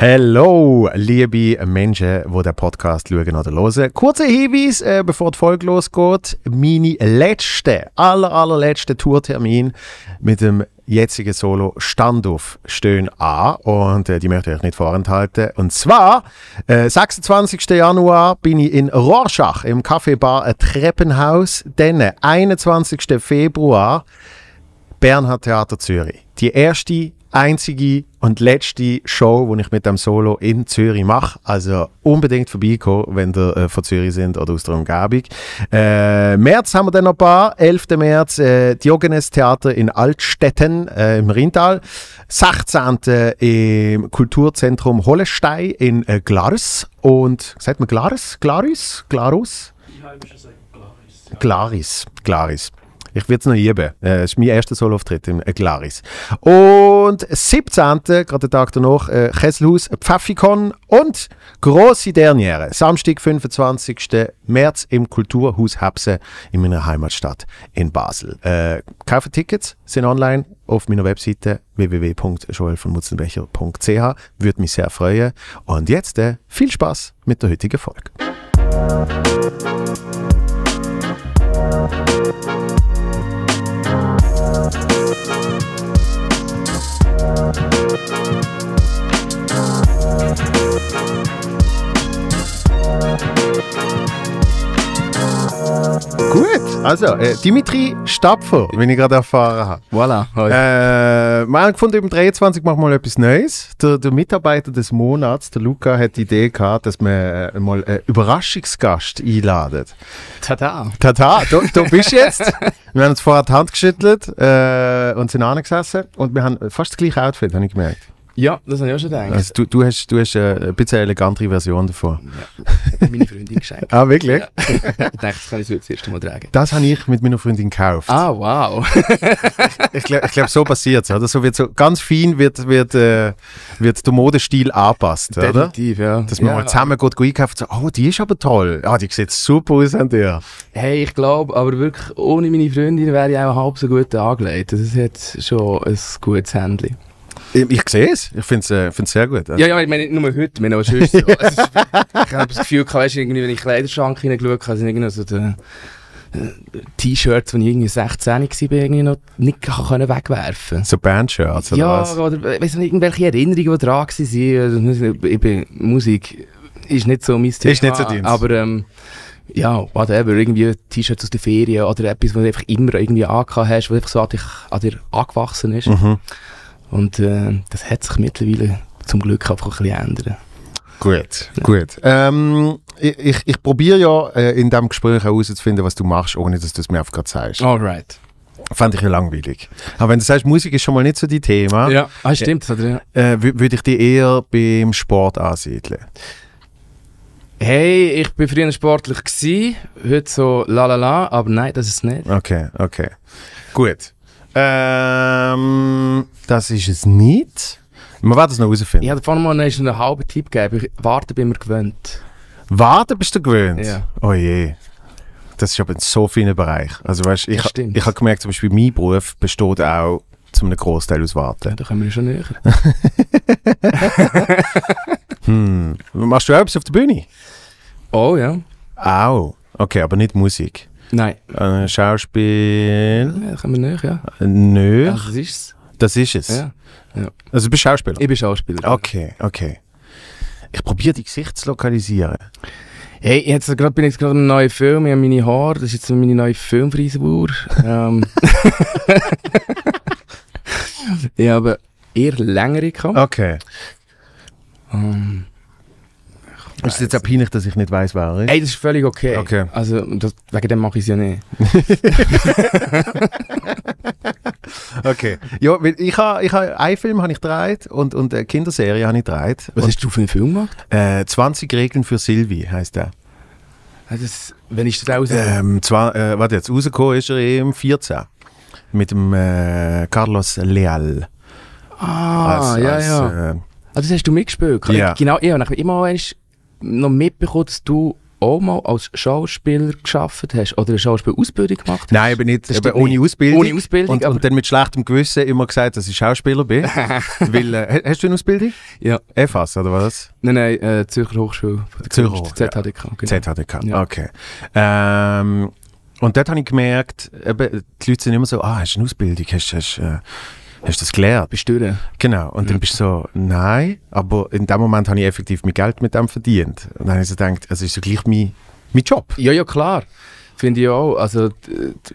Hallo, liebe Menschen, die den Podcast schauen oder hören. Kurzer Hinweis, äh, bevor die Folge losgeht. Meine letzte, aller, allerletzte Tourtermin mit dem jetzigen Solo Standoff stehen an und äh, die möchte ich euch nicht vorenthalten. Und zwar, äh, 26. Januar bin ich in Rorschach im Kaffeebar Treppenhaus. Dann 21. Februar Bernhard Theater Zürich. Die erste einzige und letzte Show, die ich mit dem Solo in Zürich mache. Also unbedingt vorbeikommen, wenn ihr äh, von Zürich sind oder aus der Umgebung. Äh, März haben wir dann noch ein paar. 11. März äh, Diogenes Theater in Altstetten äh, im Rheintal. 16. im Kulturzentrum Hollestein in äh, Glarus. Und, sagt man Glarus? Glarus? Glarus? Glaris. Glaris. Ich würde es noch üben. Äh, das ist mein erster Soloauftritt im Glaris. Und 17. gerade den Tag danach, äh, Kesselhaus Pfaffikon und grosse Derniere. Samstag, 25. März im Kulturhaus Hebse in meiner Heimatstadt in Basel. Äh, kaufen Tickets, sind online auf meiner Webseite www.joelvonmutzenbecher.ch. Würde mich sehr freuen. Und jetzt äh, viel Spaß mit der heutigen Folge. Thank Gut, also äh, Dimitri Stapfer, wenn ich gerade erfahren habe. Voilà. Äh, wir haben gefunden, im 23 machen wir mal etwas Neues. Der, der Mitarbeiter des Monats, der Luca, hat die Idee gehabt, dass wir äh, mal einen Überraschungsgast einladen. Tada. Tata, du, du bist jetzt. wir haben uns vorher die Hand geschüttelt äh, und sind angesessen und wir haben fast das gleiche Outfit, habe ich gemerkt. Ja, das habe ich auch schon gedacht. Also, du, du hast, du hast äh, ein bisschen eine elegantere Version davon. Ja, meine Freundin geschenkt. Ah, wirklich? Ja. ich dachte, das kann ich so das erste Mal tragen. Das habe ich mit meiner Freundin gekauft. Ah, wow. Ich glaube, glaub, so passiert es. So wird so ganz fein wird, wird, äh, wird der Modestil angepasst, oder? Definitiv, ja. Dass man ja. mal zusammen geht einkaufen und so, oh, die ist aber toll. Ah, die sieht super aus an dir. Hey, ich glaube, aber wirklich, ohne meine Freundin wäre ich auch halb so gut angelegt. Das ist jetzt schon ein gutes Händchen. Ich, ich sehe es. Ich finde es äh, find's sehr gut. Ja, ja, ich meine nicht nur heute, ich meine auch sonst so. Es ist- ich habe das Gefühl, gehabt, weißt, irgendwie, wenn ich in den Kleiderschrank hineingeschaut habe, sind irgendwie so die, äh, T-Shirts, die ich irgendwie 16 war, irgendwie noch nicht können wegwerfen So Bandshirts oder Ja, was? oder weiss nicht, irgendwelche Erinnerungen, die dran waren. Also, Ich bin, Musik ist nicht so mein Thema. Ist nicht so deins. Aber ähm, ja, whatever, irgendwie T-Shirts aus der Ferien oder etwas, was du einfach immer irgendwie angehabt hast, was einfach so an, dich, an dir angewachsen ist. Mhm. Und äh, das hat sich mittlerweile zum Glück einfach ein bisschen ändern. Gut, gut. Ähm, ich ich, ich probiere ja äh, in diesem Gespräch herauszufinden, was du machst, ohne dass du es mir einfach gerade sagst. Alright. Fand ich ja langweilig. Aber wenn du sagst, Musik ist schon mal nicht so dein Thema, Ja, ah, stimmt. äh, wü- würde ich dich eher beim Sport ansiedeln. Hey, ich bin früher sportlich gewesen, heute so la la la, aber nein, das ist es nicht. Okay, okay. Gut. Ähm, das ist es nicht. Wir werden es noch herausfinden. Ich habe vorhin mal einen halben Tipp gegeben, ich warte, bin mir gewöhnt. Warten bist du gewöhnt? Ja. Oh je. Das ist aber in so vielen Bereich. Also weißt, ich, ich habe gemerkt, zum Beispiel mein Beruf besteht auch zu einem Großteil aus Warten. Ja, da kommen wir schon näher. Hm. Machst du auch etwas auf der Bühne? Oh ja. Auch. Okay, aber nicht Musik. Nein. Äh, Schauspiel. Ja, kommen wir näher, ja. Nö. ja. Das ist es. Das ist es. Ja. Also du bist Schauspieler. Ich bin Schauspieler. Okay, okay. Ich probiere die Gesicht zu lokalisieren. Hey, jetzt grad, bin ich jetzt gerade in einem neuen Film, ich habe meine Haare, das ist jetzt meine neue Filmfrisur. ähm. ich habe eher längere gehabt. Okay. Ähm, Ist es jetzt auch peinlich, dass ich nicht weiß, wer er ist? Ey, das ist völlig okay. Okay. Also, das, wegen dem mache ich es ja nicht. Okay. Ja, weil ich habe ich ha, einen Film habe ich gedreht und, und eine Kinderserie habe ich gedreht. Was und, hast du für einen Film gemacht? äh, 20 Regeln für Sylvie heisst der. Ja, Das, wenn ich das raus... Ähm, zwar, äh, warte jetzt, rausgekommen ist er im 14. Mit dem äh, Carlos Leal. ah, als, ja, als, ja. Äh, Ah, das hast du mitgespielt? Ja. Genau, ich habe immer noch mitbekommen, dass du auch mal als Schauspieler geschafft hast oder eine Schauspielausbildung gemacht hast? Nein, aber nicht eben ohne nicht. Ausbildung. Ohne Ausbildung, und, und dann mit schlechtem Gewissen immer gesagt, dass ich Schauspieler bin. Weil, äh, hast du eine Ausbildung? Ja. EFAS oder was? Nein, nein, äh, Zürcher Hochschule. Zürcher Hochschule, ZHDK. Genau. ZHDK, Ja. okay. Ähm, und dort habe ich gemerkt, eben, die Leute sind immer so, ah, hast du eine Ausbildung, hast, hast, äh, hast du das gelernt? Bist du da? Genau, und dann bist du so, nein, aber in dem Moment habe ich effektiv mein Geld mit dem verdient. Und dann habe ich so gedacht, es ist so gleich mein, mein Job. Ja, ja, klar. Finde ich auch. Also,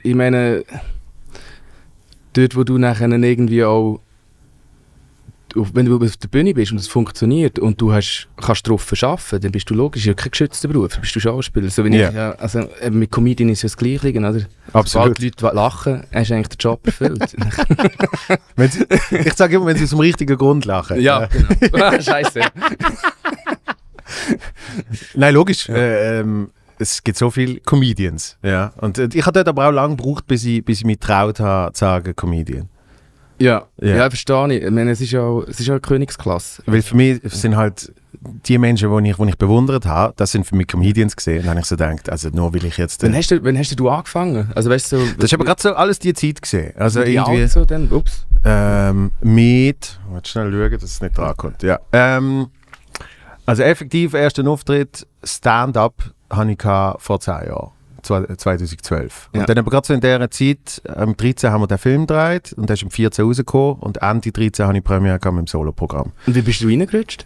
ich meine, dort, wo du nachher irgendwie auch, wenn du auf der Bühne bist und es funktioniert und du hast, kannst darauf arbeiten, dann bist du logisch ja kein geschützter Beruf, bist du Schauspieler. So wie Ja. ich, ja, also mit Comedian ist ja das Gleiche, oder? Absolut. Sobald die Leute lachen, hast du eigentlich den Job erfüllt. Sie, ich sage immer, wenn sie aus dem richtigen Grund lachen. ja, genau. Scheiße. Nein, logisch. Äh, ähm, es gibt so viele Comedians. Ja. Und äh, ich habe dort aber auch lange gebraucht, bis ich, bis ich mich getraut habe, zu sagen Comedian. Ja, Ja. ja. verstehe ich. Ich meine, es ist ja, es ist ja eine Königsklasse. Weil für mich sind halt die Menschen, die ich, die ich bewundert habe, das sind für mich Comedians gesehen. Und dann habe ich so gedacht, also nur weil ich jetzt... Wann Äh, hast du, wann hast du angefangen? Also weißt so, das ist aber gerade so alles die Zeit gesehen. Also wie irgendwie... so dann? Ups. Ähm, mit, warte schnell schauen, dass es nicht drankommt. Ja. Ähm, also effektiv, ersten Auftritt, Stand-up, hatte ich vor 10 Jahren. Zwei- 2012. Ja. Und dann aber gerade so in dieser Zeit, am 13 haben wir den Film gedreht und der ist am 14 rausgekommen und Ende 13 habe ich Premiere mit dem Solo-Programm. Und wie bist du reingerutscht?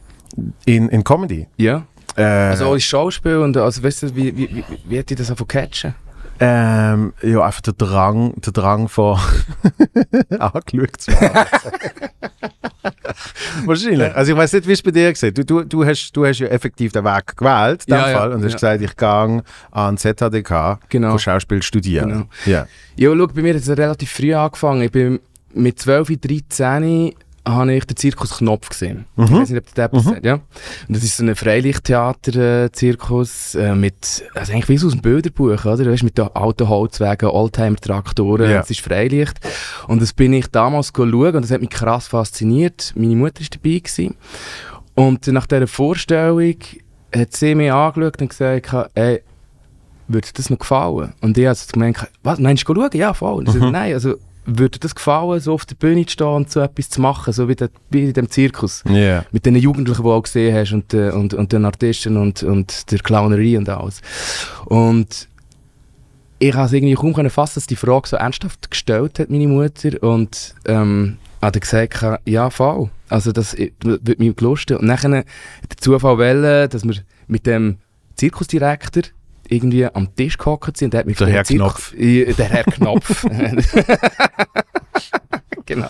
In, in Comedy. Ja. Äh, Also als Schauspiel und also weißt du, wie, wie, wie, wie hat dich das einfach catchen? Ähm, ja, einfach der Drang, der Drang von angeschaut zu werden. Wahrscheinlich. Also ich weiß nicht, wie es bei dir war. Du, du, du, hast, du hast ja effektiv den Weg gewählt, in dem Ja, ja, Fall, und hast ja. gesagt, ich gehe an ZHDK Genau. für Schauspiel studieren. Genau. Ja. Ja, schau, bei mir hat es relativ früh angefangen. Ich bin mit 12, 13 habe ich den Zirkus Knopf gesehen. Ich weiß nicht, ob der etwas sagt, ja. Und das ist so ein Freilichttheater-Zirkus äh, mit, also eigentlich wie so aus dem Bilderbuch, oder? Weißt, mit den alten Holzwegen, Oldtimer-Traktoren, Ja. es ist Freilicht. Und das bin ich damals schauen und das hat mich krass fasziniert. Meine Mutter war dabei. Gewesen. Und nach dieser Vorstellung hat sie mich angeschaut und gesagt, ey, würde dir das noch gefallen? Und ich habe also gemeint, was, meinst du schauen? Ja, voll. Und ich sagte, nein, also würde dir das gefallen, so auf der Bühne zu stehen und so etwas zu machen, so wie, der, wie in dem Zirkus? Ja. Mit den Jugendlichen, die du auch gesehen hast und, äh, und, und den Artisten und, und der Clownerie und alles. Und ich habe es irgendwie kaum können fassen, dass die Frage so ernsthaft gestellt hat, meine Mutter. Und ähm, hat er gesagt, ja, voll. Also das äh, wird mich gelustet. Und nachher der Zufall wollen, dass wir mit dem Zirkusdirektor irgendwie am Tisch gehockt sind. Und der hat mich Der Herr Zirkus- Ja, Der Herr Knopf. genau.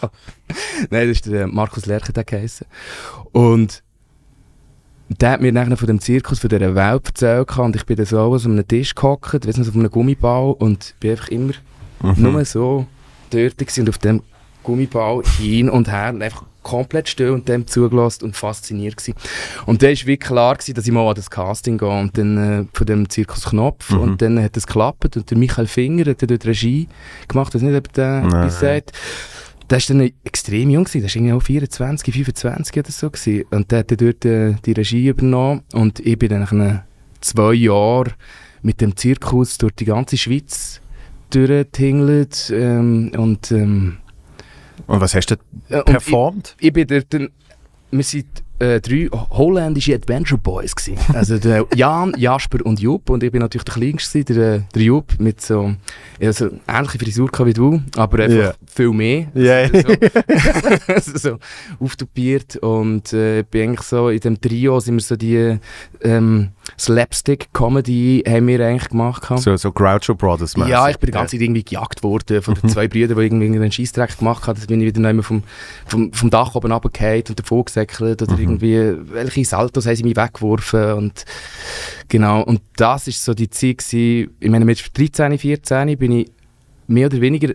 Nein, das ist der Markus Lerche, der geheißen. Und der hat mir nachher von dem Zirkus, von dieser Welt erzählt und ich bin dann so an einem Tisch gehockt, weiss nicht, auf einem Gummiball und bin einfach immer Mhm. nur so dort und auf dem Gummiball hin und her und einfach komplett still und dem zugelassen und fasziniert gewesen. Und dann war wie klar, gewesen, dass ich mal an das Casting gehe und dann äh, von dem Zirkus Knopf Mhm. und dann hat es geklappt und der Michael Finger hat dann dort Regie gemacht, weiß nicht, ob der etwas sagt. Der war dann extrem jung, gewesen. der war irgendwie auch 24, 25 oder so. Gewesen. Und der hat dann dort äh, die Regie übernommen und ich bin dann nach zwei Jahren mit dem Zirkus durch die ganze Schweiz durchgetingelt ähm, und, ähm, Und was hast du äh, und performt? ich, ich bin dort dann, wir sind äh, drei holländische Adventure Boys gewesen. Also der Jan, Jasper und Jupp und ich bin natürlich der Kleinste, der, der Jupp mit so, ja, so ähnliche Frisur wie du, aber einfach Ja. viel mehr. Ja. so, also so auftupiert und äh, bin eigentlich so in dem Trio sind wir so die ähm, Slapstick-Comedy haben wir eigentlich gemacht. So, so Groucho Brothers mäßig. Ja, ich bin die ganze Zeit irgendwie gejagt worden von den zwei Brüdern, die irgendwie einen Scheissdreck gemacht haben. Dann bin ich wieder noch vom, vom, vom Dach oben runtergefallen und davon gesäckelt oder irgendwie, welche Saltos haben sie mich weggeworfen und genau. Und das ist so die Zeit gewesen, ich meine, mit 13, 14 bin ich mehr oder weniger,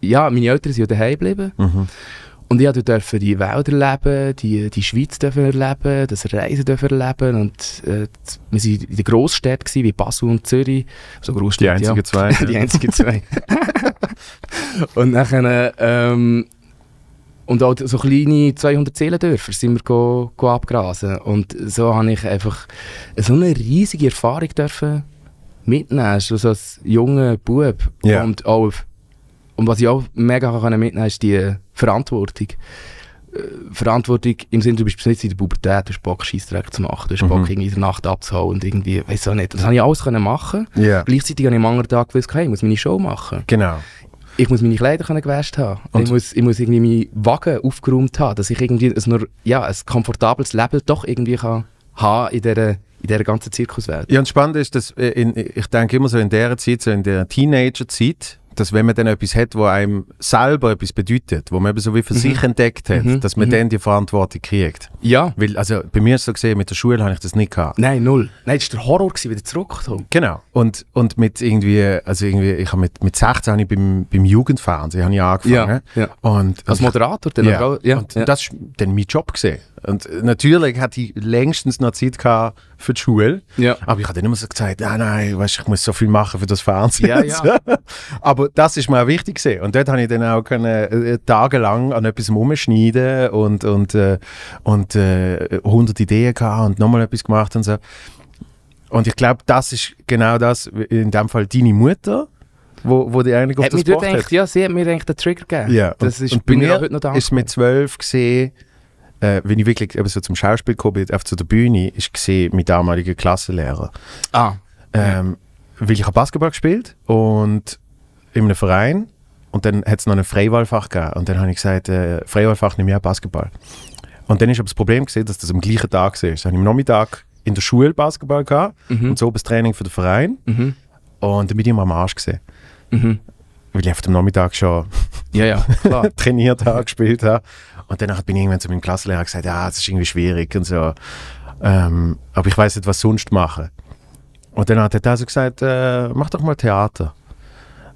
ja, meine Eltern sind ja daheim geblieben. Mhm. Und ich durfte die Welt erleben, die, die Schweiz dürfen erleben, das Reisen dürfen erleben. Und äh, wir waren in den Grossstädten gewesen, wie Basel und Zürich. So Die Grossstädte, einzigen ja. zwei. die einzigen zwei. und nachher ähm, und auch so kleine 200 Seelendörfer sind wir go, go abgrasen. Und so habe ich einfach so eine riesige Erfahrung dürfen mitnehmen. Also so als junger Bub. Ja. Und, auch, und was ich auch mega kann mitnehmen kann, ist die Verantwortung. Äh, Verantwortung im Sinne, du bist jetzt in der Pubertät, du hast Bock, Scheissdreck zu machen, du hast Bock, Mhm. irgendwie in der Nacht abzuhauen und irgendwie, weiß auch nicht. Das habe ich alles können machen. Ja. Gleichzeitig habe ich am anderen Tag gewusst, hey, ich muss meine Show machen. Genau. Ich muss meine Kleider können gewäscht haben. Und- Ich muss, ich muss irgendwie meinen Wagen aufgeräumt haben, dass ich irgendwie ein, nur, ja, ein komfortables Leben doch irgendwie kann haben in dieser, in dieser ganzen Zirkuswelt. Ja, und spannend ist, dass äh, in, ich denke immer so in der Zeit, so in der Teenager-Zeit, dass wenn man dann etwas hat, wo einem selber etwas bedeutet, wo man eben so wie für Mhm. sich entdeckt hat, Mhm. dass man Mhm. dann die Verantwortung kriegt. Ja. Weil, also bei mir ist es so gesehen, mit der Schule habe ich das nicht gehabt. Nein, null. Nein, das war der Horror, gewesen, wieder zurückzukommen. Genau. Und, und mit irgendwie, also irgendwie, ich habe mit, mit 16 habe ich beim, beim Jugendfernsehen habe ich angefangen. ja. Und, Als Moderator dann ja. Ja. und ja. das war dann mein Job gesehen. Und natürlich hatte ich längstens noch Zeit gehabt für die Schule. ja. Aber ich habe dann immer so gesagt, nein, nein, weißt, ich muss so viel machen für das Fernsehen. Ja, ja. Aber das ist mir auch wichtig gewesen. Und dort habe ich dann auch können, äh, tagelang an etwas umschneiden und, und, äh, und äh, 100 Ideen gehabt und nochmal etwas gemacht und so. Und ich glaube, das ist genau das, in dem Fall deine Mutter, wo, wo die eigentlich auf Hat das gebracht hat. ja, sie hat mir eigentlich den Trigger gegeben. Ja, Das und, ist, und bei mir auch heute noch dankbar. ist mit zwölf gesehen, äh, wenn ich wirklich eben so zum Schauspiel gekommen bin, auf zu der Bühne, ist gesehen mein damaliger Klassenlehrer. Ah, Ähm, Weil ich habe Basketball gespielt und in einem Verein und dann hat es noch ein Freiwahlfach gegeben und dann habe ich gesagt, äh, Freiwahlfach nehme ich auch Basketball. Und dann ist aber das Problem gesehen, dass das am gleichen Tag war. Dann habe ich am Nachmittag in der Schule Basketball gehabt mhm. und so das Training für den Verein Mhm. und dann bin ich immer am Arsch gesehen, Mhm. weil ich auf dem Nachmittag schon Ja, ja, klar. trainiert habe, gespielt habe. Und danach bin ich irgendwann zu meinem Klassenlehrer gesagt, ja, das ist irgendwie schwierig und so. Ähm, aber ich weiß nicht, was sonst machen. Und dann hat er also gesagt, äh, mach doch mal Theater.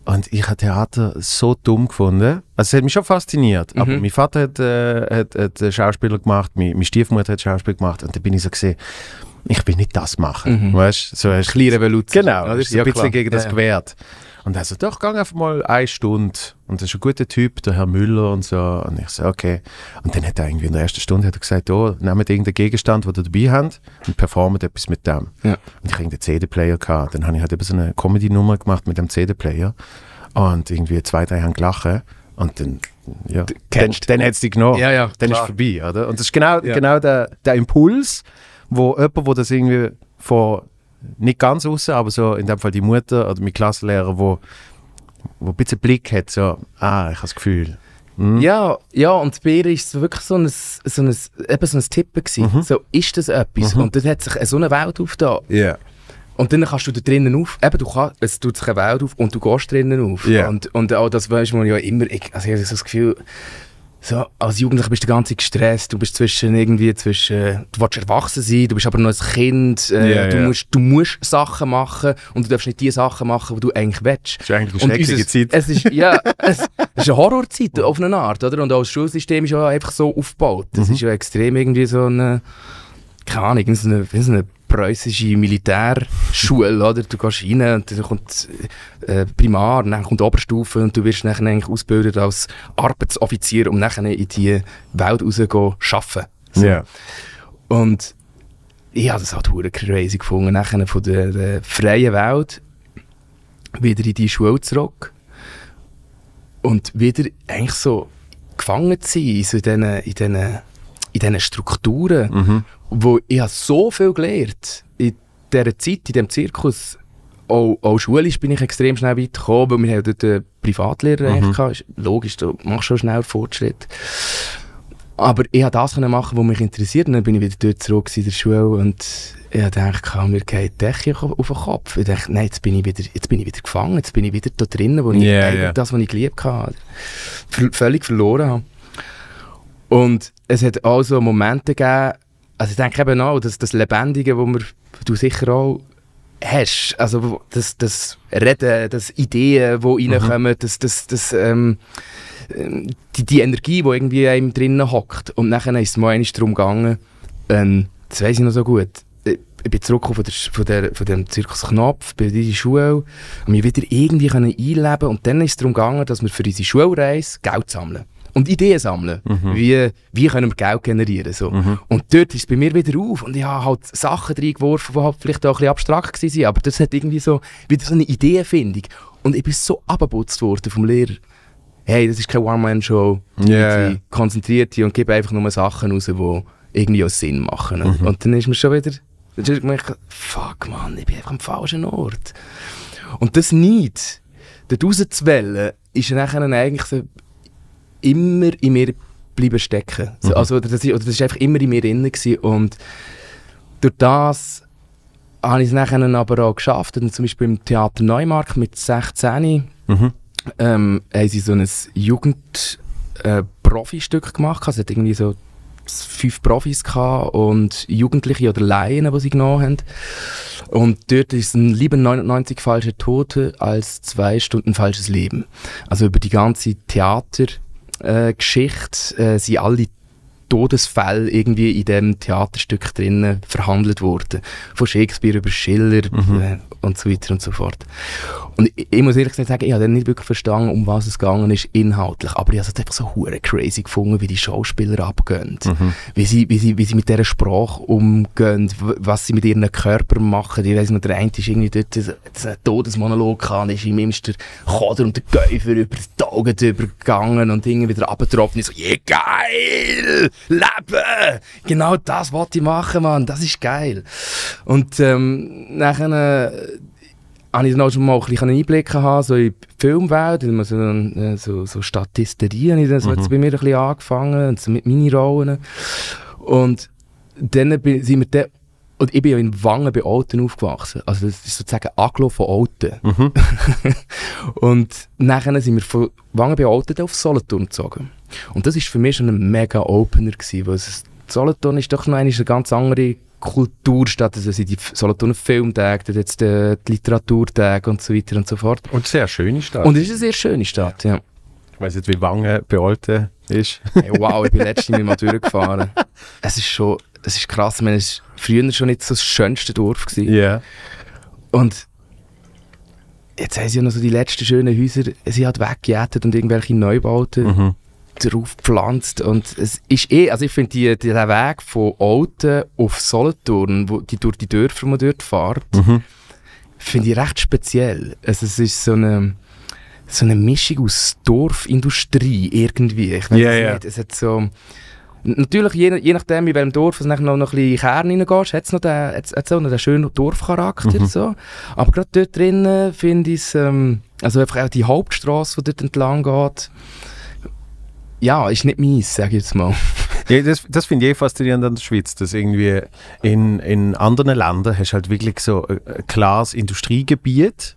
Und ich habe Theater so dumm gefunden. Also es hat mich schon fasziniert. Mhm. Aber mein Vater hat, äh, hat, hat Schauspieler gemacht, meine, meine Stiefmutter hat Schauspiel gemacht. Und dann bin ich so gesehen, ich will nicht das machen. Mhm. Weißt du? So hast- Kleine Revolution. Genau, das ist ein Ja, bisschen klar. gegen das Ja, ja. Und er so, doch, gang einfach mal eine Stunde. Und das ist ein guter Typ, der Herr Müller und so. Und ich so, okay. Und dann hat er irgendwie in der ersten Stunde hat er gesagt, oh, nehmt irgendeinen Gegenstand, den ihr dabei habt und performt etwas mit dem. Ja. Und ich hatte einen CD-Player gehabt. Dann habe ich halt eben so eine Comedy-Nummer gemacht mit dem CD-Player. Und irgendwie zwei, drei haben gelacht. Und dann, ja, dann, dann hat es dich genommen. Ja, ja, Dann ist es klar. vorbei, oder? Und das ist genau, Ja. genau der, der Impuls, wo jemand, wo das irgendwie von nicht ganz raus, aber so in dem Fall die Mutter oder mein Klassenlehrer, wo, wo ein bisschen Blick hat, so, ah, ich habe das Gefühl. hm, Ja, ja, und bei ihr ist es wirklich so ein, so ein, eben so ein Tippen gewesen. Mhm. So, ist das etwas? Mhm. Und dann hat sich so eine Welt aufgetan. Ja. Und dann kannst du da drinnen auf, eben, du kannst, es tut sich eine Welt auf und du gehst drinnen auf. Ja. Und, und auch das weißt man ja immer, ich, also ich habe so das Gefühl, so, als Jugendlicher bist du Zeit gestresst, du bist zwischen irgendwie, zwischen, du willst erwachsen sein, du bist aber noch ein Kind, äh, Ja, du, ja. Musst, du musst Sachen machen und du darfst nicht die Sachen machen, die du eigentlich willst. Das ist eigentlich eine schreckliche Zeit. Es ist, ja, es, es ist eine Horrorzeit auf eine Art, oder? Und auch das Schulsystem ist ja einfach so aufgebaut. Das Mhm. ist ja extrem irgendwie so eine, keine Ahnung, so eine, so eine preußische Militärschule, oder? Du gehst rein und dann kommt äh, Primar, und dann kommt Oberstufe und du wirst dann eigentlich ausgebildet als Arbeitsoffizier, um dann in die Welt rauszugehen, arbeiten. So. Ja. Und ich habe das halt hure crazy gefunden, nachher von der äh, freien Welt wieder in die Schule zurück und wieder eigentlich so gefangen zu sein so diesen, in diesen, in diesen Strukturen, Mhm. wo ich habe so viel gelernt in dieser Zeit, in diesem Zirkus. Auch, auch schulisch bin ich extrem schnell weit gekommen, weil wir haben dort einen Privatlehrer Mhm. eigentlich Logisch, du machst schon schnell Fortschritt. Aber ich konnte das machen, was mich interessiert. Und dann bin ich wieder dort zurück in der Schule und ich dachte, mir geht die Decke auf den Kopf. Ich dachte, nein, jetzt bin ich wieder, jetzt bin ich wieder gefangen, jetzt bin ich wieder da drinnen, wo ich Ja, eigentlich ja. das, was ich geliebt habe, völlig verloren habe. Und es hat auch so Momente gegeben, also ich denke eben auch, dass das Lebendige, wo wir, du sicher auch hast, also das, das Reden, das Ideen, die reinkommen, das, das, das, ähm, die, die Energie, die irgendwie in einem drinnen hockt. Und nachher ist es mal darum gegangen, ähm, das weiß ich noch so gut, ich bin zurückgekommen von, der, von, der, von dem Zirkus Knopf, bin in die Schule und mich wieder irgendwie können einleben Und dann ist es darum gegangen, dass wir für unsere Schulreise Geld sammeln. Und Ideen sammeln. Wie, wie können wir Geld generieren? So. Und dort ist es bei mir wieder auf und ich habe halt Sachen reingeworfen, die halt vielleicht auch ein bisschen abstrakt waren, aber das hat irgendwie so, wieder so eine Ideenfindung. Und ich bin so abgeputzt worden vom Lehrer. Hey, das ist keine One-Man-Show. Ja. Konzentriert dich und gib einfach nur Sachen raus, die irgendwie auch Sinn machen. Mhm. Und dann ist mir schon wieder, dann ist mir fuck man, ich bin einfach am falschen Ort. Und das nicht, dort rauszuwählen, ist nachher eigentlich so immer in mir bleiben stecken. Mhm. Also das, ist, oder das ist einfach immer in mir drin gewesen. und durch das habe ich es nachher aber auch geschafft. Und zum Beispiel im Theater Neumarkt mit 16 Mhm. ähm, haben sie so ein Jugend-Profi-Stück gemacht. Also es hat irgendwie so fünf Profis gehabt und Jugendliche oder Laien, die sie genommen haben. Und dort ist ein lieber 99 falsche Tote als zwei Stunden falsches Leben. Also über die ganze Theatergeschichte äh, Geschichte, äh, sind alle Todesfälle irgendwie in dem Theaterstück drinnen verhandelt worden. Von Shakespeare über Schiller äh, und so weiter und so fort. Und ich, ich muss ehrlich gesagt sagen, ich habe dann nicht wirklich verstanden, um was es gegangen ist, inhaltlich. Aber ich habe es einfach so hure crazy gefunden, wie die Schauspieler abgehen. Wie, sie, wie, sie, wie sie mit dieser Sprache umgehen, was sie mit ihren Körpern machen. Ich weiss noch, der eine ist irgendwie dort einen Todesmonolog gehabt, ist ihm der Kader und der Käufer über die Augen drüber gegangen und irgendwie wieder abgetroffen. Ich so, yeah, geil! Leben! Genau das wollte ich machen, Mann. Das ist geil. Und ähm, nachher äh, habe ich dann auch schon mal ein bisschen einen Einblick haben, so in die Filmwelt, in so, äh, so, so Statisterie, habe so jetzt bei mir ein bisschen angefangen, und so mit Mini-Rollen. Und dann bin, sind wir dann, und ich bin ja in Wangen bei Alten aufgewachsen. Also das ist sozusagen Aglo von Alten. Mhm. und nachher sind wir von Wangen bei Alten auf Solothurn gezogen. Und das ist für mich schon ein mega Opener gewesen, weil es, Solothurn ist doch noch eine ganz andere Kulturstadt. Also sind die Solothurner Filmtage, jetzt die, die Literaturtage und so weiter und so fort. Und sehr schöne Stadt. Und es ist eine sehr schöne Stadt, ja. ich weiß nicht, wie Wangen bei Alten ist. Hey, wow, ich bin letztens mal durchgefahren. Es ist schon, es ist krass, ich meine, es war früher schon nicht so das schönste Dorf. Ja. Und jetzt haben sie ja noch so die letzten schönen Häuser, sie hat weggejätet und irgendwelche Neubauten Mhm. Drauf gepflanzt. Und es ist eh, also ich finde die, die, der Weg von Alten auf Solothurn, wo die durch die Dörfer, man dort fährt, Mhm. finde ich recht speziell. Also es ist so eine, so eine Mischung aus Dorfindustrie irgendwie. Ich weiß Ja, es ja. nicht. Es hat so... Natürlich, je, je nachdem, in welchem Dorf es nachher noch, noch ein bisschen Kern reingehst, hat es noch den, hat's, hat's auch noch den schönen Dorfcharakter. Mhm. So. Aber gerade dort drinnen finde ich es, ähm, also einfach auch die Hauptstraße, die dort entlang geht, ja, ist nicht meins, sage ich jetzt mal. Ja, das, das finde ich eh faszinierend an der Schweiz, dass irgendwie in, in anderen Ländern hast du halt wirklich so ein ein klares Industriegebiet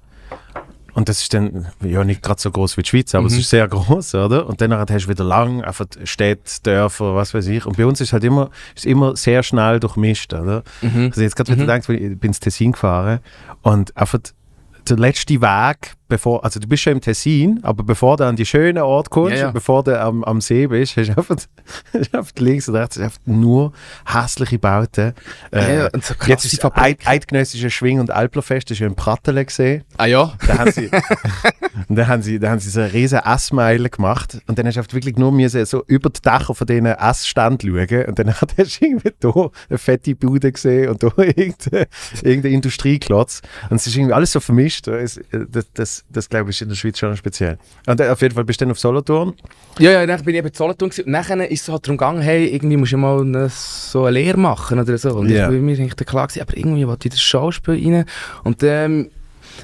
und das ist dann ja nicht gerade so groß wie die Schweiz, aber es Mhm. ist sehr groß, oder? Und dann hast du wieder lang einfach Städte, Dörfer, was weiß ich. Und bei uns ist halt immer, ist immer sehr schnell durchmischt, oder? Mhm. Also jetzt gerade wieder Mhm. gedacht, weil ich bin ins Tessin gefahren und einfach der letzte Weg, bevor, also du bist schon im Tessin, aber bevor du an die schönen Ort kommst, Ja, ja. und bevor du am, am See bist, hast du einfach, hast einfach links und rechts einfach nur hässliche Bauten. Äh, Ja, so jetzt ist das. Eid, Eidgenössische Schwing- und Alplerfest, das ist ja in Prattele gesehen. Ah ja? Da haben sie, und dann haben sie, da haben sie so eine riesen Essmeile gemacht und dann hast du einfach wirklich nur müssen so über die Dächer von diesen Essständen schauen und dann hast du irgendwie da eine fette Bude gesehen und da irgendein, irgendein Industrieklotz und es ist irgendwie alles so vermischt. Es- Das, das, das glaube ich ist in der Schweiz schon speziell. Und auf jeden Fall bist du dann auf Solothurn. Ja, ja, dann bin ich eben Solothurn gewesen. und nachher ist es halt darum gegangen, hey, irgendwie musst du mal eine, so eine Lehre machen oder so. Und Ja. ich bin mir eigentlich klar gewesen, aber irgendwie wollte ich das Schauspiel rein. Und dann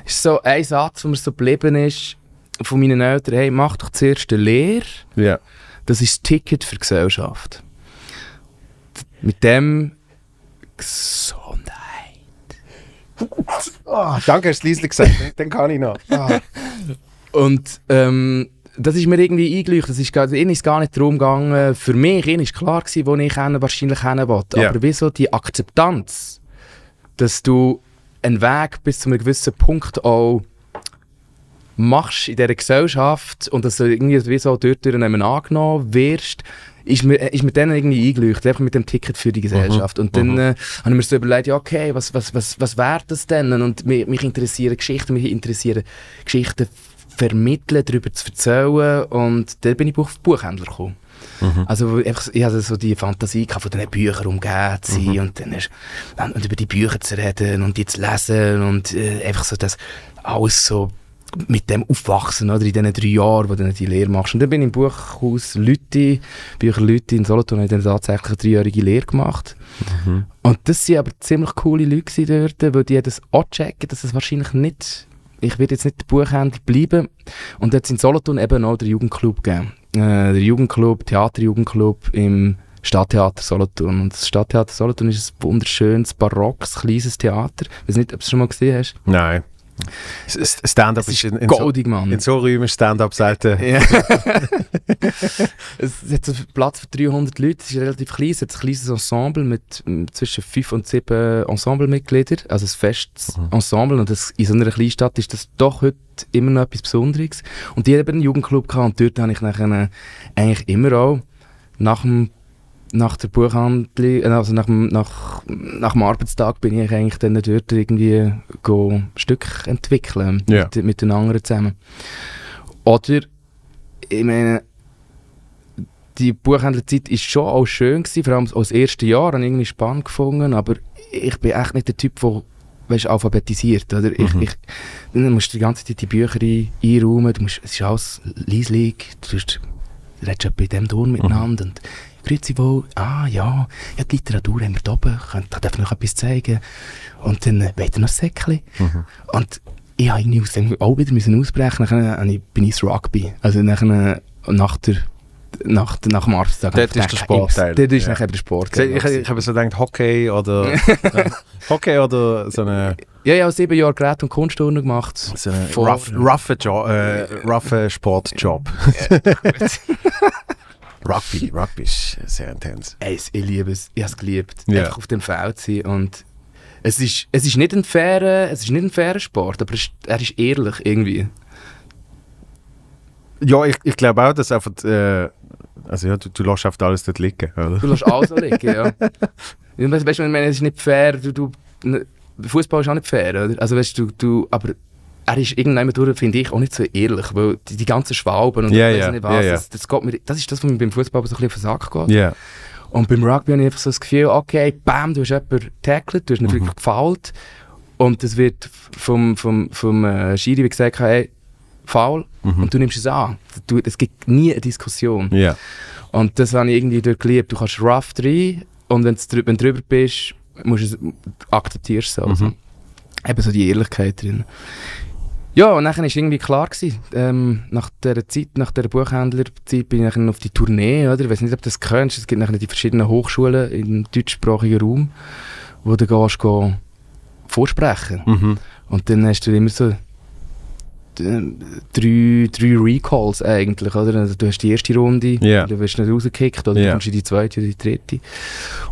ist so ein Satz, der mir so geblieben ist, von meinen Eltern, hey, mach doch zuerst eine Lehre, Ja. das ist das Ticket für die Gesellschaft. Mit dem Gesundheit. Oh, danke, hast du es leise gesagt. dann kann ich noch. Ah. Und ähm, das ist mir irgendwie eingeleuchtet. Das ist, gar- ihnen ist gar nicht darum gegangen, für mich, ihnen ist klar gewesen, wo ich hin, wahrscheinlich hin wollte. Ja. Aber wieso die Akzeptanz, dass du einen Weg bis zu einem gewissen Punkt auch machst in dieser Gesellschaft und dass du irgendwie wie so dort angenommen wirst, ist mir, ist mir dann irgendwie eingeleuchtet, einfach mit dem Ticket für die Gesellschaft. Und dann äh, habe ich mir so überlegt, ja okay, was, was, was, was wäre das denn? Und mich, mich interessieren Geschichten, mich interessieren Geschichten vermitteln, darüber zu erzählen und dann bin ich auf Buchhändler gekommen. Mhm. Also einfach, ich hatte so die Fantasie gehabt, von diesen Büchern umgeben zu sein Mhm. und dann ist, und über die Bücher zu reden und die zu lesen und äh, einfach so das alles so mit dem aufwachsen, oder, in diesen drei Jahren, wo du die Lehre machst. Und dann bin ich im Buchhaus Lütti, Bücher Lütti in Solothurn, habe ich dann tatsächlich eine dreijährige Lehre gemacht. Mhm. Und das waren aber ziemlich coole Leute dort, weil die das auch checken, dass es wahrscheinlich nicht, ich werde jetzt nicht der Buchhändler bleiben. Und jetzt in Solothurn eben auch den Jugendclub gegeben. Äh, der Jugendclub, Theaterjugendclub im Stadttheater Solothurn. Und das Stadttheater Solothurn ist ein wunderschönes, barockes, kleines Theater. Ich weiß nicht, ob du es schon mal gesehen hast. Nein. Stand-up ist ist in, in, so, goldig, Mann. in so Räumen Stand-up selten. Ja. es hat so Platz für 300 Leute, es ist relativ klein, es hat ein kleines Ensemble mit mm, zwischen 5 und 7 Ensemblemitgliedern, also ein festes Mhm. Ensemble und das, in so einer Kleinstadt ist das doch heute immer noch etwas Besonderes. Und die haben eben einen Jugendclub gehabt und dort habe ich nachher äh, eigentlich immer auch nach dem nach der Buchhandlung, äh, also nach dem, nach, nach dem Arbeitstag bin ich eigentlich dann dort irgendwie go ein Stück entwickeln Ja. mit, mit den anderen zusammen. Oder, ich meine, die Buchhändlerzeit ist schon auch schön gewesen, vor allem als erste Jahr, habe ich irgendwie spannend gefunden, aber ich bin echt nicht der Typ, der weißt, alphabetisiert, oder? Ich, Mhm. ich, dann musst du die ganze Zeit die Bücher ein, einräumen, du musst, es ist alles leislich, du du redest in dem Ton miteinander und Grüezi wohl, ah ja, ja, die Literatur haben wir da oben, könnt, da darf ich noch etwas zeigen. Und dann äh, weiter noch ein Säckchen. Mhm. Und ich habe irgendwie aus dem auch wieder müssen ausbrechen. Habe ich- bin ich ins Rugby. Also nachher, äh, nach, der, nach, nach dem Arbeitstag. Dort ist der Sportteil. Dort ist Ja. nachher der Sport. Ich, ich, habe so gedacht, Hockey oder Hockey oder so eine, ja, ich habe sieben Jahre Gerät- und Kunstturnen gemacht. so eine Voll. rough, roughe, jo äh, roughe Sportjob. Rugby, Rugby ist sehr intens. Ey, ich liebe es. Ich habe es geliebt. Ja. Einfach auf dem Feld zu sein. Und es ist, es ist nicht ein fairer, es ist nicht ein fairer Sport, aber es, er ist ehrlich irgendwie. Ja, ich, ich glaube auch, dass einfach, äh, also ja, du, du lässt einfach alles dort liegen, oder? Du lässt alles liegen, ja. weißt du, ich meine, es ist nicht fair, du, du, ne, Fußball ist auch nicht fair, oder? Also weißt du, du, aber er ist irgendwann durch, finde ich, auch nicht so ehrlich, weil die, die ganzen Schwalben und weiss ja, nicht was, ja, ja. Das, das, geht mir, das ist das, was mir beim Fußball so ein bisschen auf den Sack geht. Ja. Und beim Rugby habe ich einfach so das Gefühl, okay, bam, du hast jemanden tackled, du hast ihn Mhm. gefoult und das wird vom, vom, vom äh, Schiri wie gesagt, hey, faul Mhm. und du nimmst es an. Du, es gibt nie eine Diskussion. Ja. Und das habe ich irgendwie dort geliebt. Du kannst rough rein und wenn du drüber bist, musst du es, akzeptierst du es. Also. Mhm. Eben so die Ehrlichkeit drin. Ja, und dann war irgendwie klar, gewesen, ähm, nach dieser Zeit, nach dieser Buchhändlerzeit bin ich dann auf die Tournee, oder? Ich weiß nicht, ob du das kennst. Es gibt nachher die verschiedenen Hochschulen im deutschsprachigen Raum, wo du gehst, geh vorsprechen. Mhm. Und dann hast du immer so äh, drei, drei Recalls eigentlich, oder? Also du hast die erste Runde, Ja. du wirst nicht rausgekickt, oder Ja. du kommst in die zweite oder die dritte.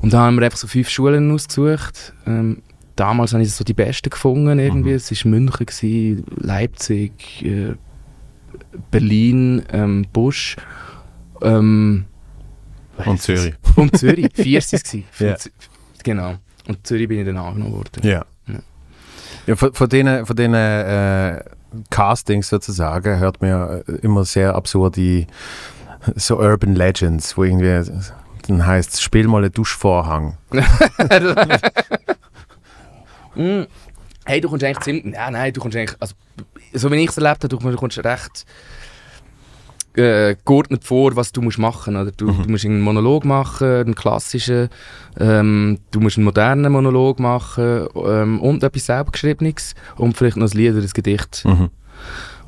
Und da haben wir einfach so fünf Schulen ausgesucht. Ähm, damals habe ich so die besten gefunden irgendwie. Mhm. Es war München, gewesen, Leipzig, äh, Berlin, ähm, Busch. Ähm, Und Zürich. Und Zürich. Vier waren es. Z- Genau. Und Zürich bin ich dann angenommen worden. Ja. Ja. ja von, von denen, von denen äh, Castings sozusagen hört man ja immer sehr absurde so Urban Legends, wo irgendwie dann heißt spiel mal einen Duschvorhang. Mm. Hey, du kommst eigentlich ziemlich. Ja, nein, du kommst eigentlich. Also, so wie ich es erlebt habe, du kommst- du kommst recht äh, geordnet vor, was du musst machen oder du, Mhm. du musst einen Monolog machen, einen klassischen, ähm, du musst einen modernen Monolog machen ähm, und etwas selber geschriebenes und vielleicht noch ein Lied oder ein Gedicht. Mhm.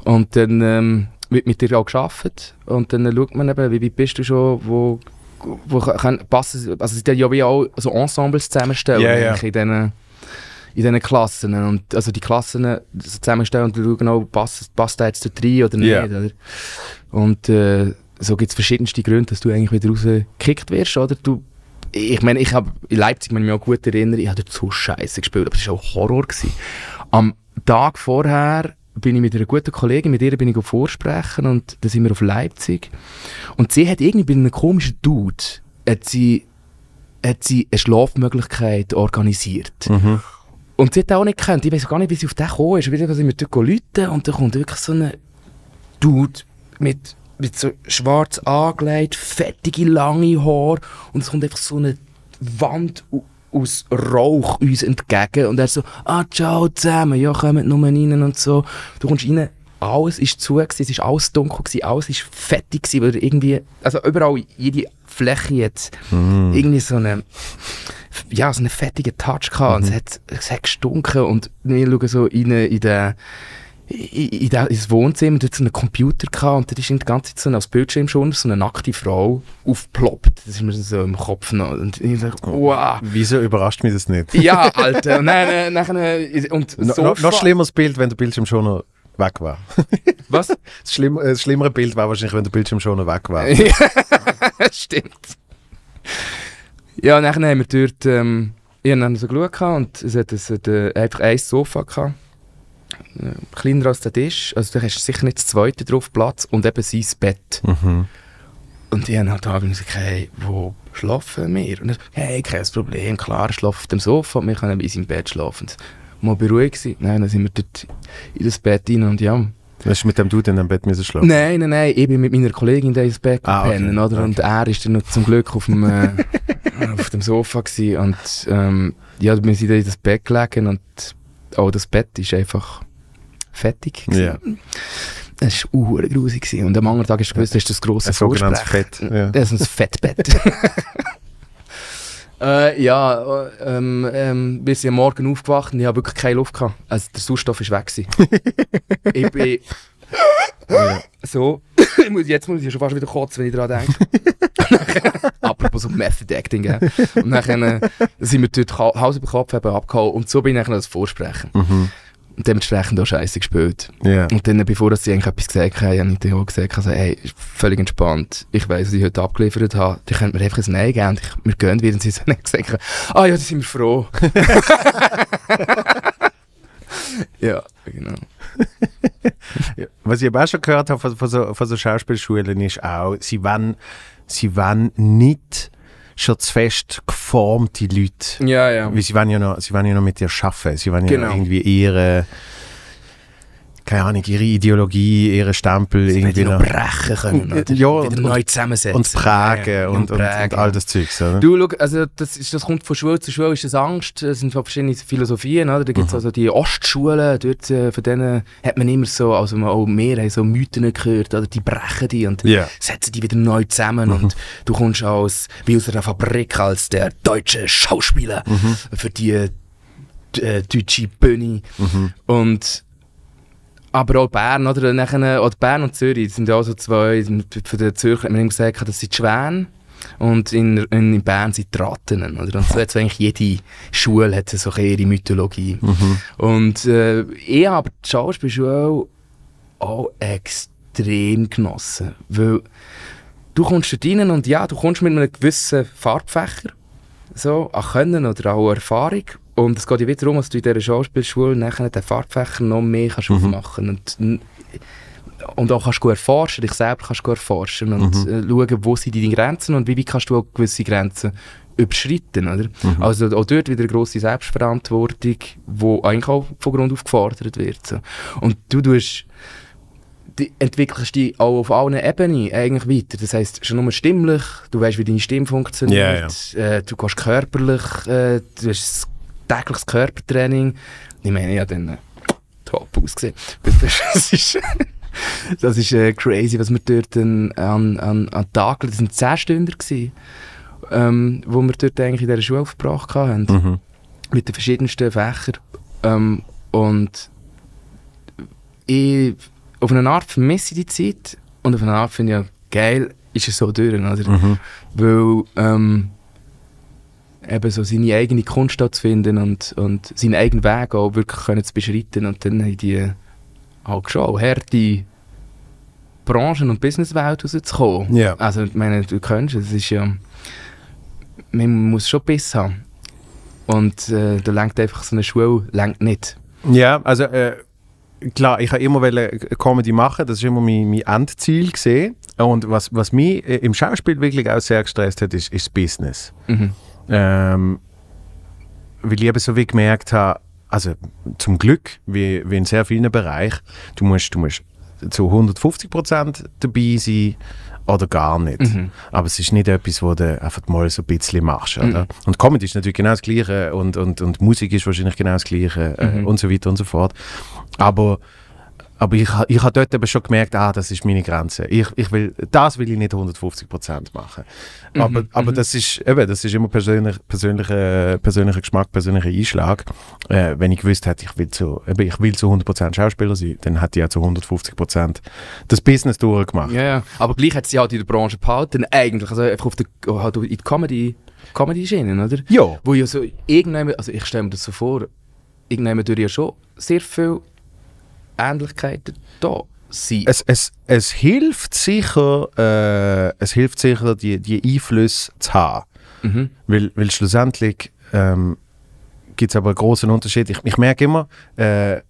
Und dann ähm, wird mit dir auch geschafft und dann schaut man eben, wie weit bist du schon, wo, wo kann passen, also es sind ja wie auch so Ensembles zusammenstellen ja. eigentlich in diesen in diesen Klassen und also die Klassen so zusammenstellen und schauen auch, passt, passt der jetzt da rein oder nicht, Ja. oder? Und äh, so gibt es verschiedenste Gründe, dass du eigentlich wieder rausgekickt wirst, oder? Du, ich meine, ich habe in Leipzig, wenn ich mich auch gut erinnere, ich habe dort so scheiße gespielt, aber es war auch Horror. Gewesen. Am Tag vorher bin ich mit einer guten Kollegin, mit ihr bin ich vorsprechen und dann sind wir auf Leipzig. Und sie hat irgendwie bei einem komischen Dude, hat sie, hat sie eine Schlafmöglichkeit organisiert. Mhm. Und sie hat auch nicht gekannt. Ich weiß gar nicht, wie sie auf den gekommen ist. Wieder sind wir dort läuten und dann kommt wirklich so eine Dude mit, mit so schwarz angelegt, fettige, lange Haare und es kommt einfach so eine Wand aus Rauch uns entgegen und er so, ah, ciao zusammen, ja, kommt nur rein und so. Du kommst rein, alles ist zu, gewesen, es ist alles dunkel, gewesen, alles ist fettig gewesen, weil irgendwie, also überall, jede Fläche jetzt Mm. irgendwie so eine, ja, so einen fettigen Touch gehabt und es hat, es hat gestunken und wir schauen so rein in den in, in, den- ins Wohnzimmer, dort so einen Computer gehabt und dort ist die ganze Zeit so als Bildschirm schon so eine nackte Frau aufgeploppt. Das ist mir so im Kopf noch. Und ich dachte, wow. Wieso überrascht mich das nicht? Ja, Alter. Dann, äh, nachher, und No, noch, noch schlimmeres Bild, wenn der Bildschirm schon noch weg war. Was? Das, schlimm, äh, das schlimmere Bild war wahrscheinlich, wenn der Bildschirm schon weg war. ja, stimmt. Ja, dann haben wir dort, ähm, ich habe dann so geschaut und es hat, es hat äh, einfach ein Sofa gehabt. Äh, Kleiner als der Tisch, also da hast du sicher nicht das zweite drauf Platz und eben sein Bett. Mhm. Und ich habe halt gesagt, hey, wo schlafen wir? Und er hey, kein Problem, klar, ich schlafe auf dem Sofa und wir können in seinem Bett schlafen. Und Mal beruhigt sein. Nein, dann sind wir dort in das Bett rein und ja. Hast du mit dem Dude in dem Bett müssen schlafen? Nein, nein, nein, ich bin mit meiner Kollegin da ins Bett Ah, okay, gepennt, oder? Und er ist dann noch zum Glück auf dem, äh, auf dem Sofa gewesen. und ähm, ja, wir sind dann in das Bett gelegen und auch das Bett ist einfach fettig. Ja. Es war uh, grusig und am anderen Tag du gewusst, das ist das grosse Ein sogenanntes. Fett. Ja. Das ist ein Fettbett. äh, ja, äh, ähm, ähm, wir sind am Morgen aufgewacht und ich habe wirklich keine Luft gehabt. Also der Sauerstoff ist weg ich bin Ja. so, ich muss, jetzt muss ich schon fast wieder kotzen, wenn ich daran denke. Apropos so Method Acting? Und dann äh, sind wir dort Haus über Kopf abgehauen und so bin ich noch das Vorsprechen. Mhm. Und dementsprechend auch Scheiße gespielt. Ja. Und dann, bevor sie eigentlich etwas gesagt haben, habe ich dann auch gesagt, also, hey, völlig entspannt. Ich weiss, was ich heute abgeliefert habe. Die könnt mir einfach ein Nein geben und ich, wir gehen wieder. Und sie haben gesagt, ah ja, da sind wir froh. ja, genau. Ja. Was ich aber auch schon gehört habe von, von, so, von so Schauspielschulen ist auch, sie wollen, sie wollen nicht schon zu fest geformte Leute. Ja, ja. Weil sie wollen ja noch, sie wollen ja noch mit dir arbeiten. Sie wollen ja Genau. noch irgendwie ihre, keine Ahnung, ihre Ideologie, ihre Stempel Sie irgendwie noch brechen können. Oder? Ja, wieder und- neu zusammensetzen. und prägen Ja, und, und, und, prägen. all das Zeugs, oder? Du, schau, also das, ist, das kommt von Schule zu Schule, ist das Angst, es sind verschiedene Philosophien, oder? Da gibt es Mhm. also die Ostschulen, dort, äh, von denen hat man immer so, also man- auch mehr haben so Mythen gehört, oder? Die brechen die und Ja. setzen die wieder neu zusammen und du kommst aus Wilser Fabrik als der deutsche Schauspieler für die äh, deutsche Bühne und aber auch Bern, oder? Nachher, oder Bern und Zürich sind ja auch so zwei. Für den Zürcher hat man immer gesagt, das sind die Schwäne. Und in, in, Bern sind die Ratten. Oder? Und so hat eigentlich jede Schule hat so ihre Mythologie. Und äh, ich habe die Schauspielschule auch extrem genossen. Weil du kommst dort rein und ja, du kommst mit einem gewissen Farbfächer so, an Können oder auch Erfahrung. Und es geht ja wieder darum, dass du in dieser Schauspielschule nachher den Farbfächer noch mehr kannst aufmachen und und auch kannst du erforschen, dich selber kannst du erforschen und äh, schauen, wo sind deine Grenzen und wie weit kannst du auch gewisse Grenzen überschreiten, oder? Also auch dort wieder eine grosse Selbstverantwortung, die eigentlich auch von Grund auf gefordert wird. So. Und du tust du entwickelst dich auch auf allen Ebenen eigentlich weiter. Das heisst, schon nur stimmlich, du weißt, wie deine Stimme funktioniert, Äh, du gehst körperlich, äh, du hast tägliches Körpertraining. Ich meine, ja, dann äh, top ausgesehen. Das ist, das ist äh, crazy, was wir dort an, an, an Tagen, das waren 10 Stunden, gewesen, ähm, wo wir dort eigentlich in dieser Schule verbracht haben Mhm. mit den verschiedensten Fächern. Ähm, und ich, auf eine Art vermisse ich die Zeit und auf eine Art finde ich ja, geil, ist es so durch. Oder? Mhm. Weil ähm, eben so seine eigene Kunst zu finden und, und seinen eigenen Weg auch wirklich können zu beschreiten und dann in die halt schon auch harte Branchen- und Businesswelt rauszukommen. Ja. Also ich meine, du kennst es, ist ja man muss schon Biss haben. Und äh, da lenkt einfach so eine Schule lenkt nicht. Ja, also äh, klar, ich habe immer wollen Comedy machen, das ist immer mein, mein Endziel gesehen. Und was, was mich äh, im Schauspiel wirklich auch sehr gestresst hat, ist, ist das Business. Mhm. Ähm, weil ich eben so wie gemerkt habe, also zum Glück, wie, wie in sehr vielen Bereichen, du musst, du musst zu 150% dabei sein oder gar nicht. Mhm. Aber es ist nicht etwas, wo du einfach mal so ein bisschen machst. Mhm. Oder? Und Comedy ist natürlich genau das Gleiche und, und, und Musik ist wahrscheinlich genau das Gleiche äh, Mhm. und so weiter und so fort. Aber, aber ich, ich habe dort eben schon gemerkt, ah, das ist meine Grenze. Ich, ich will, das will ich nicht 150% machen. Aber, Mhm, aber mhm. das, ist, eben, das ist immer persönlich, persönlicher, persönlicher Geschmack, persönlicher Einschlag. Äh, wenn ich gewusst hätte, ich will, zu, eben, ich will zu 100% Schauspieler sein, dann hätte ich ja zu 150% das Business durchgemacht. Ja, ja. Aber gleich hat sie halt in der Branche behalten, eigentlich. Also einfach auf der, halt in die Comedy, Comedy-Schiene, oder? Ja. Wo ja so irgendwann, also ich stelle mir das so vor, irgendwann durch ja schon sehr viele Ähnlichkeiten da sein. es, es, es hilft sicher, äh, es hilft sicher, die, die Einflüsse zu haben. Mhm. Weil, weil schlussendlich ähm, gibt es aber einen großen Unterschied. Ich, ich merke immer, äh,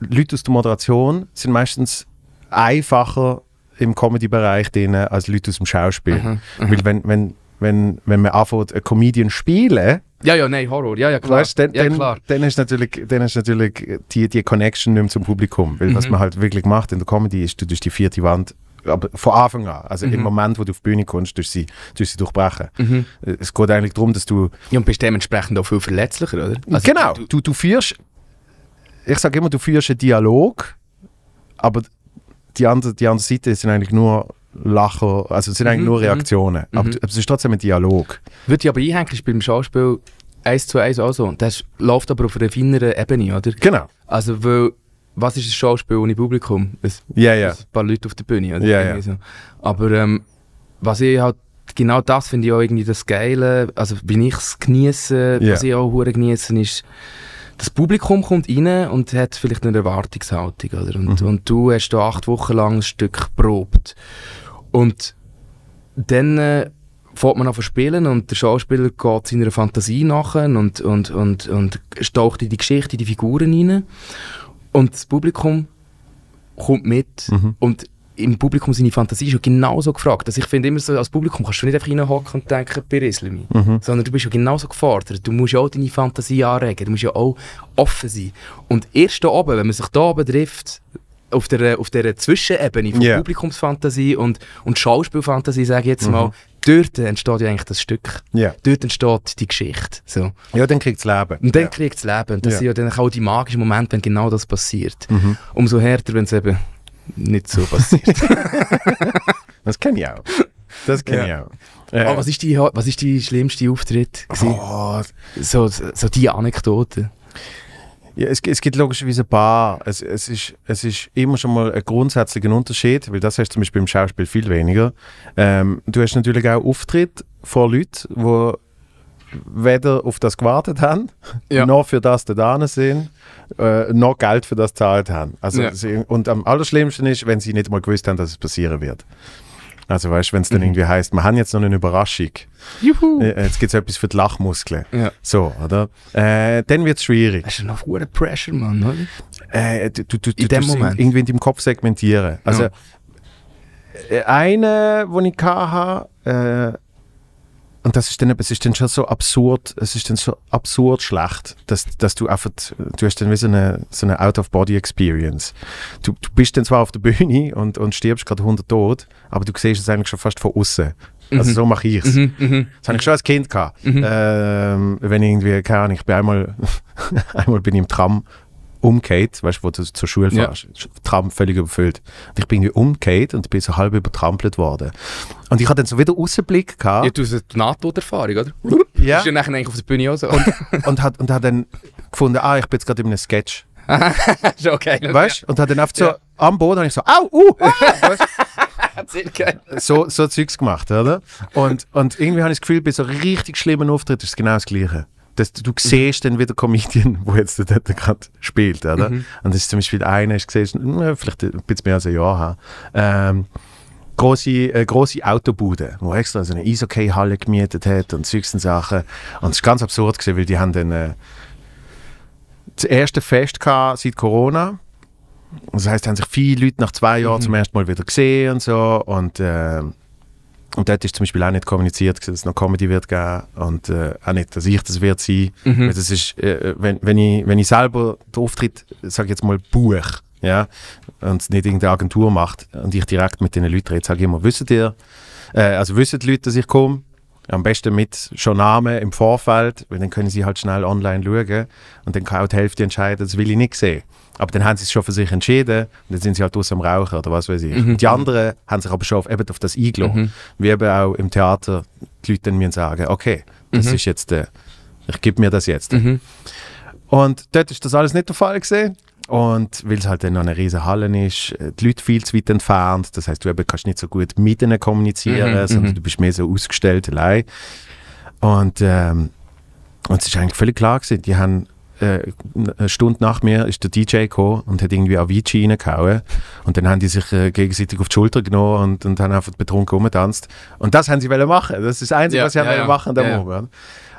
Leute aus der Moderation sind meistens einfacher im Comedy-Bereich drin als Leute aus dem Schauspiel. Mhm. Weil wenn, wenn, wenn, wenn man anfängt, einen Comedian spielen, Ja, ja, nein, Horror. Ja, ja, klar. Weißt, dann, ja, dann, klar. dann ist natürlich, dann ist natürlich die, die Connection nicht mehr zum Publikum. Weil was Mhm. man halt wirklich macht in der Comedy ist, du durch die vierte Wand, aber von Anfang an, also im Mhm. Moment, wo du auf die Bühne kommst, durch sie, durch sie durchbrechen. Mhm. Es geht eigentlich darum, dass du, Ja, und bist dementsprechend auch viel verletzlicher, oder? Also, genau, Du, du, du führst, ich sage immer, du führst einen Dialog, aber die andere, die andere Seite sind eigentlich nur Lacher, also es sind eigentlich Mhm, nur mhm. Reaktionen. Aber, Mhm. du- aber es ist trotzdem ein Dialog. würde ich aber einhängen, ist beim Schauspiel eins zu eins auch so. Und das läuft aber auf einer feineren Ebene, oder? Genau. Also, weil, was ist ein Schauspiel ohne Publikum? Es Ja, ja. ein paar Leute auf der Bühne, oder? Ja, Irgendwie So. Aber ähm, was ich halt, genau das finde ich auch irgendwie das Geile, also wenn ich es genieße, Ja. was ich auch hure genieße, ist, das Publikum kommt rein und hat vielleicht eine Erwartungshaltung, oder? Und, Mhm. und du hast da acht Wochen lang ein Stück geprobt. Und dann äh, fährt man an zu spielen und der Schauspieler geht seiner Fantasie nach und, und, und, und taucht in die Geschichte, in die Figuren rein. Und das Publikum kommt mit Mhm. und im Publikum seine Fantasie ist ja genauso gefragt. Also ich finde immer so, als Publikum kannst du nicht einfach reinhocken und denken, Berislemi. Mhm. Sondern du bist ja genauso gefordert. Du musst ja auch deine Fantasie anregen. Du musst ja auch offen sein. Und erst da oben, wenn man sich da oben trifft, auf der, auf der Zwischenebene von Ja. Publikumsfantasie und, und Schauspielfantasie, sage ich jetzt Mhm. mal, dort entsteht ja eigentlich das Stück. Ja. Dort entsteht die Geschichte. So. Ja, dann kriegt es Leben. Und dann ja. kriegt es Leben. Und das Ja. sind ja dann auch die magischen Momente, wenn genau das passiert. Mhm. Umso härter, wenn es eben nicht so passiert. Das kenne ich auch. Das kenne Ja. ich auch. Äh, Aber was ist die, was ist die schlimmste Auftritt? gewesen? oh, So, so die Anekdote. Ja, es, es gibt logischerweise ein paar. Es, es, ist, es ist immer schon mal ein grundsätzlicher Unterschied, weil das hast du zum Beispiel im Schauspiel viel weniger. Ähm, du hast natürlich auch Auftritt vor Leuten, die weder auf das gewartet haben, Ja. noch für das da sind, äh, noch Geld für das gezahlt haben. Also, Ja. sie, und am allerschlimmsten ist, wenn sie nicht mal gewusst haben, dass es passieren wird. Also weißt du, wenn es dann Mhm. irgendwie heißt, wir haben jetzt noch eine Überraschung, Juhu! äh, jetzt gibt es etwas für die Lachmuskeln. Ja. So, oder? Äh, dann wird es schwierig. Das ist noch hoher Pressure, Mann, oder? Äh, du, du, du, In du dem Moment. irgendwie in deinem Kopf segmentieren. Also, Ja. äh, eine, die ich hatte, äh, und das ist dann, es ist dann schon so absurd, es ist dann so absurd schlecht, dass, dass du einfach, du hast dann wie so eine, so eine Out-of-Body-Experience. Du, du bist dann zwar auf der Bühne und, und stirbst gerade 100 tot, aber du siehst es eigentlich schon fast von außen. Also Mhm. so mache ich es. Mhm, mhm. Das habe ich schon als Kind gehabt. Mhm. Ähm, wenn ich irgendwie, keine Ahnung, ich bin einmal, einmal bin ich im Tram umgekehrt, weißt du, wo du zur Schule Ja. fährst. Tram völlig überfüllt. Und ich bin irgendwie umgekehrt und bin so halb übertrampelt worden. Und ich hatte dann so wieder Außenblick Ja, gehabt. du hast eine Nahtoderfahrung, oder? Ja. Ist ja nachher eigentlich auf der Bühne auch so. und, hat, und hat dann gefunden, ah, ich bin jetzt gerade in einem Sketch. ist okay. Weißt du? Und hat dann einfach so Ja. am Boden, habe ich so, au, uh, ah? Ja, so, so Zeugs gemacht, oder? Und, und irgendwie habe ich das Gefühl, bei so richtig schlimmen Auftritt ist es genau das Gleiche. Das, du siehst dann wieder Comedian, wo jetzt der gerade spielt, oder? Mhm. Und das ist zum Beispiel einer, ich gesehen, hm, vielleicht ein bisschen mehr als ein Jahr her. Ähm, große, äh, große Autobude, wo extra so eine Eishockey-Halle gemietet hat und und Sachen. Und es ist ganz absurd gewesen, weil die haben dann äh, das erste Fest gehabt seit Corona. Das heißt, haben sich viele Leute nach zwei Jahren Mhm. zum ersten Mal wieder gesehen und so. Und, äh, und dort ist zum Beispiel auch nicht kommuniziert, dass es noch Comedy wird geben und äh, auch nicht, dass ich das wird sein. Mhm. Das ist, äh, wenn, wenn, ich, wenn ich selber den Auftritt, sag ich jetzt mal, buch, ja, und es nicht irgendeine Agentur macht und ich direkt mit den Leuten rede, sage ich immer, wisst ihr, äh, also wissen die Leute, dass ich komme? Am besten mit schon Namen im Vorfeld, weil dann können sie halt schnell online schauen und dann kann auch die Hälfte entscheiden, das will ich nicht sehen. Aber dann haben sie es schon für sich entschieden und dann sind sie halt aus am Rauchen oder was weiß ich. Mhm. Die anderen haben sich aber schon auf, eben auf das eingeladen. Mhm. Wie eben auch im Theater die Leute dann sagen, okay, das Mhm. ist jetzt der, ich gebe mir das jetzt. Mhm. Und dort ist das alles nicht der Fall gesehen. Und weil es halt dann noch eine riesige Halle ist, äh, die Leute viel zu weit entfernt, das heißt, du eben kannst nicht so gut mit ihnen kommunizieren, Mhm, sondern mhm. du bist mehr so ausgestellt allein. Und, ähm, und es ist eigentlich völlig klar gewesen, die haben äh, eine Stunde nach mir ist der DJ gekommen und hat irgendwie Avicii reingehauen und dann haben die sich äh, gegenseitig auf die Schulter genommen und, und haben einfach betrunken rumgetanzt. Und das haben sie wollen machen. Das ist das Einzige, Ja, was sie ja, haben wollen ja. machen an dem Ja.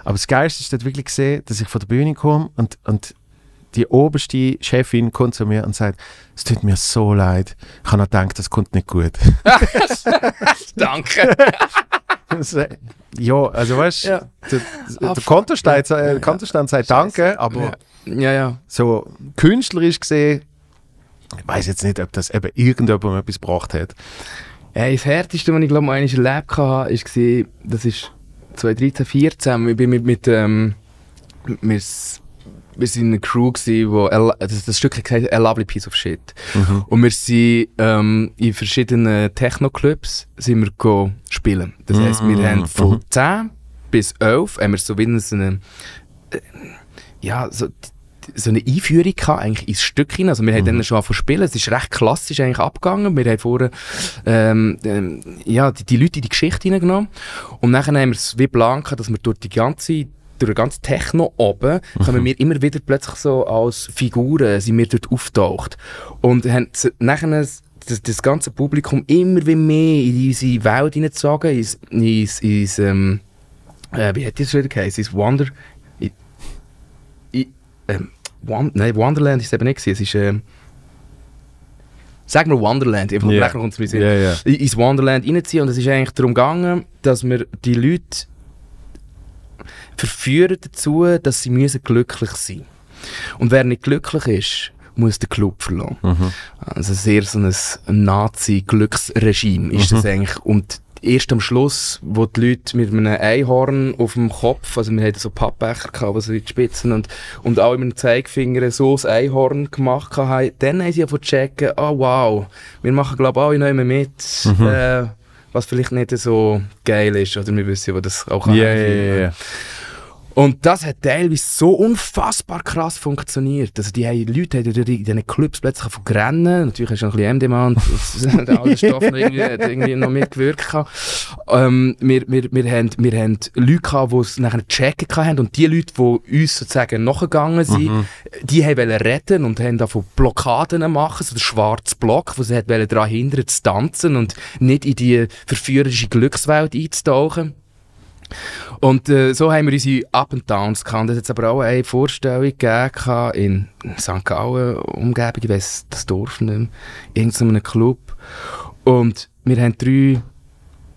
Aber das Geilste ist dort wirklich gesehen, dass ich von der Bühne komme und, und die oberste Chefin kommt zu mir und sagt, es tut mir so leid. Ich habe noch gedacht, das kommt nicht gut. Danke. Ja, also weißt du, Ja. der, der, Ah, der Kontostand, der Kontostand sagt Danke, aber Ja, ja. so künstlerisch gesehen, ich weiß jetzt nicht, ob das eben irgendjemandem etwas gebracht hat. Hey, das Härteste, was ich glaube einmal erlebt habe, ist gesehen, das ist 2013, 14. Ich bin mit, mit ähm, wir, wir sind eine Crew gsi, wo das, das Stück heißt A Lovely Piece of Shit. Und wir sind ähm, in verschiedenen Techno-Clubs sind wir go spielen. Das heisst, wir Mhm. haben von Mhm. 10 bis 11 haben wir so wie so eine, äh, ja, so, so eine Einführung gehabt, eigentlich ins Stück hinein. Also wir haben dann schon angefangen spielen. Es ist recht klassisch eigentlich abgegangen. Wir haben vorher, ähm, ähm, ja, die, die Leute in die Geschichte hineingenommen. Und nachher haben wir es wie Plan gehabt, dass wir durch die ganze durch den ganzen Techno oben, kommen wir immer wieder plötzlich so als Figuren, sind wir dort auftaucht. Und haben nachher das, das ganze Publikum immer wie mehr in unsere Welt hineingezogen, ins, ins, ins ähm, äh, wie hat das wieder geheißen? Ins Wonder... I, I, ähm, Won nein, Wonderland ist es eben nicht gewesen. Es ist, ähm, sag mal Wonderland, einfach nachher kommt es mir in ja. In- ins Wonderland reinziehen und es ist eigentlich darum gegangen, dass wir die Leute verführen dazu, dass sie müssen glücklich sein Und wer nicht glücklich ist, muss den Club verlassen. Mhm. Also sehr so ein Nazi-Glücksregime ist Mhm. das eigentlich. Und erst am Schluss, wo die Leute mit einem Einhorn auf dem Kopf, also wir hatten so Pappbecher gehabt, also in die Spitzen und, und auch mit dem Zeigefinger so das Einhorn gemacht haben, dann haben sie einfach checken, oh wow, wir machen glaube ich alle noch immer mit, Mhm. äh, was vielleicht nicht so geil ist, oder wir wissen, wo das auch Ja, ja, hinführen. ja, ja. Und das hat teilweise so unfassbar krass funktioniert. Also die haben, Leute haben in diesen Clubs plötzlich von rennen. Natürlich hast du noch ein bisschen MDMA und das- der alte Stoff noch irgendwie, hat irgendwie noch mitgewirkt. Ähm, wir, wir, wir, haben, wir haben Leute gehabt, die es nachher checken haben und die Leute, die uns sozusagen nachgegangen sind, Mhm. die haben wollen retten und haben davon Blockaden machen, so der schwarze Block, wo sie daran hindern zu tanzen und nicht in die verführerische Glückswelt einzutauchen. Und äh, so haben wir unsere Up and Downs gehabt. Es hat aber auch eine Vorstellung gegeben gehabt in St. Gallen Umgebung, ich weiss das Dorf nicht mehr, in irgendeinem Club. Und wir haben drei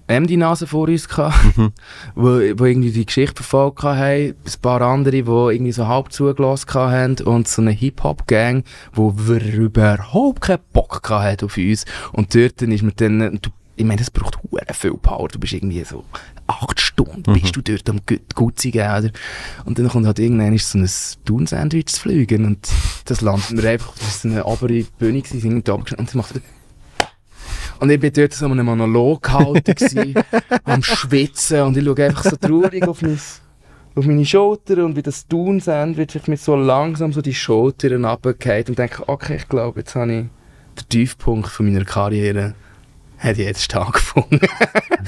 MD-Nasen vor uns gehabt, wo, wo irgendwie die Geschichte verfolgt haben, ein paar andere, die irgendwie so halb zugelassen haben und so eine Hip-Hop-Gang, wo wir überhaupt keinen Bock hatten auf uns. Und dort ist mir dann, du, ich meine, das braucht hure viel Power, du bist irgendwie so acht Stunden bist du dort am Gut- Gutzi gehen, oder? Und dann kommt halt irgendwann so ein Thun-Sandwich zu fliegen und das landet mir einfach, das war eine obere Bühne, gewesen, oben gestanden und macht und ich bin dort so einem Monolog gehalten, am Schwitzen und ich schaue einfach so traurig auf, mein, auf meine Schulter und wie das Thun-Sandwich sich mir so langsam so die Schultern runtergeht und denke, okay, ich glaube, jetzt habe ich den Tiefpunkt von meiner Karriere hat jetzt stattgefunden.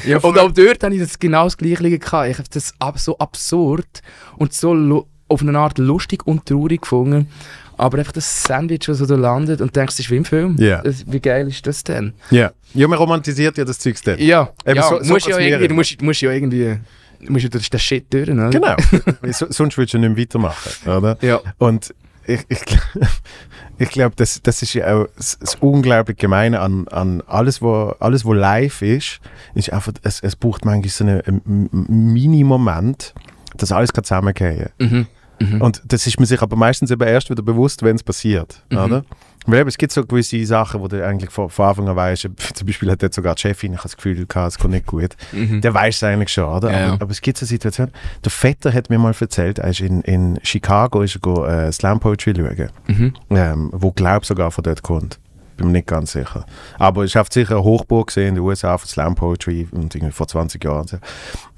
Ja, und auch dort habe ich das genau das Gleiche gehabt. Ich habe das so absurd und so auf eine Art lustig und traurig gefunden. Aber einfach das Sandwich, das so da landet und denkst, das ist wie im Film. Ja. Das, wie geil ist das denn? Ja. ja, man romantisiert ja das Zeugs dann. Ja, Eben ja so- so musst ja irgendwie, du musst, musst ja irgendwie, du musst durch den Shit durch, oder? Genau. Sonst würdest du nicht mehr weitermachen, oder? Ja. Und ich, ich, ich glaube, das, das ist ja auch das, unglaublich Gemeine an, an alles, wo, alles, wo live ist, ist einfach, es, es braucht manchmal so einen, einen Mini-Moment, dass alles kann zusammengehen Mhm. Mhm. Und das ist man sich aber meistens eben erst wieder bewusst, wenn es passiert. Mhm. Oder? Weil eben, es gibt so gewisse Sachen, wo du eigentlich von, von Anfang an weißt, zum Beispiel hat jetzt sogar die Chefin, ich habe das Gefühl, gehabt, es kommt nicht gut. Mhm. Der weiß es eigentlich schon, oder? Ja. Aber, aber es gibt so Situationen. Der Vetter hat mir mal erzählt, er ist in, in Chicago ist er go, äh, Slam Poetry schauen, Mhm. ähm, wo glaub sogar von dort kommt. Bin mir nicht ganz sicher. Aber es hat sicher eine Hochburg gesehen in den USA von Slam Poetry und irgendwie vor 20 Jahren. So.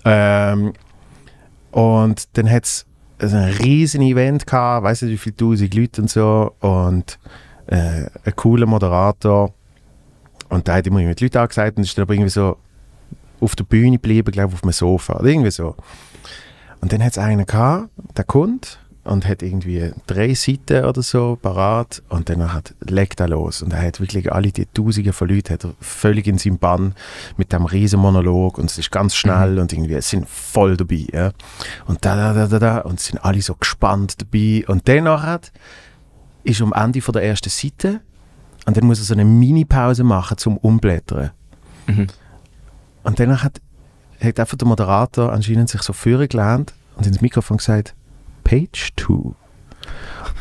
Ähm, und dann hat es ein riesen Event gehabt, weiß nicht wie viele tausend Leute und so und äh, ein cooler Moderator und der hat immer mit Leuten angesagt und ist dann aber irgendwie so auf der Bühne geblieben, glaube ich, auf dem Sofa oder irgendwie so. Und dann hat es einen gehabt, der kommt und hat irgendwie drei Seiten oder so parat und dann hat, legt er los und er hat wirklich alle die Tausende von Leuten hat er völlig in seinem Bann mit dem riesen Monolog und es ist ganz schnell und irgendwie es sind voll dabei ja. und da da da da da und sind alle so gespannt dabei und dann hat ist am Ende von der ersten Seite und dann muss er so eine Mini-Pause machen zum Umblättern Mhm. und dann hat, hat einfach der Moderator anscheinend sich so vorgelehnt und ins Mikrofon gesagt, Page 2. Und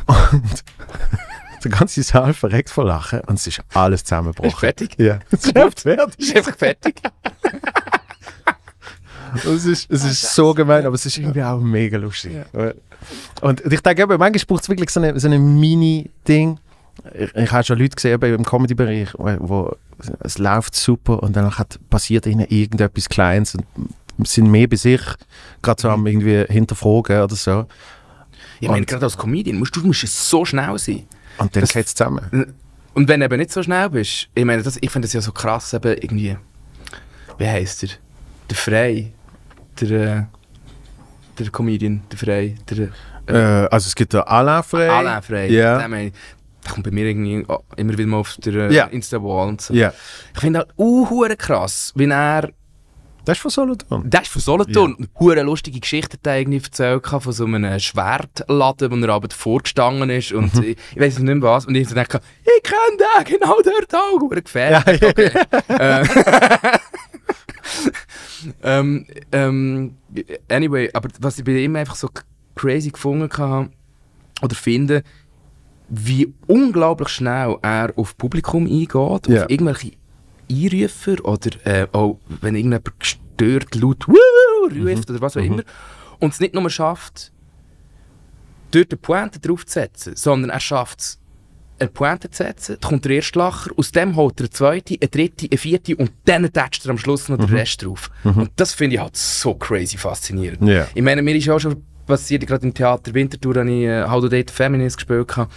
der ganze Saal verreckt vor Lachen und es ist alles Ist zusammengebrochen. fertig? Ja, es ist fertig. Ist einfach fertig. Es ist, es ist so gemein, aber es ist irgendwie auch mega lustig. Und ich denke, eben, manchmal braucht es wirklich so eine, so eine Mini-Ding. Ich, ich habe schon Leute gesehen eben im Comedy-Bereich, wo, wo es läuft super und dann hat, passiert ihnen irgendetwas Kleines und sind mehr bei sich, gerade so am irgendwie hinterfragen oder so. Ich meine, Und- gerade als Comedian musst du musst so schnell sein. Und dann Das- geht es zusammen. Und wenn du eben nicht so schnell bist, ich meine, das, ich finde das ja so krass, eben irgendwie, wie heisst der? Der Frey, der, äh, der Comedian, der Frey, der Äh, also es gibt da Alain Frey. Alain Frey, Ja. der, meine ich, der kommt bei mir irgendwie oh, immer wieder mal auf der äh, Ja. Insta-Wall und so. Ja, Ich finde halt uh, krass, wie er das ist von Solothurn. Der ist von Solothurn. Ja. Hure lustige Geschichte hat er irgendwie erzählt von so einem Schwertladen, wo er aber vorgestanden ist und Mhm. ich, ich weiß nicht mehr was. Und ich so dachte, ich kenne den, genau dort auch. Hure gefährlich. Ja, Okay. äh, ähm, ähm, anyway, aber was ich bei ihm einfach so crazy gefunden habe, oder finde, wie unglaublich schnell er auf Publikum eingeht, Ja. auf irgendwelche Einrufer oder äh, auch wenn irgendjemand gestört laut ruft oder was auch immer und es nicht nur schafft, dort eine Pointe drauf zu setzen, sondern er schafft es, eine Pointe zu setzen, dann kommt der erste Lacher, aus dem holt er eine zweite, eine dritte, eine vierte und dann tätscht er am Schluss noch den Rest drauf. Und das finde ich halt so crazy faszinierend. Ja. Ich meine, mir ist auch schon passiert, gerade im Theater Winterthur, habe ich äh, How to Date Feminist gespielt. gehabt.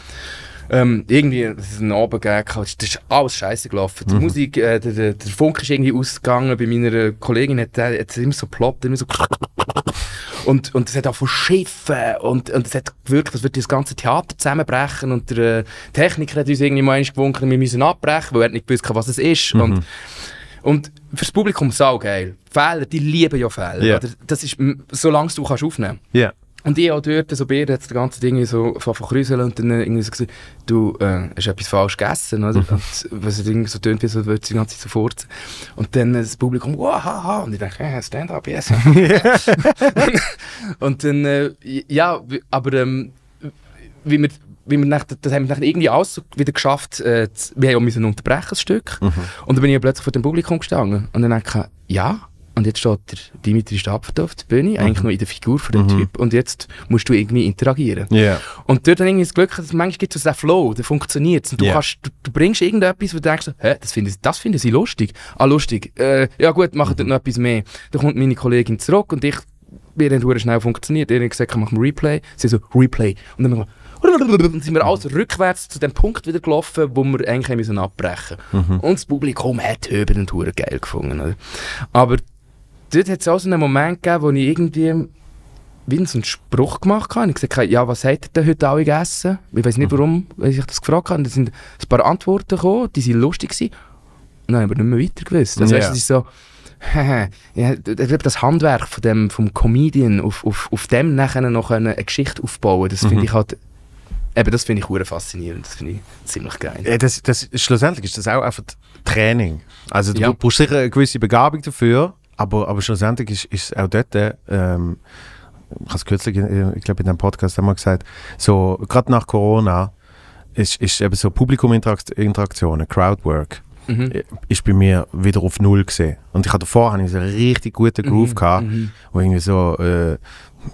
Ähm, irgendwie, das ist ein Abend gegeben, das ist alles scheiße gelaufen. Die Musik, äh, der, der, der Funk ist irgendwie ausgegangen, bei meiner Kollegin hat es immer so ploppt, immer so und, und es hat auch von Schiffen und, und es hat gewirkt, als würde das ganze Theater zusammenbrechen und der äh, Techniker hat uns irgendwie mal gewunken, wir müssen abbrechen, weil er nicht gewusst was es ist. Und, und fürs Publikum sau geil. Fehler, die lieben ja Fehler. Oder? Das ist, solange du kannst aufnehmen Ja. Und ich auch dort, so bei ihr, hat das ganze Ding so von krüseln und dann irgendwie so gesagt, du äh, hast etwas falsch gegessen, oder? Und was es irgendwie so tönt, wie so, würde sie die ganze Zeit so furzen. Und dann äh, das Publikum, wow, haha. Und ich denke, äh, Stand-up, yes. und dann, äh, ja, aber ähm, wie wir, wie wir nach, das haben wir nach irgendwie alles wieder geschafft, äh, zu- wir haben auch müssen unterbrechen, das Stück. Und dann bin ich plötzlich vor dem Publikum gestanden und dann dachte ich, ja, und jetzt steht der Dimitri Stapfer auf der Bühne, eigentlich noch in der Figur von dem Typ und jetzt musst du irgendwie interagieren. Ja. Und dort habe ich irgendwie das Glück, dass manchmal gibt es so den Flow, der funktioniert. Und du, Ja. kannst, du, du bringst irgendetwas, wo du denkst, hä, das finden, das finden sie lustig. Ah, lustig. Äh, ja gut, machen dort noch etwas mehr. Dann kommt meine Kollegin zurück und ich, wir haben verdammt schnell funktioniert. Er hat gesagt, machen wir Replay. Sie so, Replay. Und dann wir dann sind wir alles rückwärts zu dem Punkt wieder gelaufen, wo wir eigentlich müssen abbrechen Und das Publikum hat Höben und Huren geil gefunden. Oder? Aber dort hat es auch so einen Moment gegeben, wo ich irgendwie wie so einen Spruch gemacht habe. Ich gesagt, habe, ja, was habt ihr denn heute alle gegessen? Ich weiß nicht, warum weil ich das gefragt habe. Da sind ein paar Antworten gekommen, die waren lustig. Gewesen. Und dann habe ich aber nicht mehr weiter gewusst. Also, Ja. weißt, du, es ist so, ja, ich glaube, das Handwerk von dem, vom Comedian, auf, auf, auf dem nachher noch eine, Geschichte aufbauen, das finde ich halt, eben, das finde ich hure faszinierend. Das finde ich ziemlich geil. Ja, das, das, schlussendlich ist das auch einfach Training. Also du Ja. brauchst sicher eine gewisse Begabung dafür, aber, aber schlussendlich ist, ist auch dort, ähm, ich habe es kürzlich, äh, ich glaube in einem Podcast einmal gesagt, so gerade nach Corona ist, ist eben so Publikuminteraktionen, Crowdwork, Mhm. äh, ist bei mir wieder auf Null gesehen. Und ich hatte davor hatte ich so einen richtig guten Groove Mhm, gehabt, mhm. wo irgendwie so äh,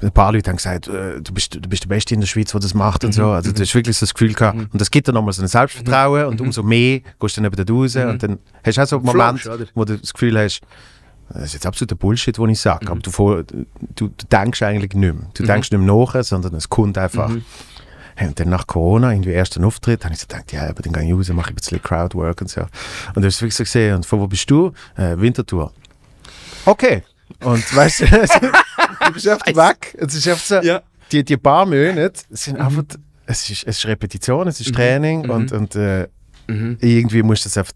ein paar Leute haben gesagt, äh, du, bist, du bist der Beste in der Schweiz, der das macht und so. Mhm, Also mhm. du hast wirklich so das Gefühl gehabt. Mhm. Und das gibt dir nochmal so ein Selbstvertrauen und Mhm. umso mehr gehst du dann eben da raus Mhm. und dann hast du auch so einen Moment, wo du das Gefühl hast, das ist jetzt absoluter Bullshit, was ich sage, Mhm. aber du, du, du denkst eigentlich nicht mehr. Du Mhm. denkst nicht mehr nach, sondern es kommt einfach. Mhm. Hey, und dann nach Corona, irgendwie ersten Auftritt, habe ich so gedacht, ja, aber dann gehe ich raus, mache ich ein bisschen Crowdwork und so. Und du hast wirklich so gesehen, und von wo bist du? Äh, Wintertour. Okay. Und weißt du, du bist einfach weg. Es ist einfach so, Ja. die, die paar Monate sind Mhm. einfach, es ist, es ist Repetition, es ist Mhm. Training Mhm. und, und äh, irgendwie musst du das einfach,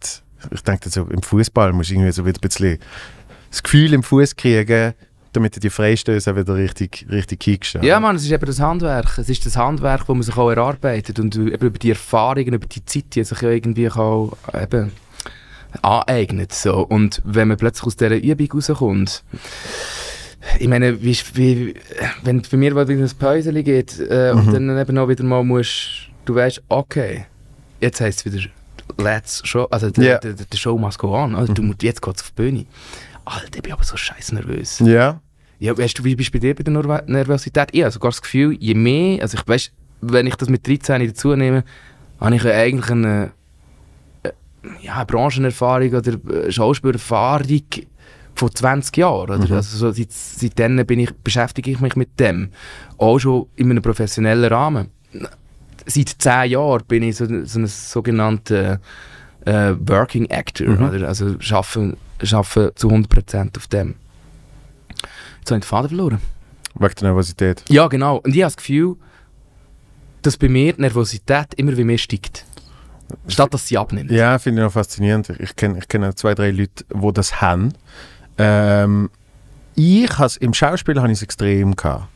ich denke so im Fußball musst du irgendwie so wieder ein bisschen das Gefühl im Fuß kriegen, damit du die Freistöße auch wieder richtig, richtig kickst. Ja, Mann, es ist eben das Handwerk. Es ist das Handwerk, das man sich auch erarbeitet und eben über die Erfahrungen, über die Zeit, die sich ja irgendwie kann, eben aneignet. So. Und wenn man plötzlich aus dieser Übung rauskommt, ich meine, wie, wie, wenn bei mir wieder ein Päuschen geht äh, und Mhm. dann eben auch wieder mal musst, du weißt, okay, jetzt heisst es wieder Let's Show, also der, Ja. der, der Show must go on. Also, du musst, jetzt geht's auf die Bühne. Alter, ich bin aber so scheiß nervös. Ja. Ja, weißt du, wie bist du bei dir bei der Nerv Nervosität? Ich habe sogar das Gefühl, je mehr, also ich weißt, wenn ich das mit 13 dazu nehme, habe ich eigentlich eine, äh, ja, Branchenerfahrung oder äh, Schauspielerfahrung von 20 Jahren. Oder? Mhm. Also so, seit, seitdem bin ich, beschäftige ich mich mit dem. Auch schon in einem professionellen Rahmen. Seit 10 Jahren bin ich so, so ein sogenannter äh, Working Actor. Mhm. Oder? Also arbeite, arbeite zu 100% auf dem. Jetzt habe ich den Faden verloren. Wegen der Nervosität. Ja, genau. Und ich habe das Gefühl, dass bei mir die Nervosität immer wie mehr steigt. Statt dass sie abnimmt. Ja, finde ich noch faszinierend. Ich kenne ich kenn zwei, drei Leute, die das haben. Ähm, ich has, Im Schauspiel habe ich es extrem gehabt.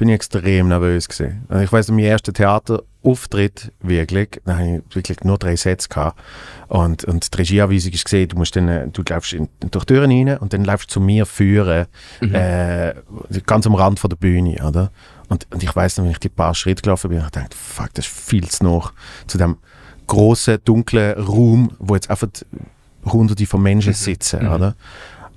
Bin ich extrem nervös gewesen. Also Ich weiß, mein erster Theaterauftritt wirklich, da habe ich wirklich nur drei Sätze gehabt. Und, und die Regieanweisung ist gesehen, du musst dann, äh, du läufst in, durch die Türen rein und dann läufst du zu mir führen, Mhm. äh, ganz am Rand von der Bühne, oder? Und, und ich weiß noch, wenn ich die paar Schritte gelaufen bin, ich dachte, fuck, das ist viel zu noch zu dem großen, dunklen Raum, wo jetzt einfach hunderte von Menschen sitzen, Mhm. oder?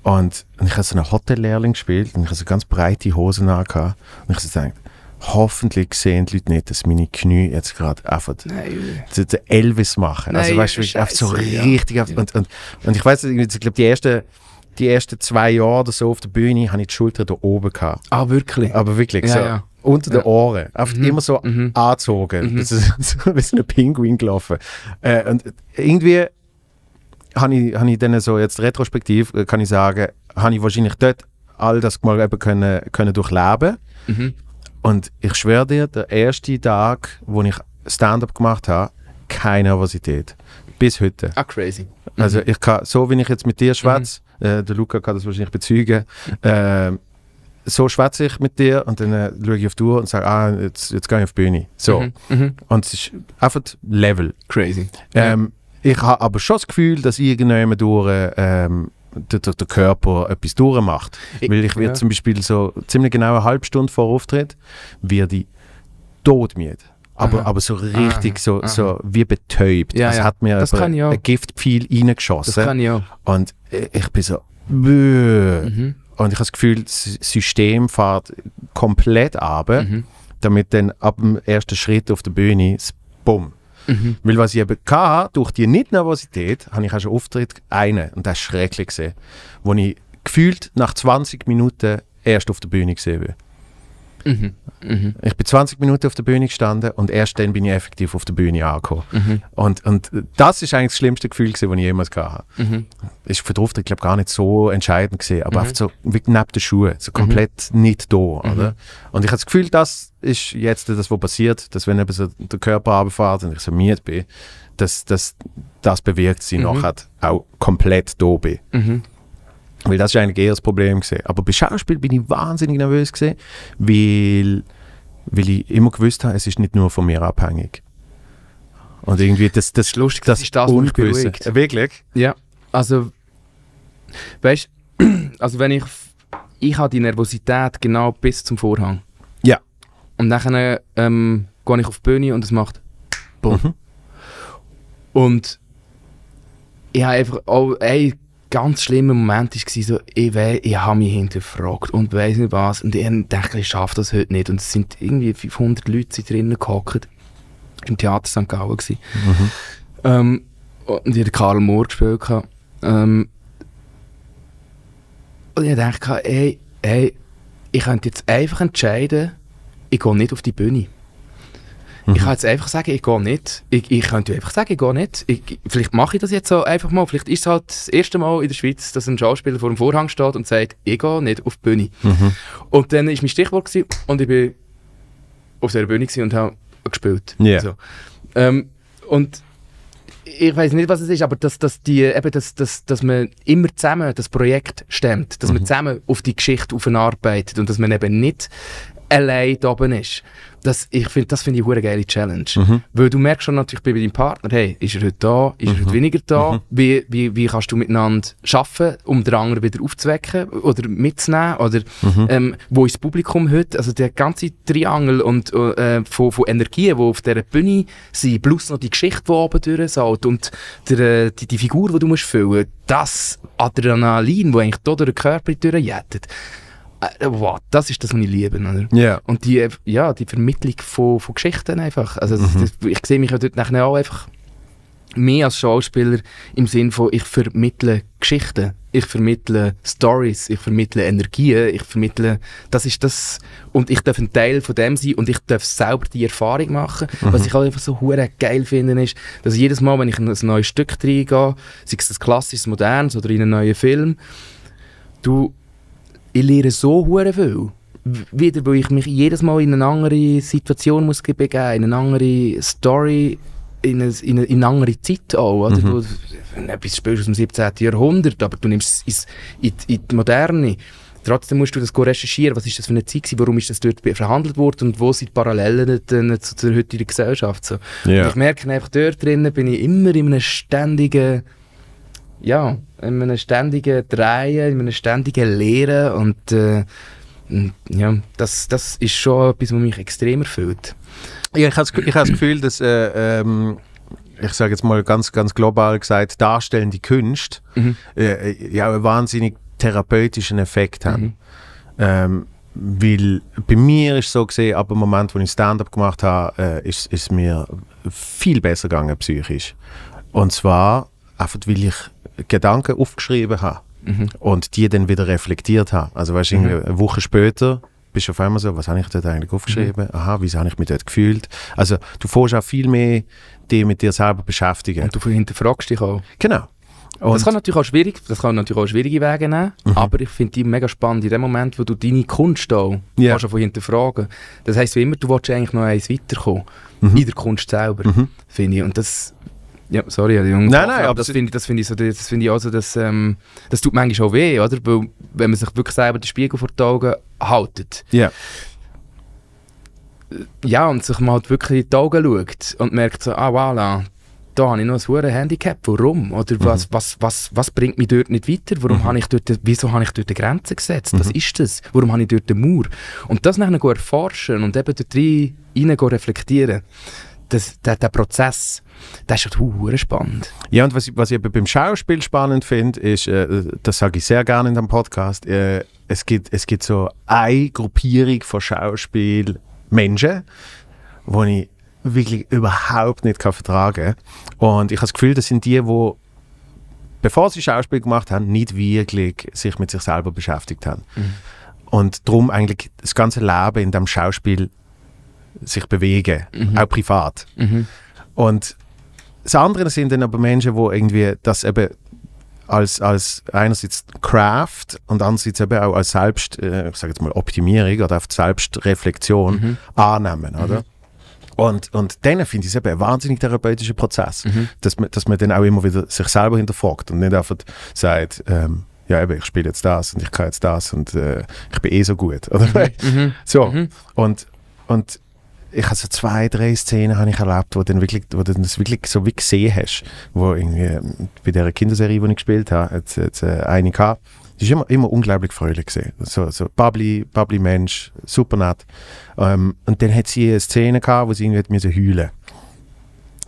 Und, und ich habe so einen Hotellehrling gespielt und ich habe so ganz breite Hosen angehabt und ich habe so gedacht, hoffentlich sehen die Leute nicht, dass meine Knie jetzt gerade einfach Nein. den den Elvis machen. also Nein, weißt du, einfach so ja. richtig. auf- Und, und, und ich weiß, ich glaube, die ersten, die ersten zwei Jahre oder so auf der Bühne habe ich die Schulter da oben gehabt. Ah, wirklich? Aber wirklich, Ja, so ja. unter den Ja. Ohren. Einfach Mhm. immer so Mhm. angezogen. Mhm. So wie so ein Pinguin gelaufen. Äh, und irgendwie habe ich, habe ich dann so jetzt retrospektiv, äh, kann ich sagen, habe ich wahrscheinlich dort all das mal eben können, können durchleben. Mhm. Und ich schwöre dir, der erste Tag, wo ich Stand-up gemacht habe, keine Nervosität. Bis heute. Ah, crazy. Also ich kann, so wie ich jetzt mit dir schwätze, äh, der Luca kann das wahrscheinlich bezeugen, äh, so schwätze ich mit dir und dann äh, schaue ich auf die Uhr und sage, ah, jetzt, jetzt gehe ich auf die Bühne. So. Mhm. Mhm. Und es ist einfach Level. Crazy. Ähm, ich habe aber schon das Gefühl, dass irgendjemand durch ähm, der, der, Körper etwas durchmacht. Ich- Weil ich werde ja. zum Beispiel so ziemlich genau eine halbe Stunde vor Auftritt, werde ich todmüde. Aber, Aha. aber so richtig Aha. so, Aha. so wie betäubt. Ja, Es ja. hat mir Das kann ein Giftpfeil Das reingeschossen. kann ich auch. Und ich bin so. Mhm. Und ich habe das Gefühl, das System fährt komplett ab, Mhm. damit dann ab dem ersten Schritt auf der Bühne, das bumm. Mhm. Weil was ich eben hatte, durch die Nicht-Nervosität, habe ich auch schon Auftritt einen, und das ist schrecklich gesehen, wo ich gefühlt nach 20 Minuten erst auf der Bühne gesehen bin. Mhm. Mhm. Ich bin 20 Minuten auf der Bühne gestanden und erst dann bin ich effektiv auf der Bühne angekommen. Mhm. Und, und das ist eigentlich das schlimmste Gefühl, gewesen, das ich jemals hatte. Mhm. Ist für den Auftritt, glaube gar nicht so entscheidend gesehen, aber Mhm. einfach so wie neben den Schuhen, so komplett nicht da, oder? Und ich habe das Gefühl, das ist jetzt das, was passiert, dass wenn eben so der Körper runterfährt und ich so müde bin, dass, dass das bewirkt, dass ich Mhm. nachher auch komplett da bin. Weil das ist eigentlich eher das Problem gewesen. Aber bei Schauspiel bin ich wahnsinnig nervös gewesen, weil, weil ich immer gewusst habe, es ist nicht nur von mir abhängig. Und irgendwie das, das, ist lustig, das ist das, was beruhigt. Wirklich? Ja, also, weißt also wenn ich, ich habe die Nervosität genau bis zum Vorhang. Ja. Und dann ähm, gehe ich auf die Bühne und es macht Bumm. Mhm. Und ich habe einfach auch ein ganz schlimmer Moment war so, ich, wei- ich habe mich hinterfragt und weiss nicht was. Und ich dachte, ich schaffe das heute nicht. Und es sind irgendwie 500 Leute drinnen gehockt. Im Theater St. Gallen gewesen. Mhm. Ähm, und ich hatte Karl Mohr gespielt. Ähm, und ich dachte, ey, ey, ich könnte jetzt einfach entscheiden, ich gehe nicht auf die Bühne. Ich kann jetzt einfach sagen, ich gehe nicht. Ich, ich könnte einfach sagen, ich gehe nicht. Ich, vielleicht mache ich das jetzt so einfach mal. Vielleicht ist es halt das erste Mal in der Schweiz, dass ein Schauspieler vor dem Vorhang steht und sagt, ich gehe nicht auf die Bühne. Mhm. Und dann war mein Stichwort gewesen, und ich bin auf der Bühne und habe gespielt. Ja. So. Ähm, und ich weiß nicht, was es ist, aber dass, dass, die, eben, dass, dass, dass man immer zusammen das Projekt stemmt, dass man zusammen auf die Geschichte aufarbeitet und dass man eben nicht allein da oben ist. Das, ich find, das finde ich eine geile Challenge. Weil du merkst schon natürlich bei deinem Partner, hey, ist er heute da, ist er heute weniger da, wie, wie, wie kannst du miteinander arbeiten, um den anderen wieder aufzuwecken oder mitzunehmen, oder ähm, wo ist das Publikum heute, also der ganze Triangel und, äh, von, von Energien, die auf dieser Bühne sind, plus noch die Geschichte, die oben durchsaugt und der, äh, die, die Figur, die du musst füllen das Adrenalin, das eigentlich hier durch den Körper durchjettet, wow, das ist das, was ich liebe. Oder? Ja. Und die, äh, ja, die Vermittlung von, von Geschichten einfach. Also das, das, ich sehe mich ja dort nachher auch einfach mehr als Schauspieler im Sinn von, ich vermittle Geschichten, ich vermittle Stories, ich vermittle Energien, ich vermittle, das ist das, und ich darf ein Teil von dem sein und ich darf selber die Erfahrung machen. Was ich auch einfach so hure geil finde, ist, dass jedes Mal, wenn ich in ein neues Stück reingehe, sei es ein klassisches, modernes oder in einen neuen Film, du, ich lerne so hure viel. Wieder, weil ich mich jedes Mal in eine andere Situation muss begeben, in eine andere Story, in eine, in eine, in eine andere Zeit auch. Du, wenn du etwas spielst aus dem 17. Jahrhundert, aber du nimmst es in, in die Moderne. Trotzdem musst du das recherchieren, was ist das für eine Zeit gewesen, warum ist das dort verhandelt worden und wo sind die Parallelen dann zu der heutigen Gesellschaft. So. Ja. Und ich merke einfach, dort drinnen bin ich immer in einem ständigen ja, in einem ständigen Drehen, in einem ständigen Lehren und äh, ja, das, das ist schon etwas, was mich extrem erfüllt. Ja, ich habe ich hab das Gefühl, dass, äh, ähm, ich sage jetzt mal ganz, ganz global gesagt, darstellende Künste Mhm. äh, ja einen wahnsinnig therapeutischen Effekt haben. Mhm. Ähm, weil bei mir ist so gesehen, ab dem Moment, wo ich Stand-up gemacht habe, äh, ist es mir viel besser gegangen psychisch. Und zwar einfach, weil ich Gedanken aufgeschrieben habe Mhm. und die dann wieder reflektiert habe. Also weißt du, Mhm. eine Woche später bist du auf einmal so, was habe ich dort eigentlich aufgeschrieben? Aha, wieso habe ich mich dort gefühlt? Also du fährst auch viel mehr dich mit dir selber beschäftigen. Und du hinterfragst dich auch. Genau. Und das kann natürlich auch schwierig, das kann natürlich auch schwierige Wege nehmen, aber ich finde die mega spannend in dem Moment, wo du deine Kunst auch Ja. kannst davon hinterfragen. Das heisst, wie immer, du willst eigentlich noch eins weiterkommen. Mhm. In der Kunst selber, finde ich. Und das, ja, sorry, die Jungs. Nein, nein, aber das finde ich, das finde ich so, das finde ich also, das, ähm, das tut manchmal auch weh, oder? Weil, wenn man sich wirklich selber den Spiegel vor die Augen haltet. ja. Ja, und sich mal wirklich in die Augen schaut und merkt so, ah, voilà, da habe ich noch ein hohes Handicap, warum? Oder was, was, was, was bringt mich dort nicht weiter? Warum habe ich dort, wieso habe ich dort eine Grenze gesetzt? Was ist das? Warum habe ich dort eine Mauer? Und das nachher erforschen und eben dort rein, reflektieren, das, der, der Prozess, das ist halt spannend. Ja, und was ich, was ich beim Schauspiel spannend finde, ist, äh, das sage ich sehr gerne in dem Podcast, äh, es, gibt, es gibt so eine Gruppierung von Schauspielmenschen, wo ich wirklich überhaupt nicht kann vertragen Und ich habe das Gefühl, das sind die, die, bevor sie Schauspiel gemacht haben, nicht wirklich sich mit sich selber beschäftigt haben. Und darum eigentlich das ganze Leben in dem Schauspiel sich bewegen, auch privat. Und das andere sind dann aber Menschen, die irgendwie das eben als, als einerseits Craft und andererseits eben auch als Selbst, äh, ich sage jetzt mal Optimierung oder auf Selbstreflexion annehmen, oder? Und, und dann finde ich es eben ein wahnsinnig therapeutischer Prozess, dass, man, dass man dann auch immer wieder sich selber hinterfragt und nicht einfach sagt, ähm, ja eben, ich spiele jetzt das und ich kann jetzt das und äh, ich bin eh so gut, oder? So, und, und ich habe so zwei, drei Szenen habe ich erlebt, wo, dann wirklich, wo du das wirklich so wie gesehen hast. Wo irgendwie ähm, bei der Kinderserie, die ich gespielt habe, hat es äh, eine gehabt, Die ist immer, immer unglaublich fröhlich gesehen. So, so bubbly, bubbly Mensch, super nett. Ähm, und dann hat sie eine Szene gehabt, wo sie irgendwie hat heulen.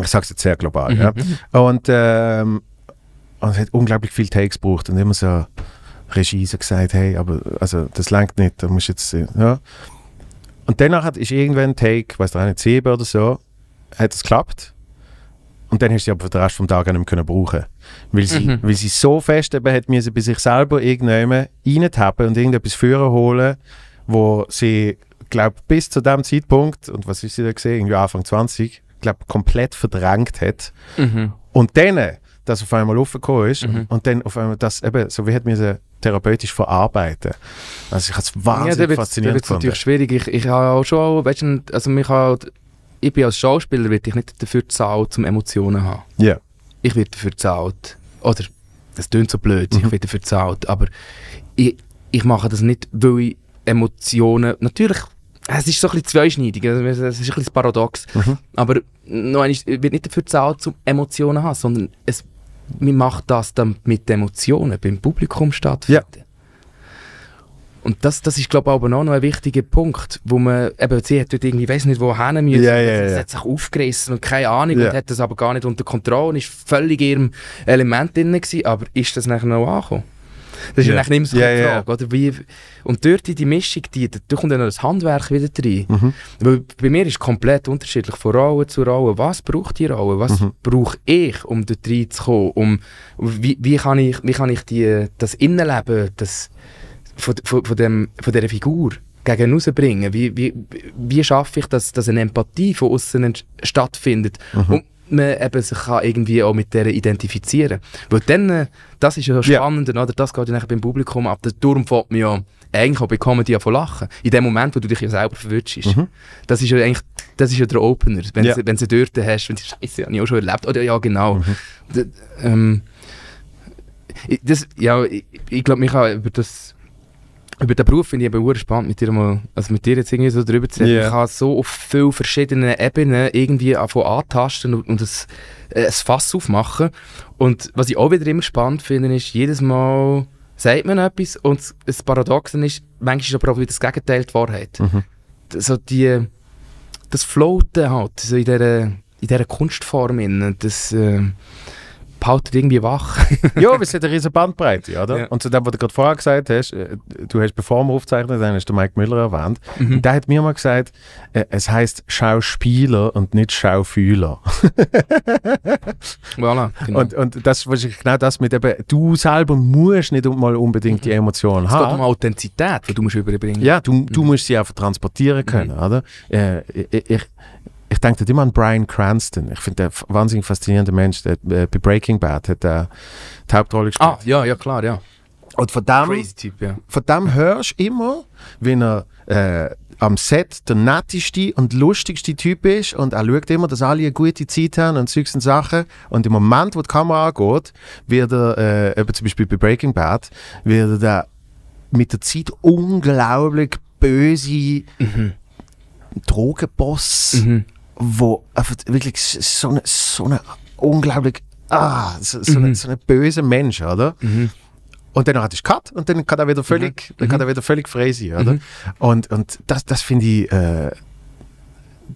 Ich sage es jetzt sehr global. Mhm. Ja. Und, ähm, und es hat unglaublich viel Takes gebraucht und immer so Regie so gesagt, hey, aber also das langt nicht, da musst jetzt äh, ja. Und danach hat ist irgendwann Take, weiß nicht, sieben oder so, hat es geklappt. Und dann hast du sie aber für den Rest des Tages nicht mehr können brauchen weil sie, Mhm. weil sie so fest eben hat müssen bei sich selber irgendjemand reintappen und irgendetwas führen holen, wo sie, glaube bis zu dem Zeitpunkt, und was ist sie da gesehen, irgendwie Anfang 20, glaube komplett verdrängt hat. Mhm. Und dann, dass auf einmal aufgekommen ist Mhm. und dann auf einmal das eben, so wie hat mir sie therapeutisch verarbeiten. Also ich habe es Ja, wahnsinnig es faszinierend gefunden. natürlich schwierig. Ich, ich habe auch schon, weißt du, also mich halt, ich bin als Schauspieler wird ich nicht dafür gezahlt, zum Emotionen zu haben. Ja. Ich werde dafür gezahlt. Oder, das klingt so blöd, Mhm. ich werde dafür gezahlt. Aber ich, ich mache das nicht, weil ich Emotionen, natürlich, es ist so ein bisschen zweischneidig, es ist ein bisschen paradox. Mhm. Aber noch einmal, ich werde nicht dafür gezahlt, zum Emotionen zu haben, sondern es, man macht das dann mit Emotionen beim Publikum stattfinden. Und das, das ist, glaube ich, aber auch noch ein wichtiger Punkt, wo man, eben, sie hat dort irgendwie, weiß nicht, wohin müssen. Ja, ja, Sie ja. hat sich aufgerissen und keine Ahnung Ja. und hat das aber gar nicht unter Kontrolle und ist völlig in ihrem Element drin gewesen. Aber ist das nachher noch angekommen? Das ist Ja. ja. nicht so die ja. Frage, oder? Wie, und dort in die Mischung, die, da kommt dann noch das Handwerk wieder rein. Mhm. Weil bei mir ist es komplett unterschiedlich, von Rolle zu Rolle. Was braucht die Rolle? Was Mhm. brauche ich, um dort reinzukommen? Um, wie, wie kann ich, wie kann ich die, das Innenleben das, von, von, von, dem, von dieser Figur gegen rausbringen? Wie, wie, wie schaffe ich, dass, dass eine Empathie von außen stattfindet? Mhm. Und man eben sich kann irgendwie auch mit der identifizieren Weil dann, äh, das ist ja spannend, oder? das geht ja nachher beim Publikum ab. Darum fängt man ja eigentlich auch bei Comedy an von lachen. In dem Moment, wo du dich ja selber verwünschst. Mhm. Das ist ja eigentlich, das ist ja der Opener. Wenn, sie, wenn sie dort hast, wenn sie Scheiße, habe ich auch schon erlebt. Oder ja, genau. Mhm. D- ähm, ich- das, ja, ich, ich glaube, mich auch über das über den Beruf finde ich eben spannend, mit dir, mal, also mit dir jetzt irgendwie so drüber zu reden. Ja. Ich kann so auf vielen verschiedenen Ebenen irgendwie anfangen antasten und, und ein, äh, ein Fass aufmachen. Und was ich auch wieder immer spannend finde, ist, jedes Mal sagt man etwas und das- das Paradoxe ist, manchmal ist aber auch wieder das Gegenteil die Wahrheit. Mhm. So die, das Floaten halt, so in dieser, in dieser Kunstform, das äh, behaltet irgendwie wach. ja, es hat eine riesige Bandbreite, oder? Ja. Und zu dem, was du gerade vorher gesagt hast, äh, du hast, bevor wir aufzeichnen, dann hast du Mike Müller erwähnt. Mhm. Und der hat mir mal gesagt, äh, es heißt Schauspieler und nicht Schaufühler. Voilà, genau. Und, und das ist genau das mit eben, du selber musst nicht mal unbedingt die Emotionen es geht um haben. Authentizität, die du musst überbringen Ja, du, du musst sie einfach transportieren können, oder? Äh, ich, ich denke immer an Brian Cranston. Ich finde, der wahnsinnig faszinierende Mensch. Der, äh, bei Breaking Bad hat er die Hauptrolle gespielt. Ah, ja, ja, klar, ja. Und von dem, Crazy Typ, ja. von dem hörst du immer, wenn er äh, am Set der netteste und lustigste Typ ist und er schaut immer, dass alle eine gute Zeit haben und solche Sachen. Und im Moment, wo die Kamera angeht, wird er, äh, eben zum Beispiel bei Breaking Bad, wird er mit der Zeit unglaublich böse Mhm. Drogenboss, Mhm. Wo einfach wirklich so eine, so eine unglaublich, ah, so, so, Mhm. eine, so ein böser Mensch, oder? Mhm. Und dann hat es Cut und dann kann er wieder völlig, dann kann er wieder völlig frei sein, oder? Mhm. Und, und das, das finde ich, äh,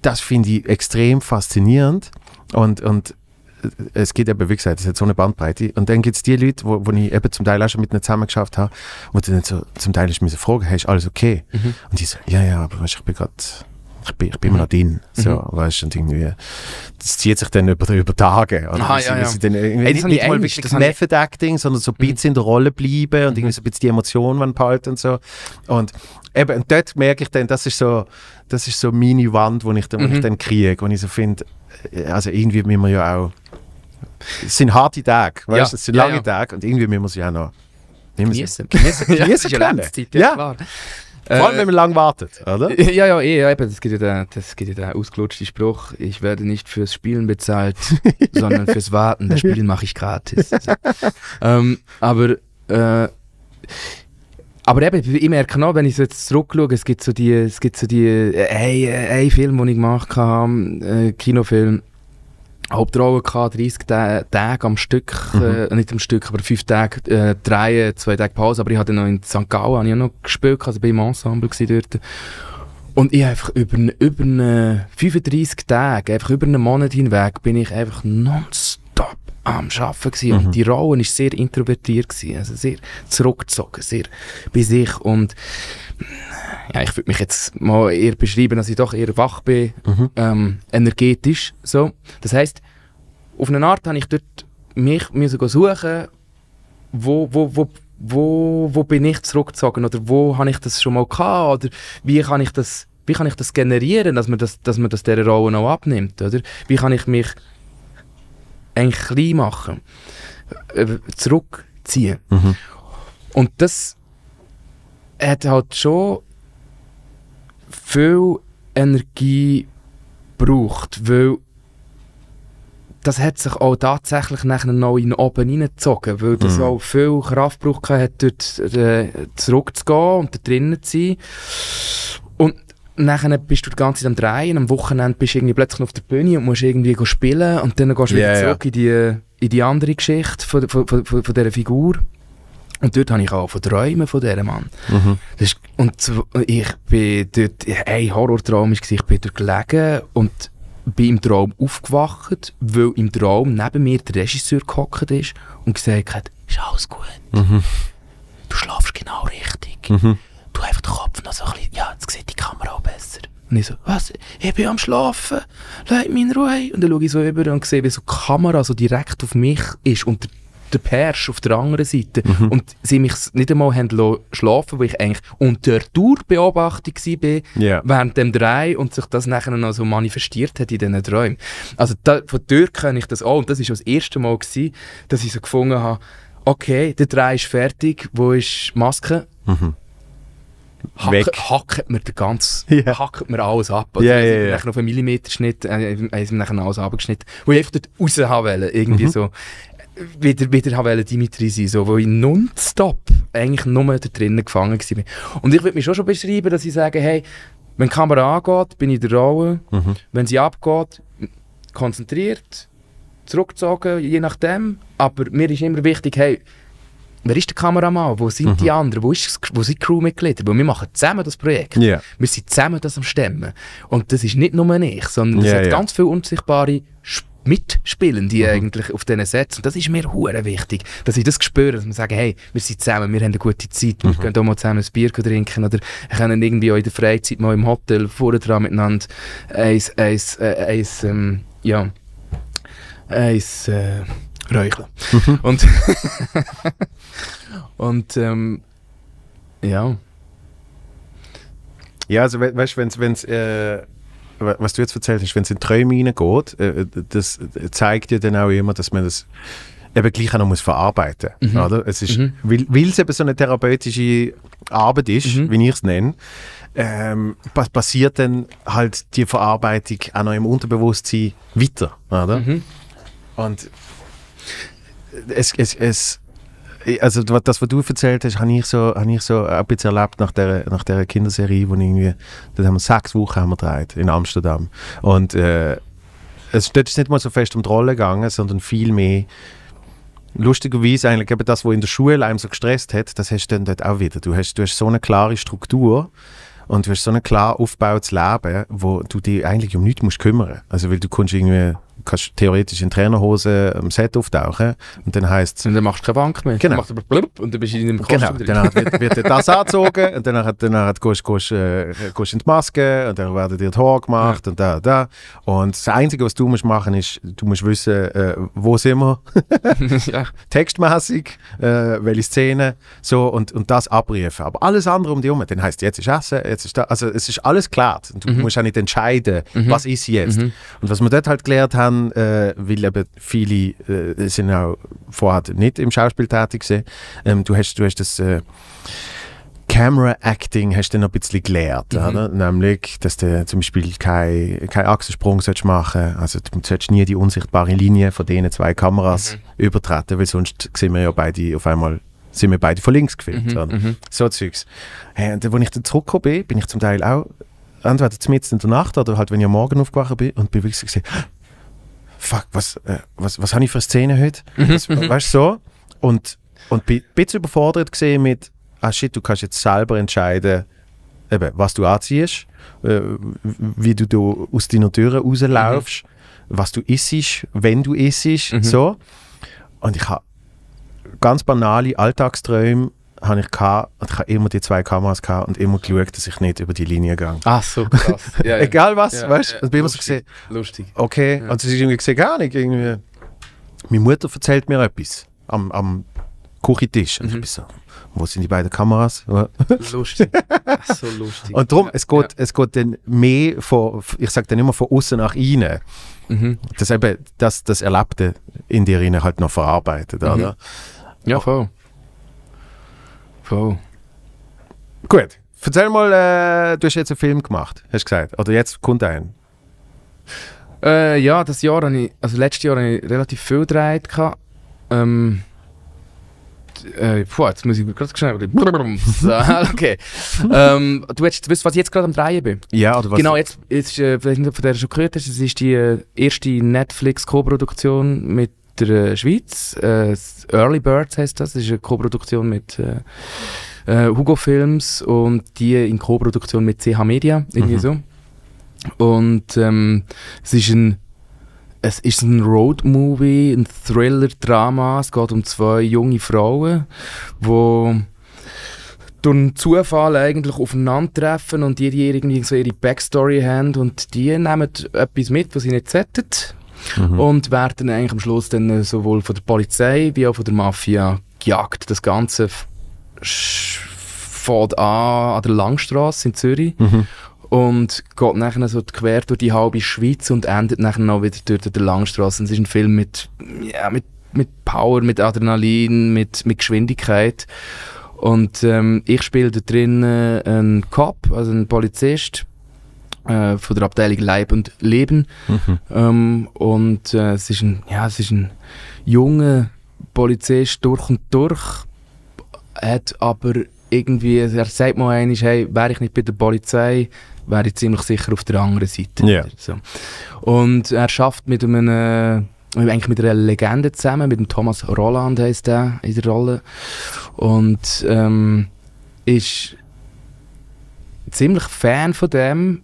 das finde ich extrem faszinierend und, und äh, es geht eben, wie gesagt, es hat so eine Bandbreite. Und dann gibt es die Leute, wo, wo ich eben zum Teil auch schon mit ihnen zusammen geschafft habe, wo du dann so zum Teil mir so fragen, hey, ist alles okay? Mhm. Und die so, ja, ja, aber ich bin gerade, ich bin, ich bin immer noch drin, so, Mhm. weißt, und irgendwie, das zieht sich dann über, über Tage, oder? Aha, ja, ja. dann Ey, das nicht, nicht mal wirklich Method Acting, sondern so ein bisschen in der Rolle bleiben und irgendwie so ein bisschen die Emotionen behalten und so. Und eben, und dort merke ich dann, das ist so, das ist so meine Wand, wo ich dann, wo ich Mhm. dann kriege, wo ich so finde, also irgendwie müssen wir ja auch, es sind harte Tage, weißt Ja, es sind ja, lange ja. Tage und irgendwie müssen wir sie auch noch Genießen. Genießen, Genießen ja ja, Ja. klar. Vor allem, wenn man lang wartet, oder? Äh, ja, ja, eh, ja, eben, das gibt ja den, das gibt ja den ausgelutschten Spruch, ich werde nicht fürs Spielen bezahlt, sondern fürs Warten. Das Spielen mache ich gratis. So. ähm, aber, äh, aber eben, ich merke noch, wenn ich so jetzt zurückschaue, es gibt so die, es gibt so die, äh, ein, äh, ein Film, den ich gemacht habe, äh, Kinofilm, Hauptrolle gehabt, 30 Ta Tage am Stück, Mhm. äh, nicht am Stück, aber fünf Tage äh, drei, zwei Tage Pause, aber ich hatte noch in St. Gallen habe ich noch gespielt, also bin im Ensemble dort. Und ich einfach über, über ne 35 Tage, einfach über einen Monat hinweg, bin ich einfach nonstop am Arbeiten gewesen. Mhm. Und die Rolle war sehr introvertiert gewesen, also sehr zurückgezogen, sehr bei sich und ja, ich würde mich jetzt mal eher beschreiben, dass ich doch eher wach bin, Mhm. ähm, energetisch, so. Das heisst, auf eine Art habe ich dort mich müssen suchen, wo, wo, wo, wo, wo bin ich zurückgezogen oder wo habe ich das schon mal gehabt oder wie kann ich das, wie kann ich das generieren, dass man das, dass man das dieser Rolle noch abnimmt, oder? Wie kann ich mich eigentlich klein machen, äh, zurückziehen. Mhm. Und das hat halt schon viel Energie gebraucht, weil das hat sich auch tatsächlich nachher noch in oben hineingezogen, weil das Mhm. auch viel Kraft gebraucht hat, dort äh, zurückzugehen und da drinnen zu sein. Und nachher bist du die ganze Zeit am Drehen, am Wochenende bist du irgendwie plötzlich auf der Bühne und musst irgendwie spielen und dann gehst du wieder Ja, ja. zurück in die, in die andere Geschichte von, von, von, von, von dieser Figur. Und dort habe ich auch von Träumen von diesem Mann. Mhm. Das ist, und ich bin dort, ein Horrortraum war, ich bin dort gelegen und bin im Traum aufgewacht, weil im Traum neben mir der Regisseur gehockt ist und gesagt hat, ist alles gut, Mhm. du schlafst genau richtig. Mhm. Du einfach den Kopf noch so ein bisschen, ja, jetzt sieht die Kamera auch besser. Und ich so, was, ich bin am Schlafen, lass mich in Ruhe. Und dann schaue ich so über und sehe, wie so die Kamera so direkt auf mich ist und der, der Persch auf der anderen Seite. Und sie mich nicht einmal haben schlafen, weil ich eigentlich unter Durchbeobachtung war Ja. während dem Drei und sich das nachher noch so manifestiert hat in diesen Träumen. Also da, von dort kenne ich das auch und das war das erste Mal, gewesen, dass ich so gefunden habe, okay, der Drei ist fertig, wo ist die Maske? Mhm. Hacken, hacken wir den ganz, Ja. hacken wir alles ab. Wir ja, sind ja. nachher auf einen Millimeterschnitt, äh, haben sie nachher alles abgeschnitten, wo ich einfach dort raus haben wollte, irgendwie Mhm. so, wieder, wieder Dimitri sein, so, wo ich nonstop eigentlich nur da drinnen gefangen war. Und ich würde mich schon schon beschreiben, dass ich sage, hey, wenn die Kamera angeht, bin ich in der Rolle, Mhm. wenn sie abgeht, konzentriert, zurückgezogen, je nachdem, aber mir ist immer wichtig, hey, Wer ist der Kameramann? Wo sind Mhm. die anderen? Wo, ist, wo sind die Crewmitglieder? Weil wir machen zusammen das Projekt. Ja. Wir sind zusammen das am Stemmen. Und das ist nicht nur ich, sondern es Ja, hat ja. ganz viele unsichtbare Sch- Mitspielende Mhm. eigentlich auf diesen Sets. Und das ist mir hure wichtig, dass ich das spüre, dass wir sagen, hey, wir sind zusammen, wir haben eine gute Zeit, wir Mhm. können auch mal zusammen ein Bier trinken oder können irgendwie auch in der Freizeit mal im Hotel vorher dran miteinander eins, eins, äh, eins, ähm, ja, eins, äh, räucheln. Mhm. Und, und, ähm, ja. Ja, also we weißt du, äh, wa- was du jetzt erzählt hast, wenn es in Träume hineingeht, äh, das zeigt ja dann auch immer, dass man das eben gleich auch noch muss verarbeiten muss. Mhm. Oder? Es ist, Mhm. weil, es eben so eine therapeutische Arbeit ist, Mhm. wie ich es nenne, ähm, pa passiert dann halt die Verarbeitung auch noch im Unterbewusstsein weiter. Oder? Mhm. Und es, es, es, also das, was du erzählt hast, habe ich so, habe ich so ein erlebt nach der, nach der Kinderserie, wo irgendwie, da haben wir sechs Wochen haben wir gedreht, in Amsterdam. Und äh, es dort ist nicht mal so fest um die Rolle gegangen, sondern viel mehr lustigerweise eigentlich eben das, was in der Schule einem so gestresst hat, das hast du dann dort auch wieder. Du hast, du hast so eine klare Struktur und du hast so ein klar aufgebautes Leben, wo du dich eigentlich um nichts musst kümmern. Also weil du kannst irgendwie kannst theoretisch in Trainerhose am Set auftauchen und dann heißt Und dann machst du keine Bank mehr. Genau. Dann machst du aber blub und dann bist du in deinem Kostüm Genau, drin. dann wird, wird dir das angezogen und dann, dann, dann gehst du äh, in die Maske und dann werden dir die Haare gemacht und da, da. Und das Einzige, was du musst machen ist, du musst wissen, äh, wo sind wir, ja. textmäßig, äh, welche Szene, so und, und das abrufen. Aber alles andere um dich herum, dann heisst jetzt ist Essen, jetzt ist da, also es ist alles klar. Du Mhm. musst auch nicht entscheiden, Mhm. was ist jetzt. Mhm. Und was wir dort halt gelernt haben, äh, weil eben viele äh, sind auch vorher nicht im Schauspiel tätig gewesen, ähm, du hast, du hast das äh, Camera Acting hast du noch ein bisschen gelernt, Mhm. oder? nämlich, dass du zum Beispiel keinen kein Achsensprung sollst machen also du sollst nie die unsichtbare Linie von diesen zwei Kameras Mhm. übertreten, weil sonst sehen wir ja beide auf einmal sind wir beide von links gefilmt. Mhm. Mhm. So Zeugs. Hey, und dann, als ich dann zurückgekommen bin, bin ich zum Teil auch entweder mitten in der Nacht oder halt, wenn ich am Morgen aufgewacht bin und bin wirklich gesehen, fuck, was, äh, was, was habe ich für Szene heute? Mhm, Was, weißt du, so? Und, und bin ein bisschen überfordert gesehen mit, ah shit, du kannst jetzt selber entscheiden, eben, was du anziehst, äh, wie du da aus deiner Tür rauslaufst, was du isst, wenn du isst, Mhm. so. Und ich habe ganz banale Alltagsträume habe ich gehabt, ich habe immer die zwei Kameras gehabt und immer geschaut, dass ich nicht über die Linie gehe. Ah, so krass. Ja, ja. Egal was, Ja, weißt du? ja, bin immer so gesehen, Lustig. okay, und ist irgendwie gesehen, gar nicht. Irgendwie. Meine Mutter erzählt mir etwas am, am Küchentisch. Und ich Mhm. bin so, wo sind die beiden Kameras? Lustig. Ach, so lustig. Und darum, es, geht, es geht dann mehr von, ich sage dann immer von außen nach innen. Mhm. Das eben, das, das Erlebte in dir rein halt noch verarbeitet, Mhm. oder? ja, voll. Voll. Gut, erzähl mal, äh, du hast jetzt einen Film gemacht, hast du gesagt. Oder jetzt kommt ein. Äh, ja, das Jahr habe ich, also letztes Jahr habe ich relativ viel gedreht. gehabt. Ähm, äh, puh, jetzt muss ich gerade schnell. so, okay. ähm, du hättest gewusst, was ich jetzt gerade am Drehen bin. Ja, oder was? Genau, jetzt, jetzt äh, ich weiß nicht, du von der schon gehört hast, es ist die äh, erste Netflix-Co-Produktion mit der äh, Schweiz. Äh, Early Birds heißt das. Das ist eine Co-Produktion mit äh, äh, Hugo Films und die in Co-Produktion mit CH Media, irgendwie Mhm. so. Und ähm, es ist ein es ist ein Road-Movie, ein Thriller-Drama. Es geht um zwei junge Frauen, die durch einen Zufall eigentlich aufeinandertreffen und die, die irgendwie so ihre Backstory haben und die nehmen etwas mit, was sie nicht sollten Mhm. und werden eigentlich am Schluss dann äh, sowohl von der Polizei wie auch von der Mafia gejagt. Das Ganze f- sch- fängt an an der Langstrasse in Zürich Mhm. und geht nachher so quer durch die halbe Schweiz und endet nachher noch wieder durch die Langstrasse. Es ist ein Film mit, ja, mit, mit Power, mit Adrenalin, mit, mit Geschwindigkeit. Und ähm, ich spiele da drin äh, einen Cop, also einen Polizist äh, von der Abteilung Leib und Leben. Mhm. Ähm, und äh, es, ist ein, ja, es ist ein junger Polizist durch und durch, hat aber irgendwie, er sagt mal einmal, hey, wäre ich nicht bei der Polizei, wäre ich ziemlich sicher auf der anderen Seite. Ja. So. Und er schafft mit einem, äh, eigentlich mit einer Legende zusammen, mit dem Thomas Roland heißt er in der Rolle. Und ähm, ist ziemlich Fan von dem,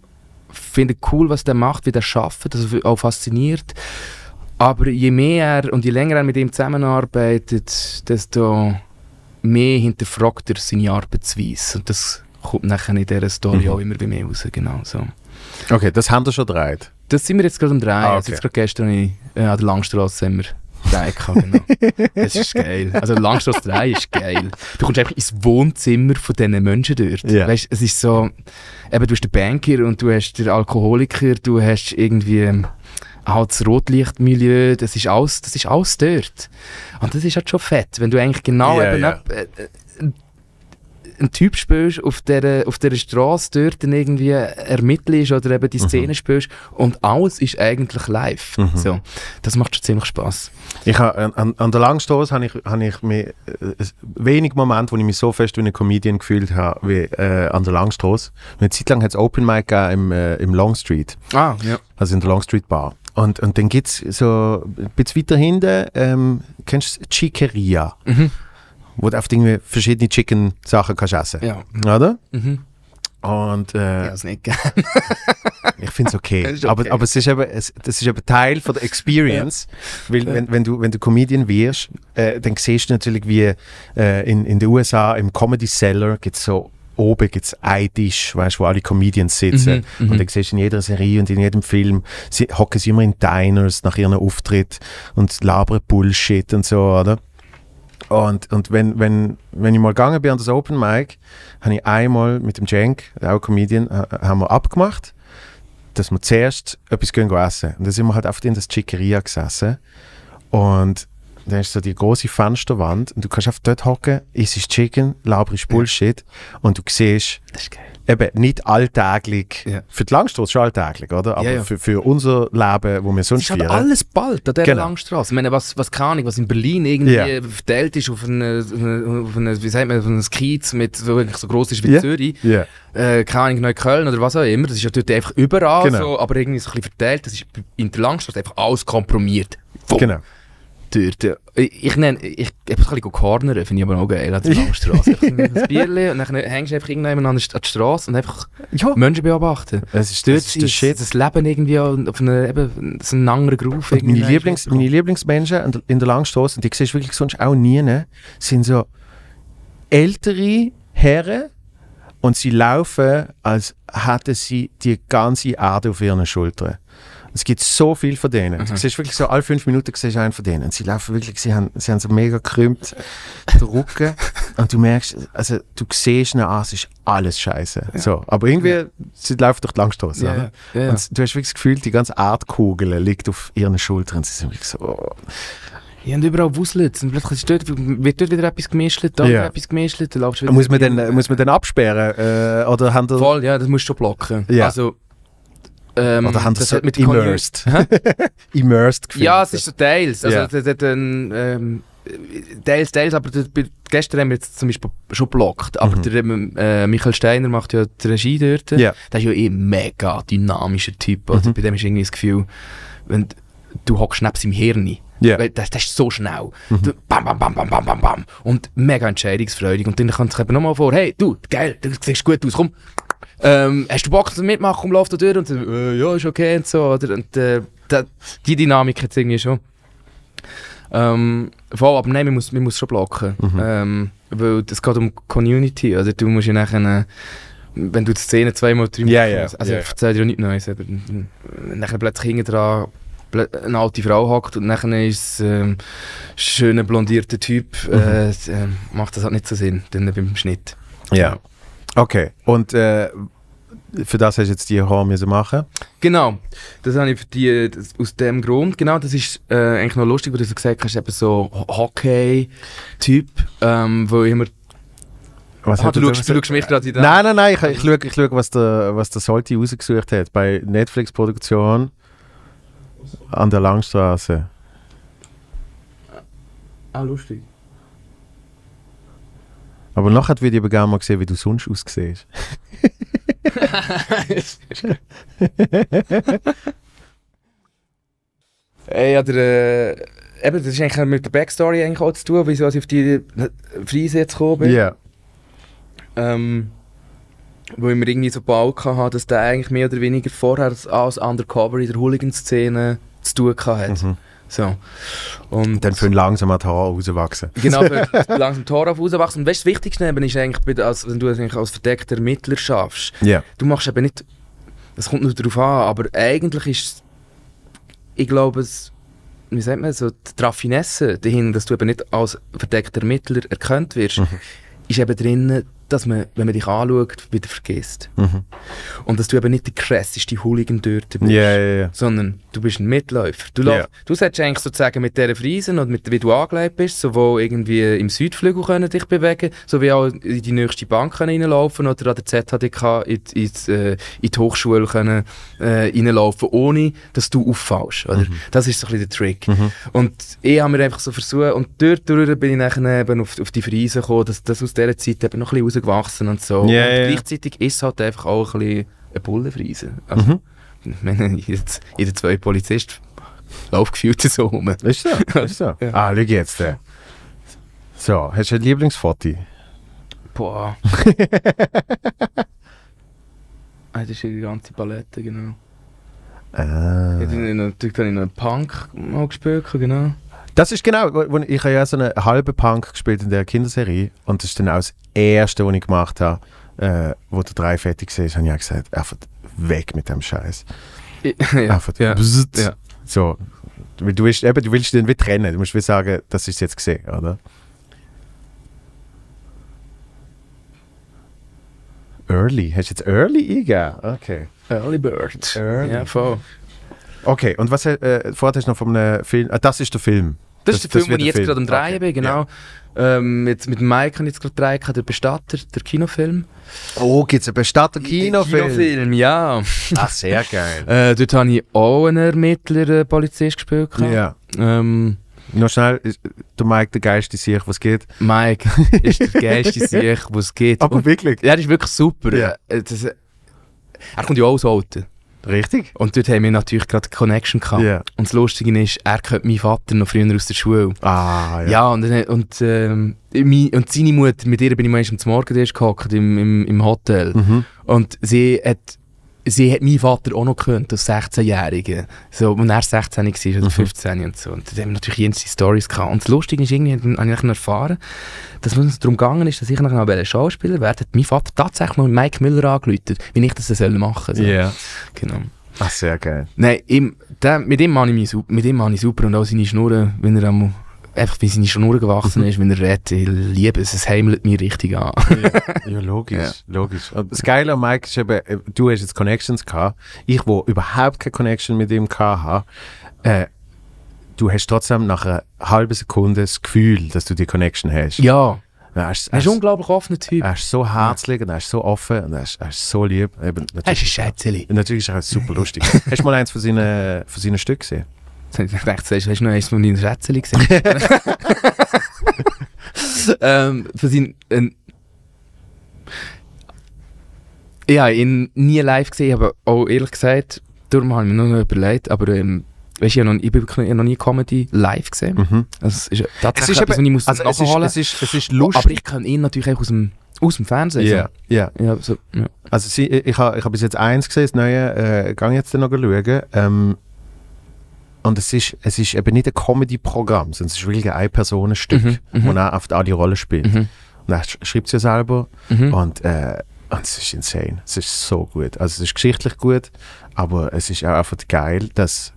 finde cool, was der macht, wie der schafft, also auch fasziniert. Aber je mehr er und je länger er mit ihm zusammenarbeitet, desto mehr hinterfragt er seine Arbeitsweise. Und das kommt nachher in dieser Story Mhm. auch immer bei mir raus. Genau, so. Okay, das haben wir schon gedreht. Das sind wir jetzt gerade am Drehen. Ah, Also okay. jetzt gerade gestern äh, an der Langstrasse haben wir Gehabt, genau. Das ist geil. Also Langstrasse 3 ist geil. Du kommst einfach ins Wohnzimmer von diesen Menschen dort. Ja. Weißt, es ist so, eben, du hast den Banker und du hast den Alkoholiker, du hast irgendwie ähm, halt das Rotlichtmilieu, das ist alles, das ist alles dort. Und das ist halt schon fett, wenn du eigentlich genau Ja, eben ja. Äh, äh, einen Typ spielst, auf dieser, auf dieser Straße dort dann irgendwie ermittelst oder eben die Szene spielst und alles ist eigentlich live. Mhm. So, das macht schon ziemlich Spaß. Ich ha, an- an, der Langstoß habe ich, hab ich mir äh, wenig Momente, wo ich mich so fest wie ein Comedian gefühlt habe, wie äh, an der Langstraß. Eine Zeit lang hat es Open Mic im, äh, im Long Street, Ah, ja. also in der Long Street Bar. Und, und dann gibt es so ein bisschen weiter hinten, ähm, kennst du Chiqueria, Mhm. Wo du auf irgendwie verschiedene Chicken-Sachen kannst essen Ja. Oder? Mhm. Und äh, Ja, das nicht gern. ich finde es okay. Ist. Aber, aber es ist eben, es, das ist eben Teil von der Experience. Weil wenn, wenn, du, wenn du Comedian wirst, äh, dann siehst du natürlich, wie äh, in, in den USA im Comedy Cellar gibt es so oben gibt's ein Tisch, weißt, wo alle Comedians sitzen. Mhm, mhm. Und dann siehst du in jeder Serie und in jedem Film, sie hocken sie immer in Diners nach ihrem Auftritt und labern Bullshit und so, oder? Und, und wenn, wenn, wenn ich mal gegangen bin an das Open Mic, habe ich einmal mit dem Cenk, auch Comedian, haben wir abgemacht, dass wir zuerst etwas gehen essen. Und dann sind wir halt auf in das Chiqueria gesessen. Und dann hast du so die große Fensterwand und du kannst einfach dort hocken, isst Chicken, laberst Bullshit und du siehst ist eben nicht alltäglich, Ja. für die Langstrasse schon alltäglich, oder? Aber Ja, ja. Für, für unser Leben, wo wir Es sonst ist halt alles bald an dieser Genau. Langstrasse. Ich meine, was, was keine Ahnung, was in Berlin irgendwie Ja. verteilt ist auf eine, auf wie sagt man, auf einen Kiez mit, so wirklich so groß ist wie Ja. Zürich. Ja. Äh, keine Ahnung, Neukölln oder was auch immer. Das ist ja dort einfach überall Genau. so, aber irgendwie so ein bisschen verteilt. Das ist in der Langstrasse einfach alles kompromiert. Voll. Genau. Dort. äh, Ich, ich nenne, ich, ich ein bisschen cornern, finde ich aber auch geil an der. Einfach ein Bierchen und dann hängst du einfach irgendjemand an die Straße und einfach Ja. Menschen beobachten. Es ist, Dort das ist der Shit. das Leben irgendwie auf einer, eben, so einen anderen Groove. Meine, Lieblings, meine Lieblingsmenschen in der- der und die siehst du wirklich sonst auch nie, ne, sind so ältere Herren und sie laufen, als hätten sie die ganze Erde auf ihren Schultern. Es gibt so viel von denen. Du siehst wirklich so, alle fünf Minuten siehst du einen von denen. Und sie laufen wirklich, sie haben, sie haben so mega gekrümmt den Rücken. und du merkst, also du siehst ihnen an, es ist alles scheiße. So, aber irgendwie, sie laufen durch die Langstrasse. Ja, ja, ja. Und du hast wirklich das Gefühl, die ganze Erdkugel liegt auf ihren Schultern. Sie sind wirklich so, oh. Ja, und überall wuselt und plötzlich dort, wird dort wieder etwas gemischt, da Ja. wieder etwas gemischt, dann laufst du wieder... Muss man äh, muss man den absperren? Äh, oder haben Voll, ja, das musst du schon blocken. Ja. Also, ähm, oder haben das so hat mit immersed? immersed gefühlt? Ja, es ist so teils. Also, Ja. das, das, ähm, teils, teils, aber das, gestern haben wir jetzt zum Beispiel schon blockt. Aber Mhm. der äh, Michael Steiner macht ja die Regie dort. Ja. Der ist ja eh ein mega dynamischer Typ. Also Mhm. Bei dem ist irgendwie das Gefühl, wenn du hockst neben seinem Hirn. Ja. Weil Das, das ist so schnell. Mhm. Du, bam, bam, bam, bam, bam, bam, bam. Und mega entscheidungsfreudig. Und dann kommt es eben nochmal vor, hey, du, geil, du siehst gut aus, komm. Ähm, hast du Bock zum Mitmachen, komm, lauf da durch. Und so, äh, ja, ist okay und so. Oder? Und äh, die Dynamik hat irgendwie schon. Ähm, voll, aber nein, man muss, man muss schon blocken. Mhm. Ähm, weil es geht um Community. Oder du musst ja nachher, äh, wenn du die Szene zweimal, dreimal Ja, ja, Also ja. ich erzähle dir ja nichts Neues. Aber wenn nachher plötzlich hinten dran eine alte Frau hockt und nachher ist es ähm, schöner blondierter Typ, Mhm. äh, es, äh, macht das halt nicht so Sinn, dann beim Schnitt. Ja. Okay. Und äh, für das hast du jetzt die Haare müssen machen? Genau, das habe ich für die, das, aus dem Grund, genau, das ist äh, eigentlich noch lustig, weil du so gesagt hast, eben so Ho- Hockey-Typ, ähm, wo ich immer... Was Ah, hat du, er- schaust, du schaust mich gerade in den... Nein, nein, nein, ich, ich schaue, ich schaue was, der, was der Solti rausgesucht hat bei Netflix-Produktion an der Langstraße. Ah, lustig. Aber nachher würde ich aber gerne mal sehen, wie du sonst aussiehst. Ey, ja, der, äh, eben, das ist eigentlich mit der Backstory eigentlich auch zu tun, wieso ich auf die Frise jetzt gekommen bin. Ja. Ähm, wo ich mir irgendwie so bald hatte, dass der eigentlich mehr oder weniger vorher als, als Undercover in der Hooligan-Szene zu tun hatte. Mhm. So. Und Dann für langsam an die Haare rauswachsen. Genau, für langsam Tor auf rauswachsen. Und weißt das Wichtigste eben ist eigentlich, als, wenn du es eigentlich als verdeckter Ermittler schaffst, Ja. du machst eben nicht, es kommt nur darauf an, aber eigentlich ist, ich glaube, es, wie sagt man, so die Raffinesse dahin, dass du eben nicht als verdeckter Ermittler erkannt wirst, Mhm. ist eben drin, dass man, wenn man dich anschaut, wieder vergisst. Mhm. Und dass du eben nicht der krasseste Hooligan dort bist. Ja, ja, ja. Sondern du bist ein Mitläufer. Du, laufst- du solltest eigentlich sozusagen mit dieser Friesen und mit, wie du angelegt bist, sowohl irgendwie im Südflügel können dich bewegen, sowie auch in die nächste Bank können reinlaufen oder an der ZHDK in, die- in, äh, in die Hochschule können, äh, reinlaufen, ohne dass du auffällst. Oder? Das ist so ein bisschen der Trick. Mhm. Und ich habe mir einfach so versucht, und dort bin ich nachher eben auf, auf die Friesen gekommen, dass das aus dieser Zeit eben noch ein bisschen rausgewachsen und so. Ja, und ja. gleichzeitig ist es halt einfach auch ein bisschen eine Bullenfriese. Also, Mhm. meine, jeder, zwei Polizist läuft gefühlt so rum. Ist so, ist so. Ja. Ah, schau jetzt. Äh. So, hast du ein Lieblingsfoto? Boah. ah, das ist die ganze Palette, genau. Ah. Jetzt habe ich natürlich habe ich noch einen Punk mal gespielt, genau. Das ist genau, wo- wo ich, ich habe ja so einen halben Punk gespielt in der Kinderserie und das ist dann auch das erste, was ich gemacht habe, äh, wo der drei fertig war, habe ich auch gesagt, einfach weg mit dem Scheiß. ja, Einfach ja. bzzzt. Ja. So, weil du willst, eben, du willst den wie trennen, du musst wie sagen, das ist jetzt gesehen, oder? Early, hast du jetzt Early eingegeben? Okay. Early Bird. Early. Ja, voll. Okay, und was äh, vorher hast du noch von einem Film, ah, das ist der Film, Das, ist der Film, den ich jetzt gerade am Drehen Okay, bin, genau. Ähm, mit, mit Mike habe ich jetzt gerade drehen, der Bestatter, der Kinofilm. Oh, gibt es einen Bestatter-Kinofilm? Kinofilm, ja. Ah, sehr geil. Äh, dort habe ich auch einen Ermittler, einen Polizist gespielt. ja. Ähm, Noch schnell, ist- der Mike, der geilste sich, was geht. Mike ist der geilste Sieg, was es gibt. Aber Und, wirklich. ja, das ist wirklich super. Ja. Äh, das, äh, er kommt ja auch aus Alten. Richtig? Und dort haben wir natürlich gerade eine Connection gehabt. Ja. Und das Lustige ist, er kennt meinen Vater noch früher aus der Schule. Ah, ja. Ja, und, und, ähm, und seine Mutter, mit ihr bin ich meistens zum Morgen gehockt im, im, im Hotel. Mhm. Und sie hat, sie hat meinen Vater auch noch gekannt, als 16-Jährige. So, und er 16 war oder Mhm. 15 und so. Und da haben wir natürlich jenseits Stories gehabt. Und das Lustige ist, irgendwie habe ich erfahren, dass es uns darum gegangen ist, dass ich nachher noch Schauspieler werde, hat mein Vater tatsächlich noch Mike Müller angerufen, wie ich das soll machen soll. Ja. Genau. Ah, sehr geil. Nein, ihm, der, mit ihm ich, mit ihm habe ich super und auch seine Schnurren, wenn er einmal, einfach wie seine Schnurren gewachsen ist, wenn er redet, ich liebe es, es heimelt mich richtig an. ja, ja, logisch, logisch. Und das Geile an Mike ist eben, äh, du hast jetzt Connections gehabt. Ich, wo überhaupt keine Connection mit ihm gehabt habe, äh, du hast trotzdem nach einer halben Sekunde das Gefühl, dass du die Connection hast. ja, Er ist, er ist ein unglaublich offener Typ. er ist so herzlich und er ist so offen und er ist, er ist so lieb. Eben, Er ist ein Schätzeli. Natürlich ist er auch super lustig. Hast du mal eins von seinen, von seinen Stücken gesehen? Ich dachte, hast du noch eins von deinen Schätzeli gesehen? ähm, für sein, ähm, ich habe ihn nie live gesehen, aber auch ehrlich gesagt, darum habe ich mir noch überlegt, aber ähm, weißt, ich habe noch, ich bin noch nie Comedy live gesehen. Mhm. Also, es ist tatsächlich Es ist etwas, eben- ich muss Also es ist, nachholen es, ist, es ist Aber lustig. ich kann ihn natürlich auch aus dem, aus dem Fernsehen. Ja. So. Ja, so, ja. Also sie, ich habe ich ha bis jetzt eins gesehen, das neue, äh, gang jetzt noch schauen. Ähm, und es ist, es ist eben nicht ein Comedy-Programm, sondern es ist wirklich ein Ein-Personen-Stück, Mhm, wo mhm. er auf alle Rollen spielt. Mhm. Und er sch- schreibt es ja selber Mhm. und, äh, und es ist insane. Es ist so gut. Also es ist geschichtlich gut, aber es ist auch einfach geil, dass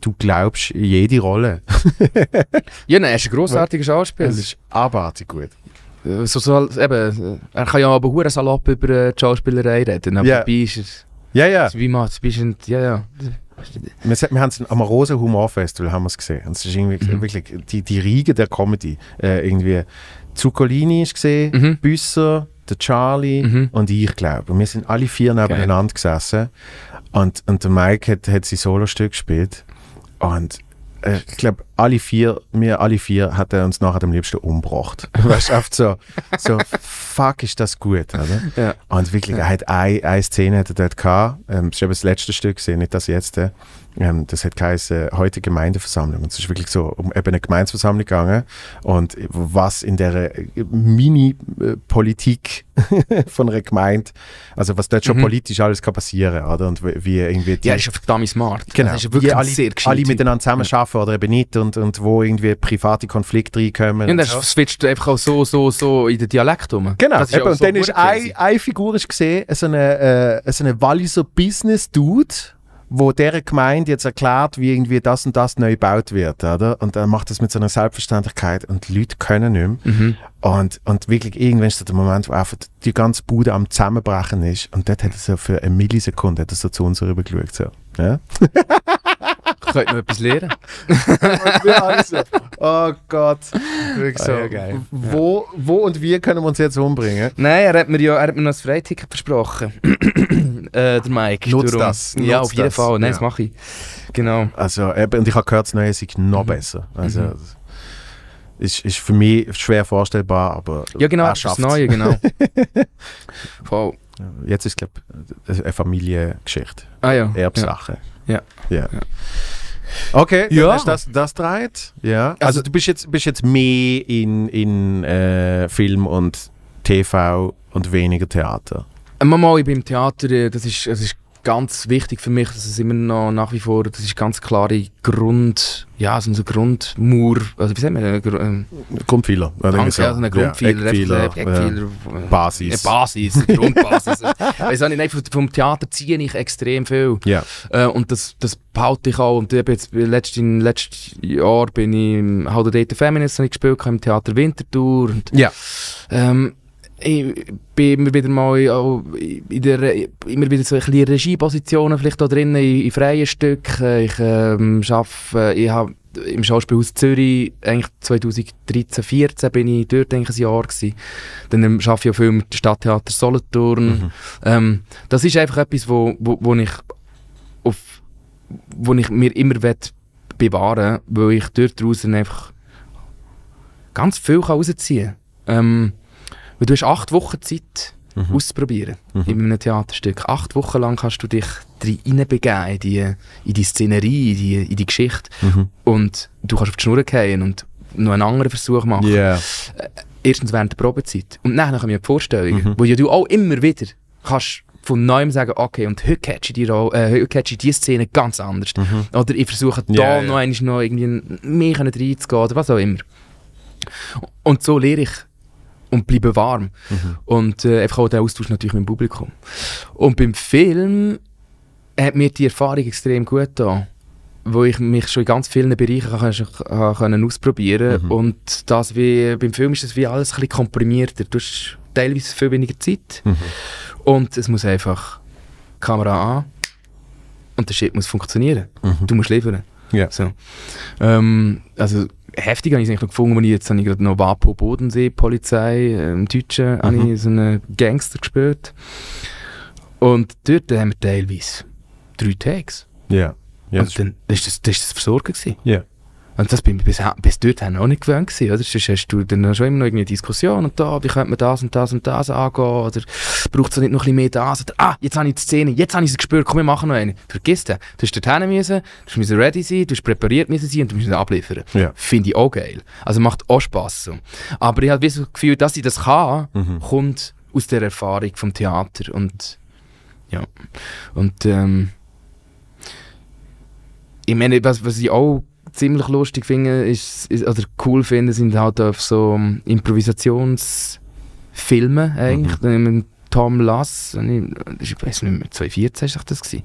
du glaubst jede Rolle. ja, nein, er ist ein grossartiger Schauspieler. Es ist abartig gut. Äh, So, so, eben, äh, er kann ja aber hure salopp über äh, die Schauspielerei reden, aber Ja. dabei ist es, Ja, ja. wie ist ein, ja, ja. Wir, wir haben es am Rosa Humor Festival haben gesehen. Und es ist irgendwie Mhm. wirklich die, die Riege der Comedy. Äh, irgendwie Zuccolini ist gesehen, Mhm. Büsser, der Charlie Mhm. und ich, glaube. Und wir sind alle vier nebeneinander gesessen. Und, und der Mike hat, hat sein Solostück gespielt. Und ich glaube, alle vier, wir alle vier, hat er uns nachher am liebsten umgebracht. weißt du, oft so, so, fuck, ist das gut, oder? Ja. Und wirklich, er hat eine, eine Szene hat er dort gehabt. Ähm, das ist eben das letzte Stück, gesehen, nicht das jetzt. äh. Ähm, das hat geheißen, heute Gemeindeversammlung. Und es ist wirklich so um eben eine Gemeindeversammlung gegangen. Und was in der Mini-Politik von einer Gemeinde, also was dort schon Mhm. politisch alles kann passieren, oder? Und wie wie irgendwie die, Ja, ist ja verdammt smart. Genau. Das ist ja wirklich alle, sehr alle miteinander zusammenarbeiten oder eben nicht und, und wo irgendwie private Konflikte reinkommen. Ja, und das so. switcht einfach auch so, so, so in den Dialekt um. Genau, Das ist eben, und so dann ist eine, eine Figur ist gesehen, so eine, äh, so eine Walliser Business-Dude, wo der Gemeinde jetzt erklärt, wie irgendwie das und das neu gebaut wird, oder? Und er macht das mit so einer Selbstverständlichkeit und die Leute können nicht mehr. Mhm. Und, und wirklich irgendwann ist so der Moment, wo einfach die ganze Bude am Zusammenbrechen ist und dort hat er so für eine Millisekunde hat er so zu uns rübergeschaut, so. Ja? Könnt noch etwas lernen. wir alle so, oh Gott. Wirklich so, Ah, ja, geil. Wo, wo und wie können wir uns jetzt umbringen? Nein, er hat mir ja er hat mir noch ein Freiticket versprochen. äh, der Mike. Nutzt Darum- das, Ja, nutzt auf jeden das. Fall. Nein, Ja. das mache ich. Genau. Also, eben, und ich habe gehört, das neue sei noch Mhm. besser. Also, Mhm. ist, ist für mich schwer vorstellbar, aber Ja, genau, er das ist das schafft's. Neue, genau. Voll. Jetzt ist, glaube ich, eine Familiengeschichte. Ah ja. Erbsache. Ja. Ja. Okay, Ja. dann hast du das, das dreht. Ja. Also, Also- du bist jetzt, bist jetzt mehr in, in äh, Film und TV und weniger Theater. Ja. Mal, ich bin im Theater, äh, das ist, das ist ganz wichtig für mich, dass es immer noch nach wie vor, das ist ganz klare Grund, ja, so eine Grundmauer, also wie sagen wir, äh, ähm, Grundpfeiler. oder irgendwie Danke, also eine Grundpfeiler, Ja, Eckpfeiler, äh, Eckpfeiler, äh, äh, Basis. Basis, Grundbasis. Weiss auch nicht, vom- vom Theater ziehe ich extrem viel. Ja. Äh, und das, das behalte ich auch. Und eben jetzt, letztes, letztes Jahr bin ich im How to Date Feminist habe ich gespielt im Theater Winterthur. Und, Ja. ähm, ich bin immer wieder mal auch in der, immer wieder so ein bisschen Regiepositionen vielleicht da drin, in, in freien Stücken. Ich ähm, arbeite, ich habe im Schauspielhaus Zürich, eigentlich 2013, 14 bin ich dort ein Jahr gewesen. Dann arbeite ich auch viel mit dem Stadttheater Solothurn. Mhm. Ähm, das ist einfach etwas, wo, wo, wo ich auf, wo ich mir immer will bewahren weil ich dort draußen einfach ganz viel kann rausziehen kann. Ähm, weil du hast acht Wochen Zeit, Mhm. auszuprobieren Mhm. in einem Theaterstück. Acht Wochen lang kannst du dich reinbegeben in die, in die Szenerie, in die, in die Geschichte. Mhm. Und du kannst auf die Schnur gehen und noch einen anderen Versuch machen. Ja. Erstens während der Probezeit. Und dann kommen ja die Vorstellungen, Mhm. wo ja du auch immer wieder kannst von neuem sagen, okay, und heute catch ich die, äh, heute catch ich die Szene ganz anders. Mhm. Oder ich versuche Ja, da ja. noch, einmal noch irgendwie mehr reinzugehen oder was auch immer. Und so lehre ich und bleibe warm. Mhm. Und äh, einfach auch der Austausch natürlich mit dem Publikum. Und beim Film hat mir die Erfahrung extrem gut getan, wo ich mich schon in ganz vielen Bereichen kann, kann, können ausprobieren Mhm. Und das wie, beim Film ist das wie alles ein bisschen komprimierter. Du hast teilweise viel weniger Zeit Mhm. und es muss einfach Kamera an und der Shit muss funktionieren. Mhm. Du musst liefern. Ja. So. Ähm, also heftig habe ich es eigentlich noch gefunden, als ich jetzt habe ich gerade noch Wapo Bodensee Polizei äh, im Deutschen habe Mhm. ich so einen Gangster gespielt. Und dort haben wir teilweise drei Tags. Ja. Ja. und dann das ist das, das, ist das Versorgen gewesen. Ja. Und das bin ich bis, bis dort auch nicht gewöhnt gewesen, oder? Sonst hast du dann schon immer noch irgendwie eine Diskussion und da, wie könnte man das und das und das angehen, oder braucht es nicht noch ein bisschen mehr das, oder ah, jetzt habe ich die Szene, jetzt habe ich sie gespürt, komm, wir machen noch eine. Vergiss das. Du hast dorthin müssen, du musst ready sein, du musst präpariert müssen sein und du musst abliefern. Ja. Finde ich auch geil. Also macht auch Spass so. Aber ich habe das Gefühl, dass ich das kann, Mhm. kommt aus der Erfahrung vom Theater und ja. Und ähm, ich meine, was, was ich auch ziemlich lustig finde, ist, ist, oder cool finde, sind halt auf so Improvisationsfilme eigentlich. Mhm. Mit Tom Lass, ich, weiß nicht mehr, 2014 ist das gewesen.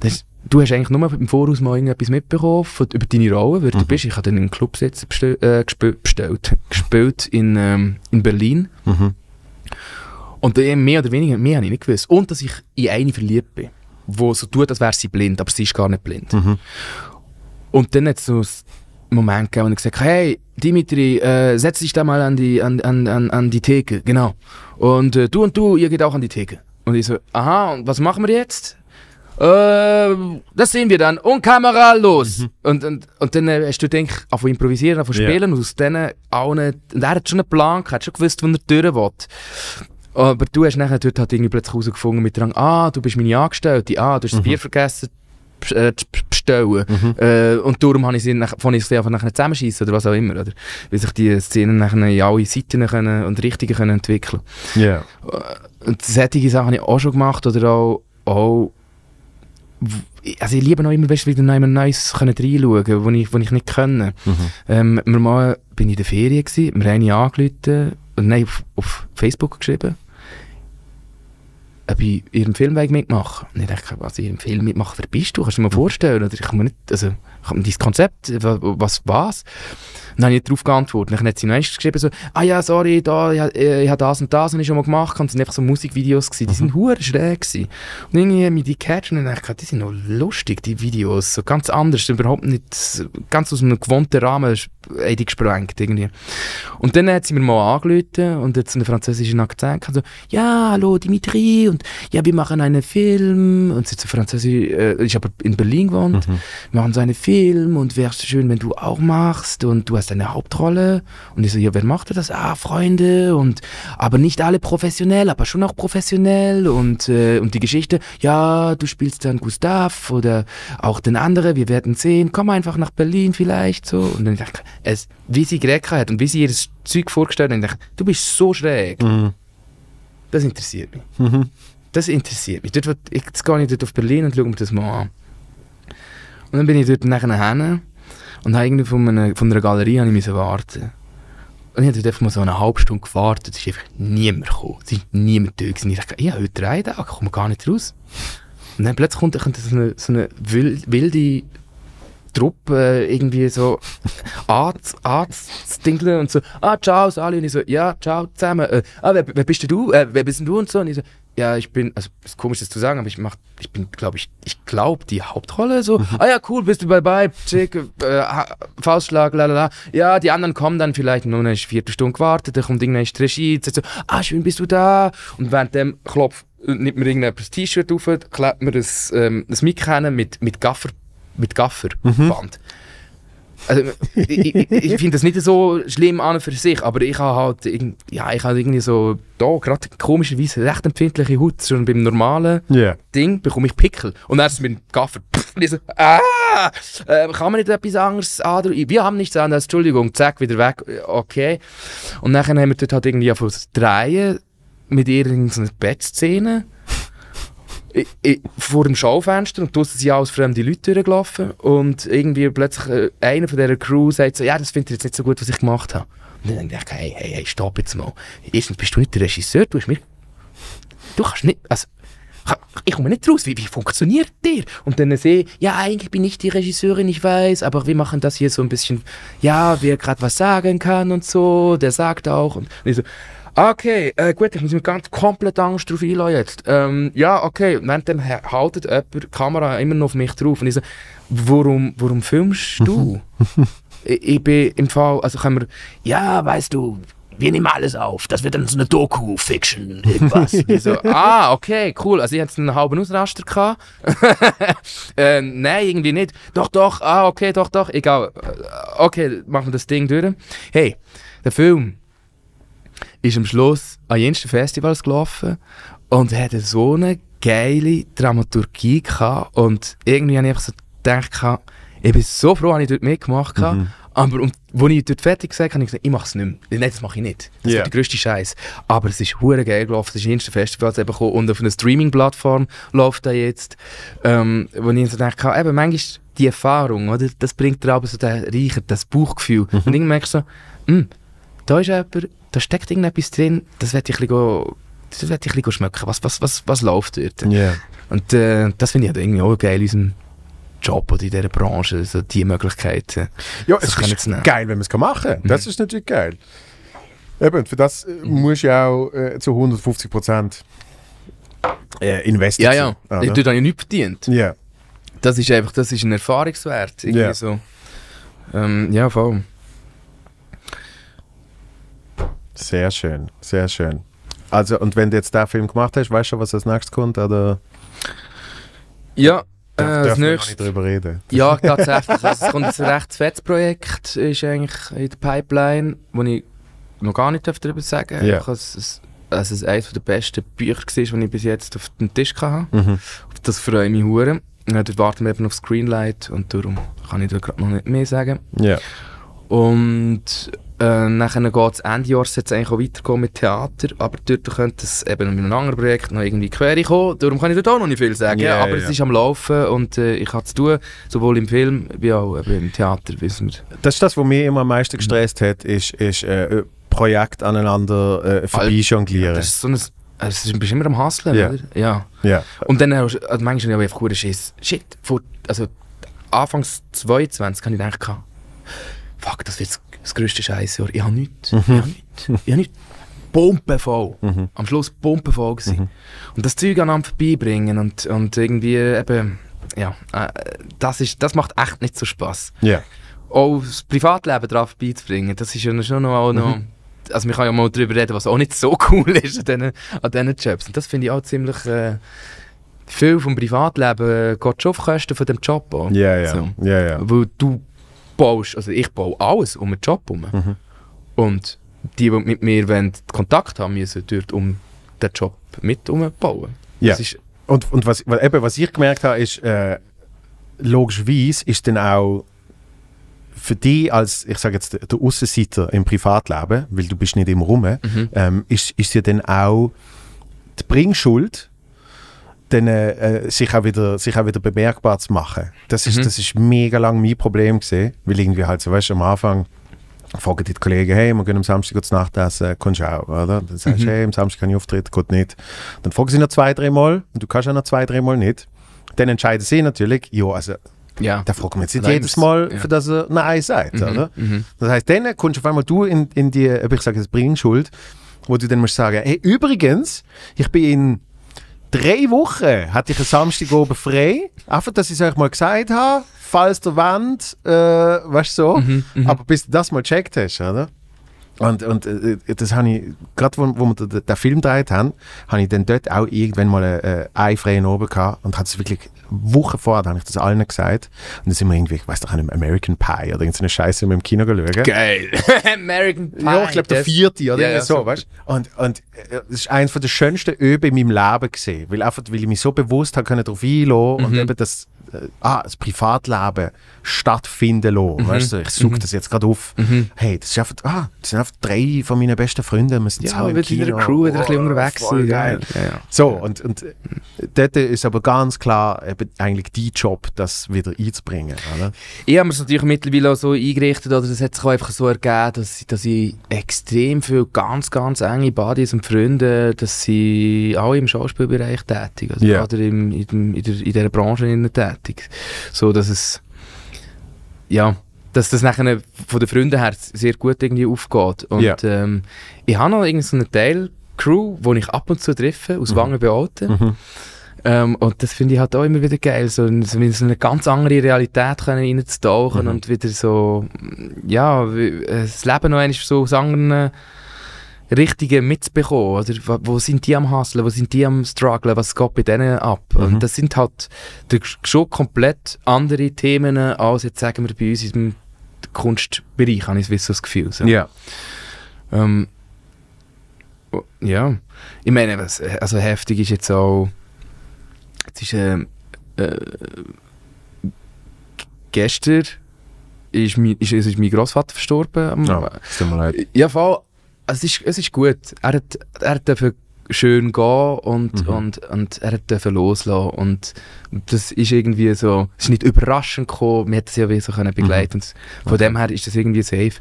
Das du hast eigentlich nur im Voraus mal irgendetwas mitbekommen von, über deine Rolle, wer du Mhm. bist. Ich habe dann einen Club jetzt bestell, äh, bestellt, gespielt in, ähm, in Berlin. Mhm. Und äh, mehr oder weniger, mehr habe ich nicht gewusst. Und dass ich in eine verliebt bin, wo so tut, als wäre sie blind, aber sie ist gar nicht blind. Mhm. Und dann hat es so einen Moment gegeben, wo ich gesagt habe, hey, Dimitri, äh, setz dich da mal an die, an, an, an, an die Theke, genau. Und äh, du und du, ihr geht auch an die Theke. Und ich so, aha, und was machen wir jetzt? Äh, das sehen wir dann. Und Kamera, los! Und, und, und dann äh, hast du gedacht, auf improvisieren, auf spielen und aus denen auch nicht, und er hat schon einen Plan, gehabt, hat schon gewusst, wo er durch will. Aber du hast nachher dort halt irgendwie plötzlich herausgefunden mit Drang, ah, du bist meine Angestellte, ah, du hast das Mhm. Bier vergessen äh, zu bestellen. Mhm. Äh, und darum habe ich sie nach, von ich sie einfach nachher zusammenschießen oder was auch immer. Oder? Weil sich die Szenen nachher in alle Seiten können und Richtungen können entwickeln Ja. Und solche Sachen habe ich auch schon gemacht oder auch, auch also ich liebe noch immer, weißt, wieder noch immer Neues können reinschauen, wo ich, wo ich nicht kann. Mhm. Ähm, mal bin ich in der Ferien gewesen, wir haben ihn angerufen und nein, auf, auf Facebook geschrieben, ob ich in ihrem Film mitmachen Und ich dachte, was, in ihrem Film mitmachen, wer bist du? Kannst du dir mal vorstellen? Oder ich kann mir nicht, also, ich habe dein Konzept, wa- was, was? Und dann habe ich nicht darauf geantwortet. Dann hat sie noch geschrieben, so, ah ja, sorry, da, ich, äh, ich habe das und das und ich schon mal gemacht. Und es sind einfach so Musikvideos gewesen, die sind hure schräg gewesen. Und irgendwie haben mich die gecatcht und dachte ich, die sind noch lustig, die Videos, so ganz anders, überhaupt nicht, ganz aus einem gewohnten Rahmen haben die gesprengt irgendwie. Und dann hat sie mir mal angerufen und jetzt einen französischen Akzent gehabt, so, ja, hallo Dimitri und ja, wir machen einen Film und sie so französisch, äh, ich habe in Berlin gewohnt, Mhm. wir machen so einen Film und wäre schön, wenn du auch machst und du hast eine Hauptrolle und ich so, ja, wer macht das? Ah, Freunde und aber nicht alle professionell, aber schon auch professionell und, äh, und die Geschichte, ja, du spielst dann Gustav oder auch den anderen, wir werden sehen, komm einfach nach Berlin vielleicht so und dann dachte ich, es, wie sie geredet hat und wie sie das Zeug vorgestellt hat, ich dachte, du bist so schräg, Mhm. Das interessiert mich. Mhm. Das interessiert mich. Dort, ich, jetzt gehe ich dort auf Berlin und schaue mir das mal an. Und dann bin ich dort nachher hin und habe irgendwie von einer, von einer Galerie habe ich warten. Und ich habe einfach mal so eine halbe Stunde gewartet, es ist einfach niemand gekommen. Es ist niemand da gewesen. Ich dachte, ich habe heute drei Tage, ich komme gar nicht raus. Und dann plötzlich kommt, so eine, so eine wild- wilde Truppe äh, irgendwie so anzudingeln und so, ah, ciao, Sali. Und ich so, ja, ciao zusammen. Äh, ah, wer, wer bist denn du? Äh, wer bist denn du? Und so. Und ich so, ja, ich bin, also ist komisch das zu sagen, aber ich mach, ich bin, glaube ich, ich glaube die Hauptrolle so. Mhm. Ah ja, cool, bist du bei bei, schick, äh, Faustschlag, lalala. Ja, die anderen kommen dann vielleicht nur eine Viertelstunde gewartet, dann kommt irgendeine Regie, sagt so, ah schön, bist du da? Und während dem klopft, nimmt mir irgendein T-Shirt auf, klebt mir das, ähm, das Mic mit, mit Gaffer, mit Gafferband. Mhm. Also, ich, ich, ich finde das nicht so schlimm an für sich, aber ich habe halt, ja, ich habe irgendwie so, da gerade komischerweise recht empfindliche Haut, schon beim normalen yeah. Ding bekomme ich Pickel. Und dann ist es mit dem Gaffer, pff, und ich so, ah, äh, kann man nicht etwas anderes andrücken? Wir haben nichts anderes, Entschuldigung, zack, wieder weg, okay. Und dann haben wir dort halt irgendwie auf drehen mit irgendeiner Bettszene ich, ich, vor dem Schaufenster und draussen sind alles fremde Leute durchgelaufen und irgendwie plötzlich äh, einer von dieser Crew sagt so, ja, das findet ihr jetzt nicht so gut, was ich gemacht habe. Und dann denke ich, hey, hey, hey, stopp jetzt mal. Erstens bist du nicht der Regisseur, du hast mir... Du kannst nicht... Also, ich komme nicht raus, wie, wie funktioniert der? Und dann sehe ja, eigentlich bin ich die Regisseurin, ich weiß, aber wir machen das hier so ein bisschen, ja, wer gerade was sagen kann und so, der sagt auch. Und, und ich so, Okay, äh, gut, ich muss mich ganz komplett Angst drauf einlassen jetzt. Ähm, ja, okay, dann haltet jemand die Kamera immer noch auf mich drauf und ich so, warum, warum filmst du? ich, ich, bin im Fall, also können wir, ja, weißt du, wir nehmen alles auf, das wird dann so eine Doku-Fiction, irgendwas. so, ah, okay, cool, also ich hatte einen halben Ausraster gehabt. äh, nein, irgendwie nicht. Doch, doch, ah, okay, doch, doch, egal. Äh, okay, machen wir das Ding durch. Hey, der Film ist am Schluss an jensten Festivals gelaufen und hatte so eine geile Dramaturgie gehabt und irgendwie habe ich so gedacht, ich bin so froh, dass ich dort mitgemacht habe, mhm. aber als ich dort fertig gesagt habe, habe ich gesagt, ich mache es nicht mehr. Nein, das mache ich nicht. Das yeah. ist der grösste Scheiß. Aber es ist hure geil gelaufen, es ist jensten Festivals eben gekommen und auf einer Streaming-Plattform läuft er jetzt, ähm, wo ich so denke, eben manchmal die Erfahrung, oder, das bringt dir aber so den Reicher, das Bauchgefühl. Mhm. Und irgendwie merkst du so, hm, da ist jemand, da steckt irgendetwas drin, das werde ich ein bisschen, das werde ich ein bisschen schmecken, was, was, was, was läuft dort. Yeah. Und äh, das finde ich halt irgendwie auch geil in unserem Job oder in dieser Branche, so die Möglichkeiten. Ja, es ist geil, wenn man es machen kann. Mhm. Das ist natürlich geil. Eben, für das äh, mhm. musst du ja auch äh, zu 150 Prozent äh, investieren. Ja, ja. Oder? Du hast ja nichts verdient. Ja. Yeah. Das ist einfach, das ist ein Erfahrungswert. Irgendwie yeah. so. Ähm, ja, voll. Sehr schön, sehr schön. Also, und wenn du jetzt den Film gemacht hast, weißt du schon, was als nächstes kommt? Oder? Ja, äh, das nächste. nicht drüber reden. Ja, tatsächlich. also, es kommt ein recht fettes Projekt, ist eigentlich in der Pipeline, wo ich noch gar nicht darüber sagen darf. Yeah. Es, also es eines der besten Bücher war, die ich bis jetzt auf dem Tisch hatte. Mhm. Das freue ich mich hure. Dort warten wir eben auf Screenlight und darum kann ich da gerade noch nicht mehr sagen. Ja. Und äh, nachher geht es Ende Jahr jetzt eigentlich auch weitergehen mit Theater, aber dort könnte es eben mit einem anderen Projekt noch irgendwie quer kommen. Darum kann ich dort auch noch nicht viel sagen, yeah, aber yeah. es ist am Laufen und äh, ich habe es tun, sowohl im Film wie auch im Theater. Wissen wir. Das ist das, was mich immer am meisten gestresst hat, ist, ist äh, Projekt aneinander äh, vorbeijonglieren. Ja, das ist so ein also, du bist immer am Hustlen, yeah. oder? Ja. Yeah. Und dann hast also manchmal habe ich einfach Schiss. Shit, vor, also Anfangs 22 kann ich denken, fuck, das wird das grösste Scheißjahr. Ich habe nichts. Mhm. Ich habe nichts. Ich habe nichts. Pumpenvoll. Mhm. Am Schluss pumpenvoll gewesen. Mhm. Und das Zeug an vorbeibringen und, und irgendwie eben, ja, äh, das, ist, das macht echt nicht so Spass. Yeah. Auch das Privatleben drauf beizubringen, das ist ja schon noch, noch mhm. also man kann ja mal darüber reden, was auch nicht so cool ist an diesen, an diesen Jobs. Und das finde ich auch ziemlich, äh, viel vom Privatleben geht schon auf Kosten von dem Job an. Ja, ja. So. ja, ja. Weil du baust, also ich baue alles um einen Job herum. Mhm. Und die, die mit mir wollen, Kontakt haben müssen, dort um den Job mit umbauen. Ja. und und was, eben, was ich gemerkt habe, ist, äh, logischerweise ist dann auch für dich als, ich sage jetzt, der Aussenseiter im Privatleben, weil du bist nicht immer rum, mhm. ähm, ist, ist ja dann auch die Bringschuld dann äh, sich, auch wieder, sich auch wieder bemerkbar zu machen. Das ist, mhm. das ist mega lang mein Problem gesehen, weil irgendwie halt so, weißt du, am Anfang fragen die Kollegen, hey, wir gehen am Samstag zu Nacht essen, kommst du auch, oder? Dann sagst du, mhm. hey, am Samstag kann ich auftreten, geht nicht. Dann fragen sie noch zwei, drei Mal und du kannst auch noch zwei, drei Mal nicht. Dann entscheiden sie natürlich, ja, also Ja. Da fragt man jetzt nicht jedes Mal, ja. für das er Nein sagt, Mhm, oder? mhm. Das heißt, dann kommst auf einmal du in, in die, ob ich sage jetzt Bringschuld, wo du dann musst sagen, hey, übrigens, ich bin in drei Wochen, hatte ich einen Samstag oben frei, einfach, dass ich es euch mal gesagt habe, falls der Wand, äh, weißt du so, Mhm, mhm. aber bis du das mal gecheckt hast, oder? Und, und äh, das habe ich, gerade wo, wo wir den, den Film gedreht haben, habe ich dann dort auch irgendwann mal äh, einen freien oben gehabt und hat es wirklich Wochen vorher, da habe ich das allen gesagt. Und dann sind wir irgendwie, ich weiß doch nicht, American Pie oder irgendeine Scheiße mit dem Kino geschaut. Geil. American Pie. Ja, ich glaube der vierte oder Ja, ja, so, super. weißt Und, und äh, das ist eines der schönsten Öbe in meinem Leben gesehen, weil einfach, weil ich mich so bewusst habe können darauf einlassen und Mhm. eben das, äh, ah, das Privatleben stattfinden lassen, weißt du? Ich suche das jetzt gerade auf. Mhm. Hey, das ist einfach, ah, das sind einfach drei von meinen besten Freunden, wir sind Ja, zusammen im mit Kino. Crew wieder ein bisschen Oh, unterwegs voll sein. geil. Ja, ja. So, und, und äh, dort ist aber ganz klar eben eigentlich dein Job, das wieder einzubringen, oder? Ich habe mir es natürlich mittlerweile auch so eingerichtet, oder das hat sich auch einfach so ergeben, dass, dass ich extrem viele ganz, ganz enge Buddies und Freunde, dass sie alle im Schauspielbereich tätig also Ja. oder im, in, in, der, in dieser Branche innen tätig. So, dass es, ja, dass das nachher von den Freunden her sehr gut irgendwie aufgeht. Und Ja. ähm, ich habe noch irgendwie so Teil Crew, wo ich ab und zu treffe, aus Mhm. Wangen bei Alten. Mhm. Ähm, und das finde ich halt auch immer wieder geil, so in so in so eine ganz andere Realität können reinzutauchen Mhm. und wieder so, ja, äh, das Leben noch einmal so aus anderen Richtungen mitzubekommen. Oder wo, sind die am Hustlen, wo sind die am Strugglen, was geht bei denen ab? Mhm. Und das sind halt schon komplett andere Themen als jetzt sagen wir bei uns im Kunstbereich, habe ich so das Gefühl. So. Ja. Ähm, oh, ja, ich meine, was, also heftig ist jetzt auch, jetzt ist, ähm, äh, gestern ist mein, ist, ist mein Großvater verstorben. Ja, tut mir leid. ja, voll. Es ist, es ist gut. Er hat, er hat schön gehen und, Mhm. und, und er hat loslassen. Und das ist irgendwie so, es ist nicht überraschend gekommen, wir hätten es ja wie so können begleiten. Und Von Okay. dem her ist das irgendwie safe.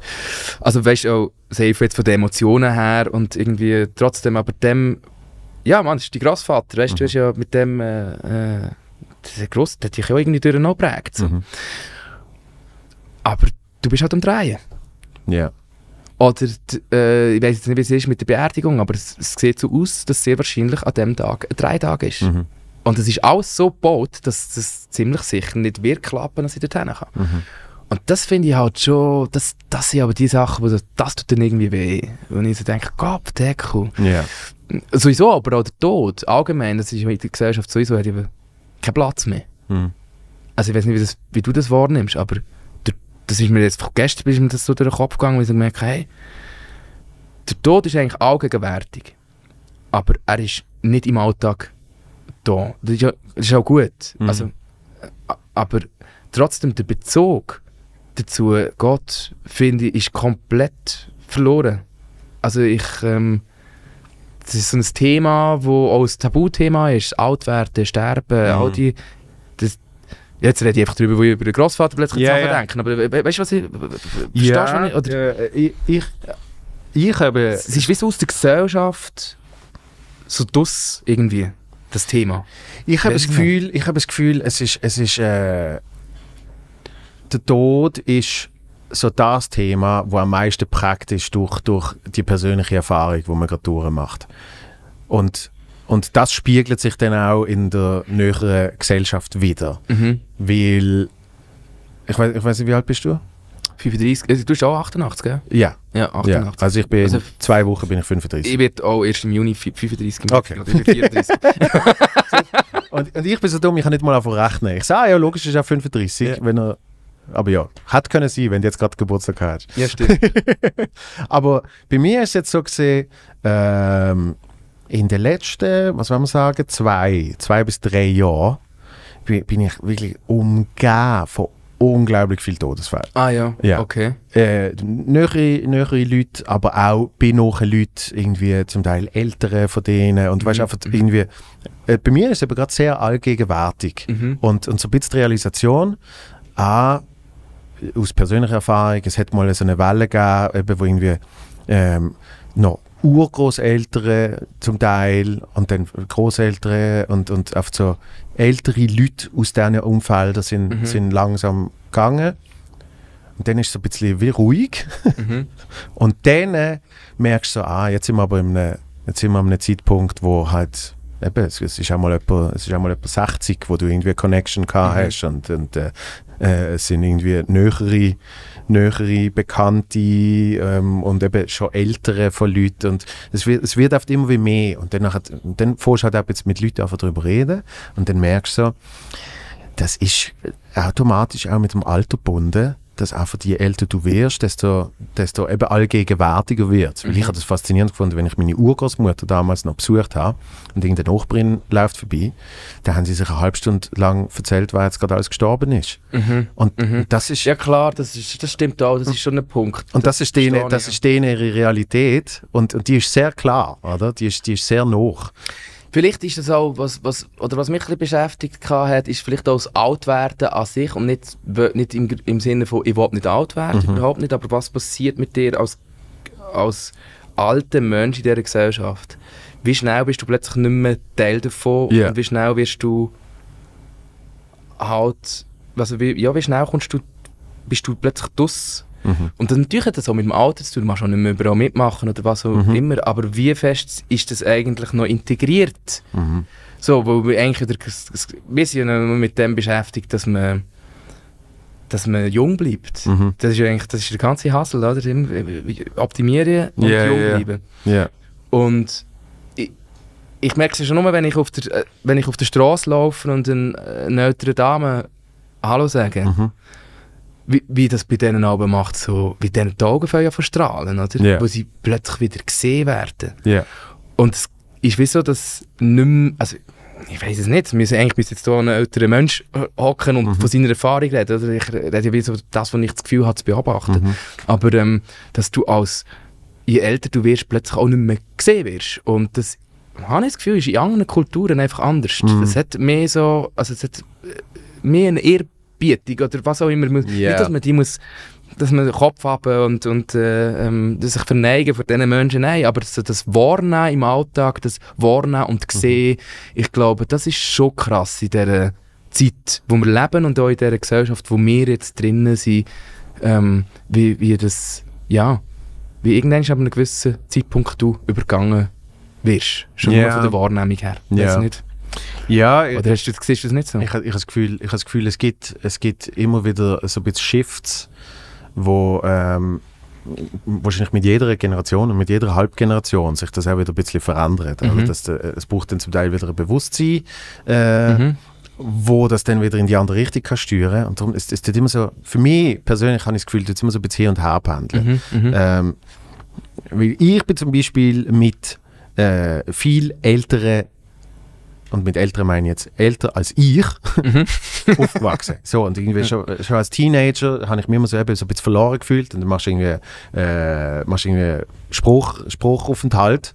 Also weißt du auch, safe jetzt von den Emotionen her und irgendwie trotzdem, aber dem, ja Mann, das ist die Großvater, weißt du, du Mhm. hast ja mit dem, äh, äh, der Gross, der hat dich ja irgendwie durch noch. So. Mhm. Aber du bist halt am Drehen. Ja. Oder, d- äh, ich weiß jetzt nicht, wie es ist mit der Beerdigung, aber es, es sieht so aus, dass sehr wahrscheinlich an dem Tag ein Dreitag ist. Mhm. Und es ist alles so gebaut, dass das ziemlich sicher nicht wird klappen, dass ich dorthin kann. Mhm. Und das finde ich halt schon, das, das sind aber die Sachen, wo das, das tut dann irgendwie weh. Und ich so denke, Gott, Deckel. Ja. Sowieso, aber auch der Tod, allgemein, das ist in der Gesellschaft sowieso, hat eben keinen Platz mehr. Mhm. Also ich weiß nicht, wie, das, wie du das wahrnimmst, aber das ist mir jetzt gestern ist mir das so durch den Kopf gegangen, weil ich gemerkt habe, hey, der Tod ist eigentlich allgegenwärtig, aber er ist nicht im Alltag da. Das ist, ja, das ist auch gut. Mhm. Also, äh, aber trotzdem der Bezug dazu, Gott, finde ich, ist komplett verloren. Also ich, ähm, das ist so ein Thema, wo auch ein Tabuthema ist, Altwerden, Sterben, Mhm. all die, das, jetzt rede ich einfach darüber, wo ich über den Großvater plötzlich Ja, Sachen ja. denke, aber we- we- weißt du, was ich, verstehst du, was ich, oder, ich, ich, ich habe... es ist wie so aus der Gesellschaft so dus irgendwie, das Thema. Ich habe das Gefühl, ich habe das Gefühl, es ist, es ist, äh, der Tod ist so das Thema, wo am meisten prägt ist durch, durch die persönliche Erfahrung, die man gerade durchmacht. Und, und das spiegelt sich dann auch in der näheren Gesellschaft wieder. Mhm. Weil, ich weiß, ich weiß nicht, wie alt bist du? 35, also, du bist auch 88, gell? Ja, Ja, ja. 88. Also ich bin, Also- zwei Wochen bin ich 35. Ich werde auch erst im Juni fi- 35 im Okay. Ich bin 34. Und, und ich bin so dumm, ich kann nicht mal auf rechnen. Ich sage, ah, ja, logisch ist er 35, Ja. wenn er. Aber ja, hat können sein, wenn du jetzt gerade Geburtstag hast. ja, stimmt. Aber bei mir ist es jetzt so gesehen, ähm, in den letzten, was soll man sagen, zwei, zwei bis drei Jahren bin, ich wirklich umgeben von unglaublich viel Todesfällen. Ah ja, Ja. okay. Äh, nähere, nähere Leute, aber auch bei nahen Leuten, irgendwie zum Teil ältere von denen. Und weißt Mhm. einfach irgendwie, äh, bei mir ist es eben gerade sehr allgegenwärtig. Mhm. Und, und so ein bisschen die Realisation, auch aus persönlicher Erfahrung, es hat mal so eine Welle gegeben, eben, wo irgendwie ähm, noch Urgroßeltern zum Teil und dann Großeltern und, und auf so ältere Leute aus diesen Umfeldern sind, Mhm. sind langsam gegangen. Und dann ist es so ein bisschen wie ruhig. Mhm. Und dann merkst du so, ah, jetzt sind wir aber in einem, jetzt sind wir an einem Zeitpunkt, wo halt, eben, es, es ist einmal etwa, es ist einmal etwa 60, wo du irgendwie eine Connection gehabt Mhm. hast und, und äh, äh, es sind irgendwie nähere, nähere Bekannte ähm, und eben schon ältere von Leuten. Und es wird, es wird oft immer wie mehr. Und dann, nachher, und dann fährst du halt auch jetzt mit Leuten einfach darüber reden. Und dann merkst du so, das ist automatisch auch mit dem Alter gebunden, dass einfach je älter du wirst, desto, desto eben allgegenwärtiger wird. Weil ich Mhm. habe das faszinierend gefunden, wenn ich meine Urgroßmutter damals noch besucht habe und irgendeine Nachbarin läuft vorbei, da haben sie sich eine halbe Stunde lang erzählt, wer jetzt gerade alles gestorben ist. Mhm. Und Mhm. das ist Ja klar, das, ist, das stimmt auch, das ist schon ein Punkt. und das ist denen, das ich, ist denen ihre Realität und, und die ist sehr klar, oder? Die ist, die ist sehr nah. Vielleicht ist das auch, was, was, oder was mich ein bisschen beschäftigt hat, ist vielleicht auch das Altwerden an sich und nicht, nicht im, im Sinne von, ich will nicht alt werden, Mhm. überhaupt nicht, aber was passiert mit dir als, als alter Mensch in dieser Gesellschaft? Wie schnell bist du plötzlich nicht mehr Teil davon Ja. und wie schnell wirst du halt, also wie, ja, wie schnell kommst du, bist du plötzlich dus Mhm. und dann natürlich hat das auch mit dem Alter zu tun, du machst auch nicht mehr überall mitmachen oder was auch Mhm. immer, aber wie fest ist das eigentlich noch integriert? Mhm. So, weil wir eigentlich wieder, wir sind ja noch mit dem beschäftigt, dass man, dass man jung bleibt. Mhm. Das ist ja eigentlich das ist der ganze Hassel, oder? Immer, äh, Optimieren und Ja, jung ja. bleiben. Ja. Und ich, ich merke es schon nur, wenn ich auf der, äh, wenn ich auf der Straße laufe und eine, eine ältere Dame Hallo sage, Mhm. Wie, wie das bei denen aber macht, so, wie denen die Augen ja verstrahlen, oder? Ja. Wo sie plötzlich wieder gesehen werden. Ja. Und es ist wie so, dass nicht mehr, also ich weiß es nicht, wir müssen eigentlich müssen jetzt hier einen älteren Mensch äh, hocken und Mhm. von seiner Erfahrung reden. Oder? Ich rede ja wie so das, was ich das Gefühl habe, zu beobachten. Mhm. Aber ähm, dass du als, je älter du wirst, plötzlich auch nicht mehr gesehen wirst. Und das, habe ich das Gefühl, ist in anderen Kulturen einfach anders. Mhm. Das hat mehr so, also es hat äh, mehr eine Ehrbietung oder was auch immer. Ja. Nicht, dass man die muss dass man den Kopf haben und, und äh, ähm, sich verneigen vor diesen Menschen, nein, aber das, das Wahrnehmen im Alltag, das Wahrnehmen und Sehen, ich glaube, das ist schon krass in dieser Zeit, wo wir leben und auch in dieser Gesellschaft, wo wir jetzt drinnen sind, ähm, wie, wie das, ja, wie irgendwann ab einem gewissen Zeitpunkt du übergangen wirst, schon nur von der Wahrnehmung her. Weiss nicht. Ja, ich, Oder hast du, siehst du das nicht so? ich, ich habe das Gefühl, ich habe das Gefühl es, gibt, es gibt immer wieder so ein bisschen Shifts, wo ähm, wahrscheinlich mit jeder Generation und mit jeder Halbgeneration sich das auch wieder ein bisschen verändert. Mhm. Also das, äh, es braucht dann zum Teil wieder ein Bewusstsein, äh, mhm. wo das dann wieder in die andere Richtung kann steuern. Und darum ist es immer so, für mich persönlich habe ich das Gefühl, es immer so ein bisschen hin und her pendeln. Mhm. Mhm. Ähm, weil ich bin zum Beispiel mit äh, viel älteren, und mit älteren meine ich jetzt älter als ich, Mhm. aufgewachsen. So, und irgendwie schon, schon als Teenager habe ich mich immer so, eben so ein bisschen verloren gefühlt. Und dann machst du irgendwie, äh, machst irgendwie Spruch, Spruchaufenthalt,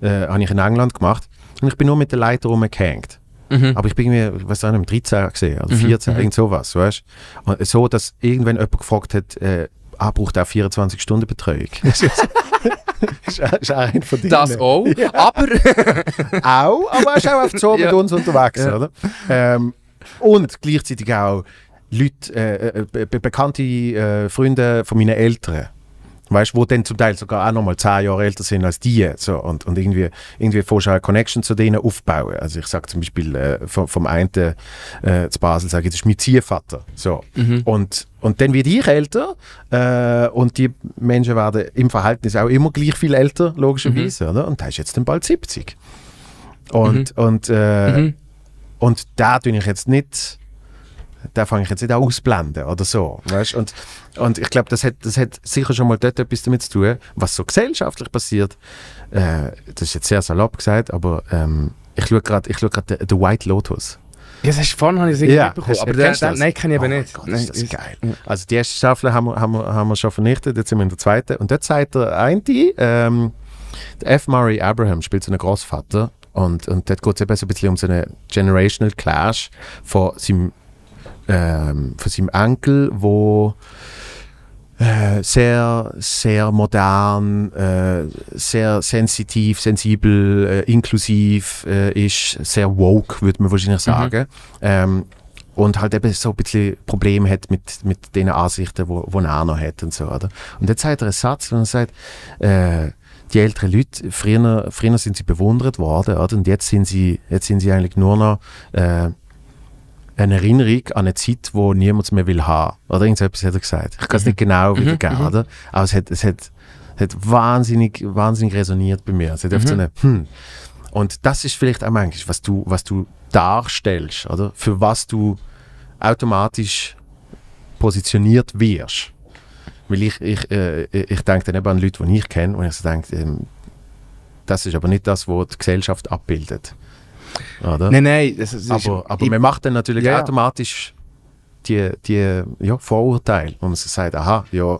äh, habe ich in England gemacht. Und ich bin nur mit den Leuten rumgehängt. Mhm. Aber ich bin irgendwie, ich weiß auch nicht, 13 gesehen oder Mhm, 14, mhm. irgend sowas, weißt Und so, dass irgendwann jemand gefragt hat, äh, ah, braucht auch 24 Stunden Betreuung. das ist, ist auch ein von denen. Das auch, aber Auch, aber er ist auch oft so mit Ja. uns unterwegs, Ja. oder? Ähm, und gleichzeitig auch Leute, äh, äh, be be- bekannte äh, Freunde von meinen Eltern. Weißt du, wo dann zum Teil sogar auch nochmal zehn Jahre älter sind als die. So, und, und irgendwie, irgendwie vorher eine Connection zu denen aufbauen. Also ich sage zum Beispiel äh, vom, vom einen äh, zu Basel, sage ich, das ist mein Ziehvater. So. Mhm. Und, und dann werde ich älter äh, und die Menschen werden im Verhältnis auch immer gleich viel älter, logischerweise. Oder? Und der ist jetzt dann bald 70. Und, und, äh, Mhm. und da tue ich jetzt nicht, da fange ich jetzt nicht an ausblenden oder so. Weißt? Und, und ich glaube, das hat, das hat sicher schon mal dort etwas damit zu tun, was so gesellschaftlich passiert. Äh, das ist jetzt sehr salopp gesagt, aber ähm, ich schaue gerade schau The, The White Lotus. Ja, das hast du vorhin habe ich es irgendwie Ja, mitbekommen. Aber den, den, nein, kenne ich Oh eben mein nicht. Gott, Nein, ist das geil. Also die erste Staffel haben wir, haben, wir, haben wir schon vernichtet, jetzt sind wir in der zweiten. Und dort sagt der eine, ähm, der F. Murray Abraham spielt so einen Großvater und, und dort geht es eben so ein bisschen um so einen Generational Clash von seinem, ähm, von seinem Enkel, wo äh, sehr, sehr modern, äh, sehr sensitiv, sensibel, äh, inklusiv äh, ist, sehr woke, würde man wahrscheinlich sagen. Ähm, und halt eben so ein bisschen Probleme hat mit, mit den Ansichten, wo, wo er noch hat und so, oder? Und jetzt sagt er einen Satz, wo er sagt, äh, die älteren Leute, früher, früher sind sie bewundert worden, oder? Und jetzt sind sie, jetzt sind sie eigentlich nur noch äh, eine Erinnerung an eine Zeit, wo niemand mehr will haben. Oder irgendetwas hat er gesagt. Ich kann es nicht genau wiedergeben, mhm. oder? Aber es hat, es hat, hat wahnsinnig, wahnsinnig resoniert bei mir. Es hat oft so eine, hm. Und das ist vielleicht auch manchmal, was du, was du darstellst, oder? Für was du automatisch positioniert wirst. Weil ich, ich, äh, ich denke dann eben an Leute, die ich kenne, und ich so denke, ähm, das ist aber nicht das, was die Gesellschaft abbildet. Oder? Nein, nein. Das, das ist, aber aber ich- man macht dann natürlich Ja, automatisch die, die ja, Vorurteile, wo man so sagt, aha, ja,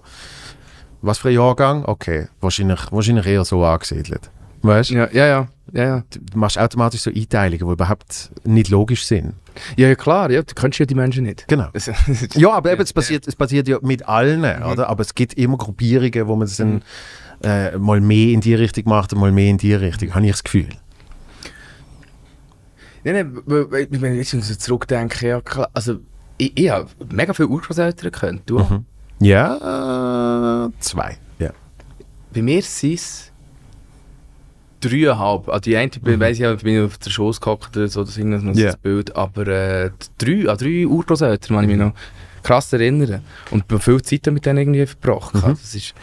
was für ein Jahrgang? Okay, wahrscheinlich, wahrscheinlich eher so angesiedelt. Weißt du? ja, ja, ja, ja, ja. Du machst automatisch so Einteilungen, die überhaupt nicht logisch sind. Ja, ja, klar, ja, du kennst ja die Menschen nicht. Genau. Ja, aber eben, es passiert, es passiert ja mit allen, oder? Aber es gibt immer Gruppierungen, wo man es dann äh, mal mehr in die Richtung macht und mal mehr in die Richtung, habe ich das Gefühl. Nein, nein, wenn ich jetzt so zurückdenke, ja, klar, also ich, ich habe mega viele Urgroßeltern gekannt. Du? Mhm. Ja, äh, zwei. Ja. Bei mir sind es dreieinhalb. Also die eine, mhm. weiss ich ja, bin ich auf der Schoß gehockt oder so, das ist Ja. das Bild. Aber äh, drei, an drei Urgroßeltern kann ich mich noch krass erinnern. Und ich viel Zeit mit denen irgendwie verbracht. Mhm. Also, das ist,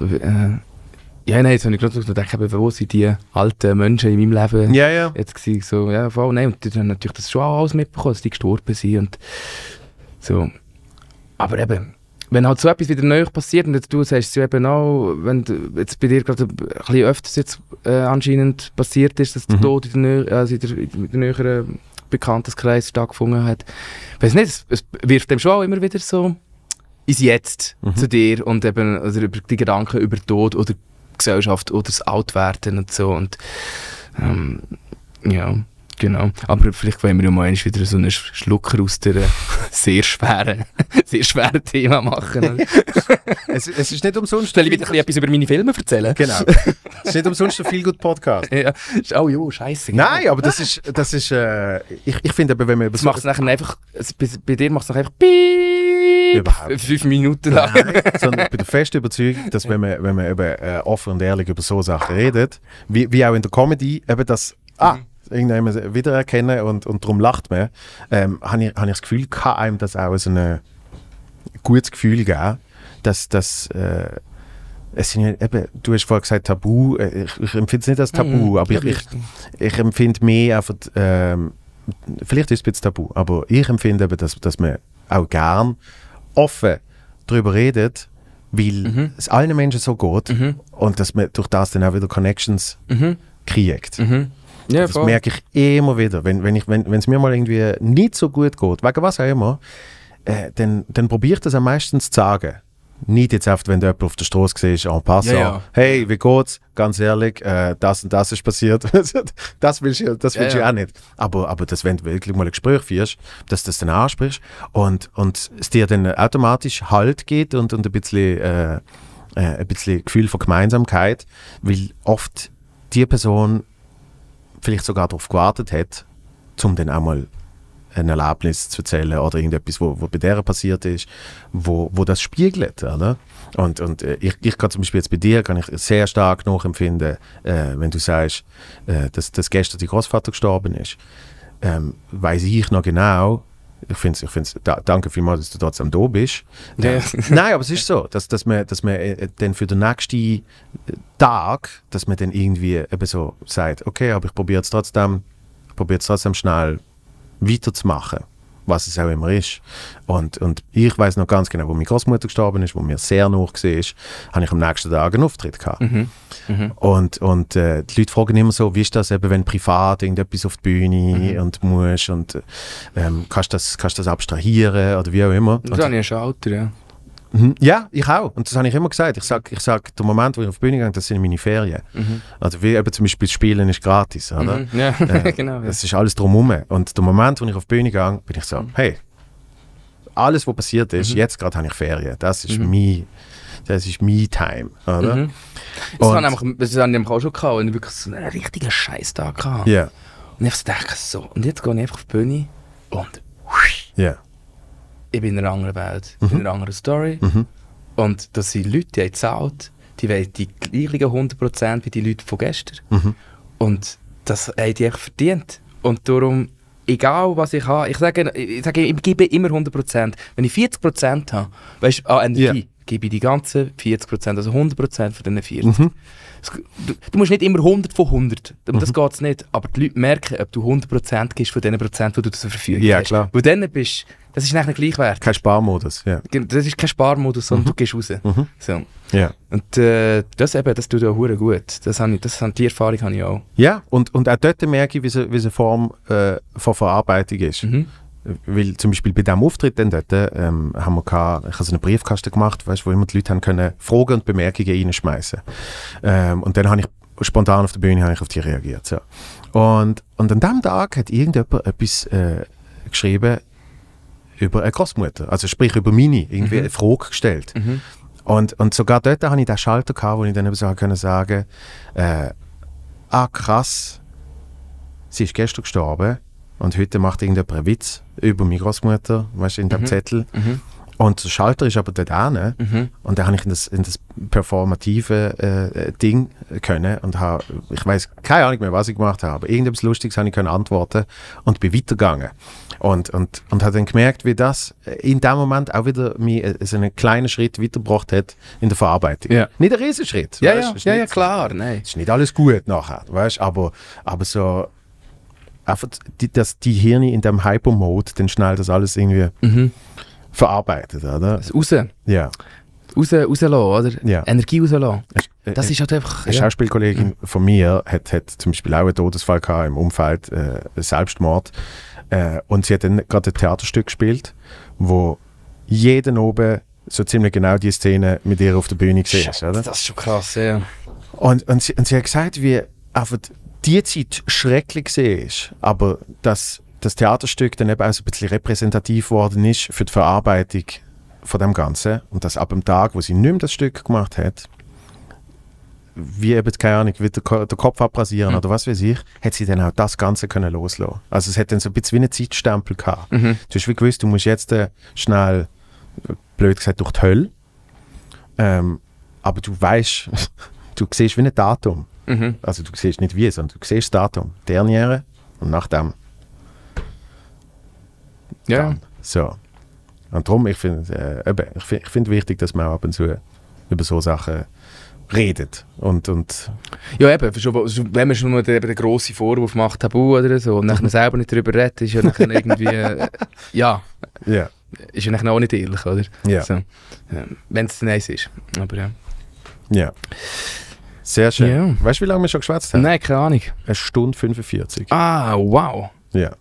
äh, ja, nein, jetzt habe ich gerade gedacht, eben, wo sind die alten Menschen in meinem Leben Ja, ja. jetzt gewesen, so, ja, voll, nein, und die haben natürlich das schon auch alles mitbekommen, dass die gestorben sind und so. Aber eben, wenn halt so etwas wieder neu passiert und jetzt du sagst es ja eben auch, wenn du, jetzt bei dir gerade ein bisschen öfters jetzt äh, anscheinend passiert ist, dass der Mhm. Tod in der, also in der, in der näheren Bekannteskreis stattgefunden hat. Ich weiß nicht, es, es wirft dem schon auch immer wieder so ins Jetzt Mhm. zu dir und eben oder über die Gedanken über Tod oder Gesellschaft oder das Altwerden und so. Und ähm, ja, genau. Aber vielleicht wollen wir ja mal wieder so einen Sch- Schlucker aus der sehr schweren, sehr schweren Thema machen. Es, es ist nicht umsonst. Soll ich wieder etwas über meine Filme erzählen? Genau. es ist nicht umsonst ein viel gut Podcast. Ja. Oh jo, scheiße. Nein, aber das ist, das ist, äh, ich, ich finde wenn man über Das macht es nachher einfach, bei, bei dir macht es nachher einfach Überhaupt. fünf Minuten lang. Nein, sondern ich bin der festen Überzeugung, dass wenn man, wenn man eben, äh, offen und ehrlich über so Sachen redet, wie, wie auch in der Comedy, eben das, ah, irgendjemand wiedererkennen und, und darum lacht man, ähm, habe ich, hab ich das Gefühl, kann einem das auch so ein gutes Gefühl geben, dass, dass äh, es sind eben, du hast vorhin gesagt Tabu, äh, ich, ich empfinde es nicht als Tabu, Mhm. aber ich, ich, ich empfinde mehr einfach, ähm, vielleicht ist es ein bisschen Tabu, aber ich empfinde eben, dass, dass man auch gern offen darüber redet, weil Mhm. es allen Menschen so geht Mhm. und dass man durch das dann auch wieder Connections Mhm. kriegt. Ja, Das merke ich immer wieder. Wenn es wenn ich- wenn, mir mal irgendwie nicht so gut geht, wegen was auch immer, äh, dann, dann probiere ich das am meisten zu sagen. Nicht jetzt oft, wenn du jemanden auf der Straße siehst, en passant, Ja, ja. hey, wie geht's? Ganz ehrlich, äh, das und das ist passiert. das willst du, das Ja, willst du ja. auch nicht. Aber, aber das, wenn du wirklich mal ein Gespräch führst, dass du das dann ansprichst und, und es dir dann automatisch Halt gibt und, und ein bisschen, äh, äh, ein bisschen Gefühl von Gemeinsamkeit, weil oft die Person vielleicht sogar darauf gewartet hat, um dann auch mal ein Erlebnis zu erzählen oder irgendetwas, wo, wo bei der passiert ist, wo, wo das spiegelt. Oder? Und, und äh, ich, ich kann zum Beispiel jetzt bei dir kann ich sehr stark nachempfinden, äh, wenn du sagst, äh, dass, dass gestern dein Großvater gestorben ist. Ähm, weiß ich noch genau, ich finde es, ich find's, da, danke vielmals, dass du trotzdem da bist. Ja. Äh, Nein, aber es ist so, dass, dass man, dass man äh, dann für den nächsten äh, Tag, dass man dann irgendwie eben so sagt, okay, aber ich probiere es trotzdem, ich probiere es trotzdem schnell weiterzumachen, was es auch immer ist. Und, und ich weiß noch ganz genau, wo meine Großmutter gestorben ist, wo mir sehr nach war, habe ich am nächsten Tag einen Auftritt gehabt. Mhm. Mhm. Und, und äh, die Leute fragen immer so, wie ist das eben, wenn privat irgendetwas auf die Bühne Mhm. und musst und ähm, kannst du das, kannst das abstrahieren oder wie auch immer. Das Und- habe ich schon Alter, ja. Mhm. Ja, ich auch. Und das habe ich immer gesagt. Ich sage, ich sag, der Moment, wo ich auf die Bühne gehe, das sind meine Ferien. Mhm. Also wie eben zum Beispiel das Spielen ist gratis, oder? Mhm. Ja, Äh, genau. Ja. Es ist alles drumherum. Und der Moment, wo ich auf die Bühne gehe, bin ich so, hey, alles, was passiert ist, Mhm. jetzt gerade habe ich Ferien. Das ist Mhm. me, das ist me time, oder? Mhm. Das Und- nämlich- das habe ich nämlich auch schon gehabt, und ich wirklich so einen richtigen Scheiß-Tag hatte. Ja, Und ich dachte so, und jetzt gehe ich einfach auf die Bühne und ja. Ich bin in einer anderen Welt, in einer anderen Story. Mhm. Und das sind Leute, die haben gezahlt, die wollen die gleichen 100% wie die Leute von gestern. Mhm. Und das haben die einfach verdient. Und darum, egal was ich habe, ich sage, ich, sage, ich gebe immer 100%. Wenn ich 40% habe, weißt du, an Energie, Ja. gebe ich die ganzen 40%, also 100% von diesen 40. Mhm. Du, du musst nicht immer 100 von 100, um Mhm. das geht es nicht. Aber die Leute merken, ob du 100% gibst von den Prozent, die du zur Verfügung Ja, hast. klar. Weil dann bist das ist nachher gleichwertig. Kein Sparmodus, ja. Das ist kein Sparmodus, sondern du gehst raus. Mhm. So. Ja. Und äh, das eben, das tut ja hure gut. Das habe ich, das, die Erfahrung habe ich auch. Ja, und, und auch dort merke ich, wie eine- wie es eine Form äh, von Verarbeitung ist. Mhm. Weil zum Beispiel bei diesem Auftritt dann dort, ähm, haben wir gehabt, ich habe so einen Briefkasten gemacht, weißt, wo immer die Leute haben können Fragen und Bemerkungen reinschmeißen. Ähm, und dann habe ich spontan auf der Bühne habe ich auf die reagiert. So. Und, und an diesem Tag hat irgendjemand etwas äh, geschrieben über eine Großmutter, also sprich über meine, irgendwie Mhm. eine Frage gestellt. Mhm. Und, und sogar dort habe ich den Schalter gehabt, wo ich dann eben so können sagen äh, ah krass, sie ist gestern gestorben und heute macht irgendjemand einen Witz über meine Großmutter, weißt du, in dem Mhm. Zettel. Und der Schalter ist aber dort hin. Mhm. Und dann habe ich in das, in das performative äh, Ding können und habe, ich weiß keine Ahnung mehr, was ich gemacht habe, aber irgendetwas Lustiges habe ich können antworten und bin weitergegangen. Und, und, und habe dann gemerkt, wie das in dem Moment auch wieder mir äh, so einen kleinen Schritt weitergebracht hat in der Verarbeitung. Ja. Nicht ein Riesenschritt. Ja, weißt ja, ist ja, ja, nicht- klar, nein. ist nicht alles gut nachher, weißt aber, aber so einfach, die, dass die Hirne in dem Hyper-Mode dann schnell das alles irgendwie Mhm. Verarbeitet, oder? Das raus, Ja. raus, rauslassen, oder? Ja. Energie rauslassen. Äh, Das äh, ist halt einfach... Eine Ja. Schauspielkollegin von mir hat, hat zum Beispiel auch einen Todesfall gehabt im Umfeld, äh, Selbstmord. Äh, und sie hat dann gerade ein Theaterstück gespielt, wo jeden oben so ziemlich genau die Szene mit ihr auf der Bühne gesehen hast, oder? Das ist schon krass, ja. Und, und, sie, und sie hat gesagt, wie einfach die Zeit schrecklich war, aber dass das Theaterstück dann eben auch so ein bisschen repräsentativ geworden ist für die Verarbeitung von dem Ganzen und dass ab dem Tag, wo sie nicht mehr das Stück gemacht hat, wie eben, keine Ahnung, wie der, Ko- der Kopf abrasieren Mhm. oder was weiß ich, hat sie dann auch das Ganze können loslassen. Also es hat dann so ein bisschen wie einen Zeitstempel gehabt. Mhm. Du hast wie gewusst, du musst jetzt äh, schnell, äh, blöd gesagt, durch die Hölle. Ähm, aber du weißt, du siehst wie ein Datum. Mhm. Also du siehst nicht wie, sondern du siehst das Datum. Derniere und nach dem Ja. dann. So. Und darum, ich finde äh, eben, ich find, ich find wichtig, dass man ab und zu über so Sachen redet. Und, und Ja, eben, wenn man schon mal den, grossen Vorwurf macht, Tabu oder so, und nachher selber nicht darüber redet, ist ja nachher irgendwie, äh, ja, ja. ist ja nachher auch nicht ehrlich, oder? Ja. So, wenn es nice ist. Aber ja. ja. Sehr schön. Ja. Weißt du, wie lange wir schon geschwätzt haben? Nein, keine Ahnung. Eine Stunde 45. Ah, wow. Ja.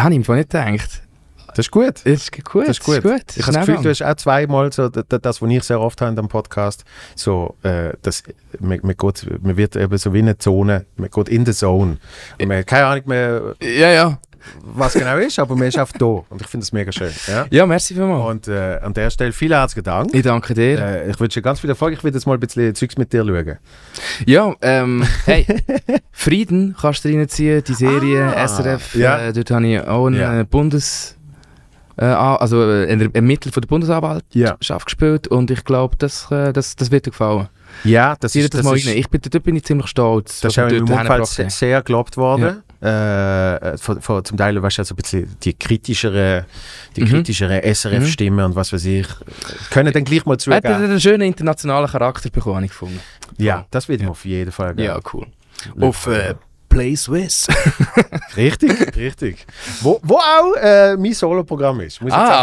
Da habe ich mir nicht gedacht. Das ist gut. Das ist gut. Das ist gut. Das Ich habe das Gefühl, du hast auch zweimal so das, was ich sehr oft habe in dem Podcast, so, äh, das, man, man, geht, man wird eben so wie eine Zone, man geht in the zone. Und man hat keine Ahnung mehr, Ja, ja. Was genau ist, aber man ist einfach da. Und ich finde das mega schön. Ja? Ja, merci vielmals. Und äh, an der Stelle vielen herzlichen Dank. Ich danke dir. Äh, ich wünsche dir ganz viel Erfolg. Ich will jetzt mal ein bisschen Zeugs mit dir schauen. Ja, ähm, hey, Frieden kannst du reinziehen, die Serie Ah, SRF. ja. Äh, dort habe ich auch einen Ja. Bundes... Äh, also äh, ein Ermittler von der Bundesanwaltschaft Ja. gespielt und ich glaube, das, äh, das, das wird dir gefallen. Ja, das ist, das, das mal ist, rein. Ich bin, dort bin ich ziemlich stolz. das ist auch im Umfeld sehr gelobt worden. Äh, von, von, zum Teil weißt du, also ein bisschen die kritischeren, die Mhm. kritischeren SRF-Stimmen und was weiß ich, können dann gleich mal hat zugeben. einen schönen internationalen Charakter bekommen, ich gefunden. Ja, das wird Ja. auf jeden Fall geben. Ja, cool. Auf äh, Play Swiss. Richtig, richtig. Wo, wo auch äh, mein Solo-Programm ist. Muss ich jetzt Ah.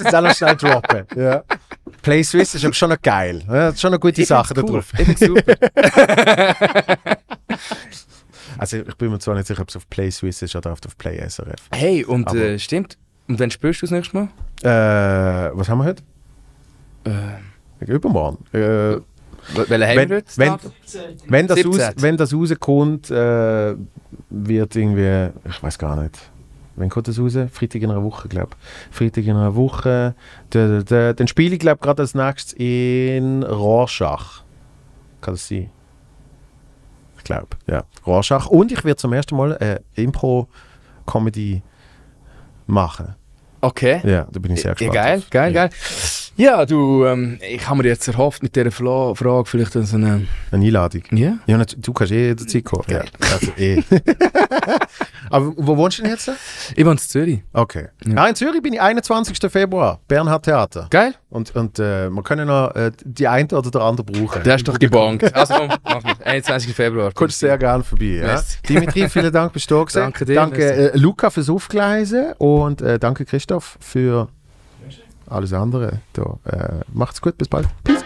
jetzt auch noch schnell droppen. Ja. Play Swiss ist aber schon noch geil. Ja, das ist schon eine gute Sache da drauf. Ich super. Also ich bin mir zwar nicht sicher, ob es auf Play Swiss ist oder auf Play SRF. Hey, und äh, stimmt. Und wann spürst du das nächste Mal? Äh, was haben wir heute? Äh, Übermorgen. Äh, welchen haben wenn, wir wenn, wenn, das 17. raus, wenn das rauskommt, äh, wird irgendwie, ich weiß gar nicht, Wann kommt das raus? Freitag in einer Woche, glaube ich. Freitag in einer Woche. Da, da, da. Dann spiele ich, glaube ich, gerade als nächstes in Rorschach. Kann das sein? Ich glaube, ja. Rorschach. Und ich werde zum ersten Mal äh, Impro-Comedy machen. Okay. Ja, da bin ich sehr Ja, gespannt. geil, drauf. geil, Ja. geil. Ja, du, ähm, ich habe mir jetzt erhofft mit dieser Fla Frage vielleicht so eine... Eine Einladung. Ja? Ja, nat- du kannst eh dazu kommen. Ja, also eh. Aber wo wohnst du denn jetzt? Ich wohne in Zürich. Okay. Ja. Ah, in Zürich bin ich 21. Februar. Bernhard Theater. Geil? Und, und äh, wir können noch äh, die eine oder der andere brauchen. Der ist doch gebankt. Also komm, mach mit. 21. Februar. Kommst sehr gerne vorbei. Ja? Dimitri, vielen Dank, bist du da. Danke dir, Danke äh, Luca fürs Aufgleisen und äh, danke Christoph für alles andere. Da, äh, macht's gut, bis bald. Peace.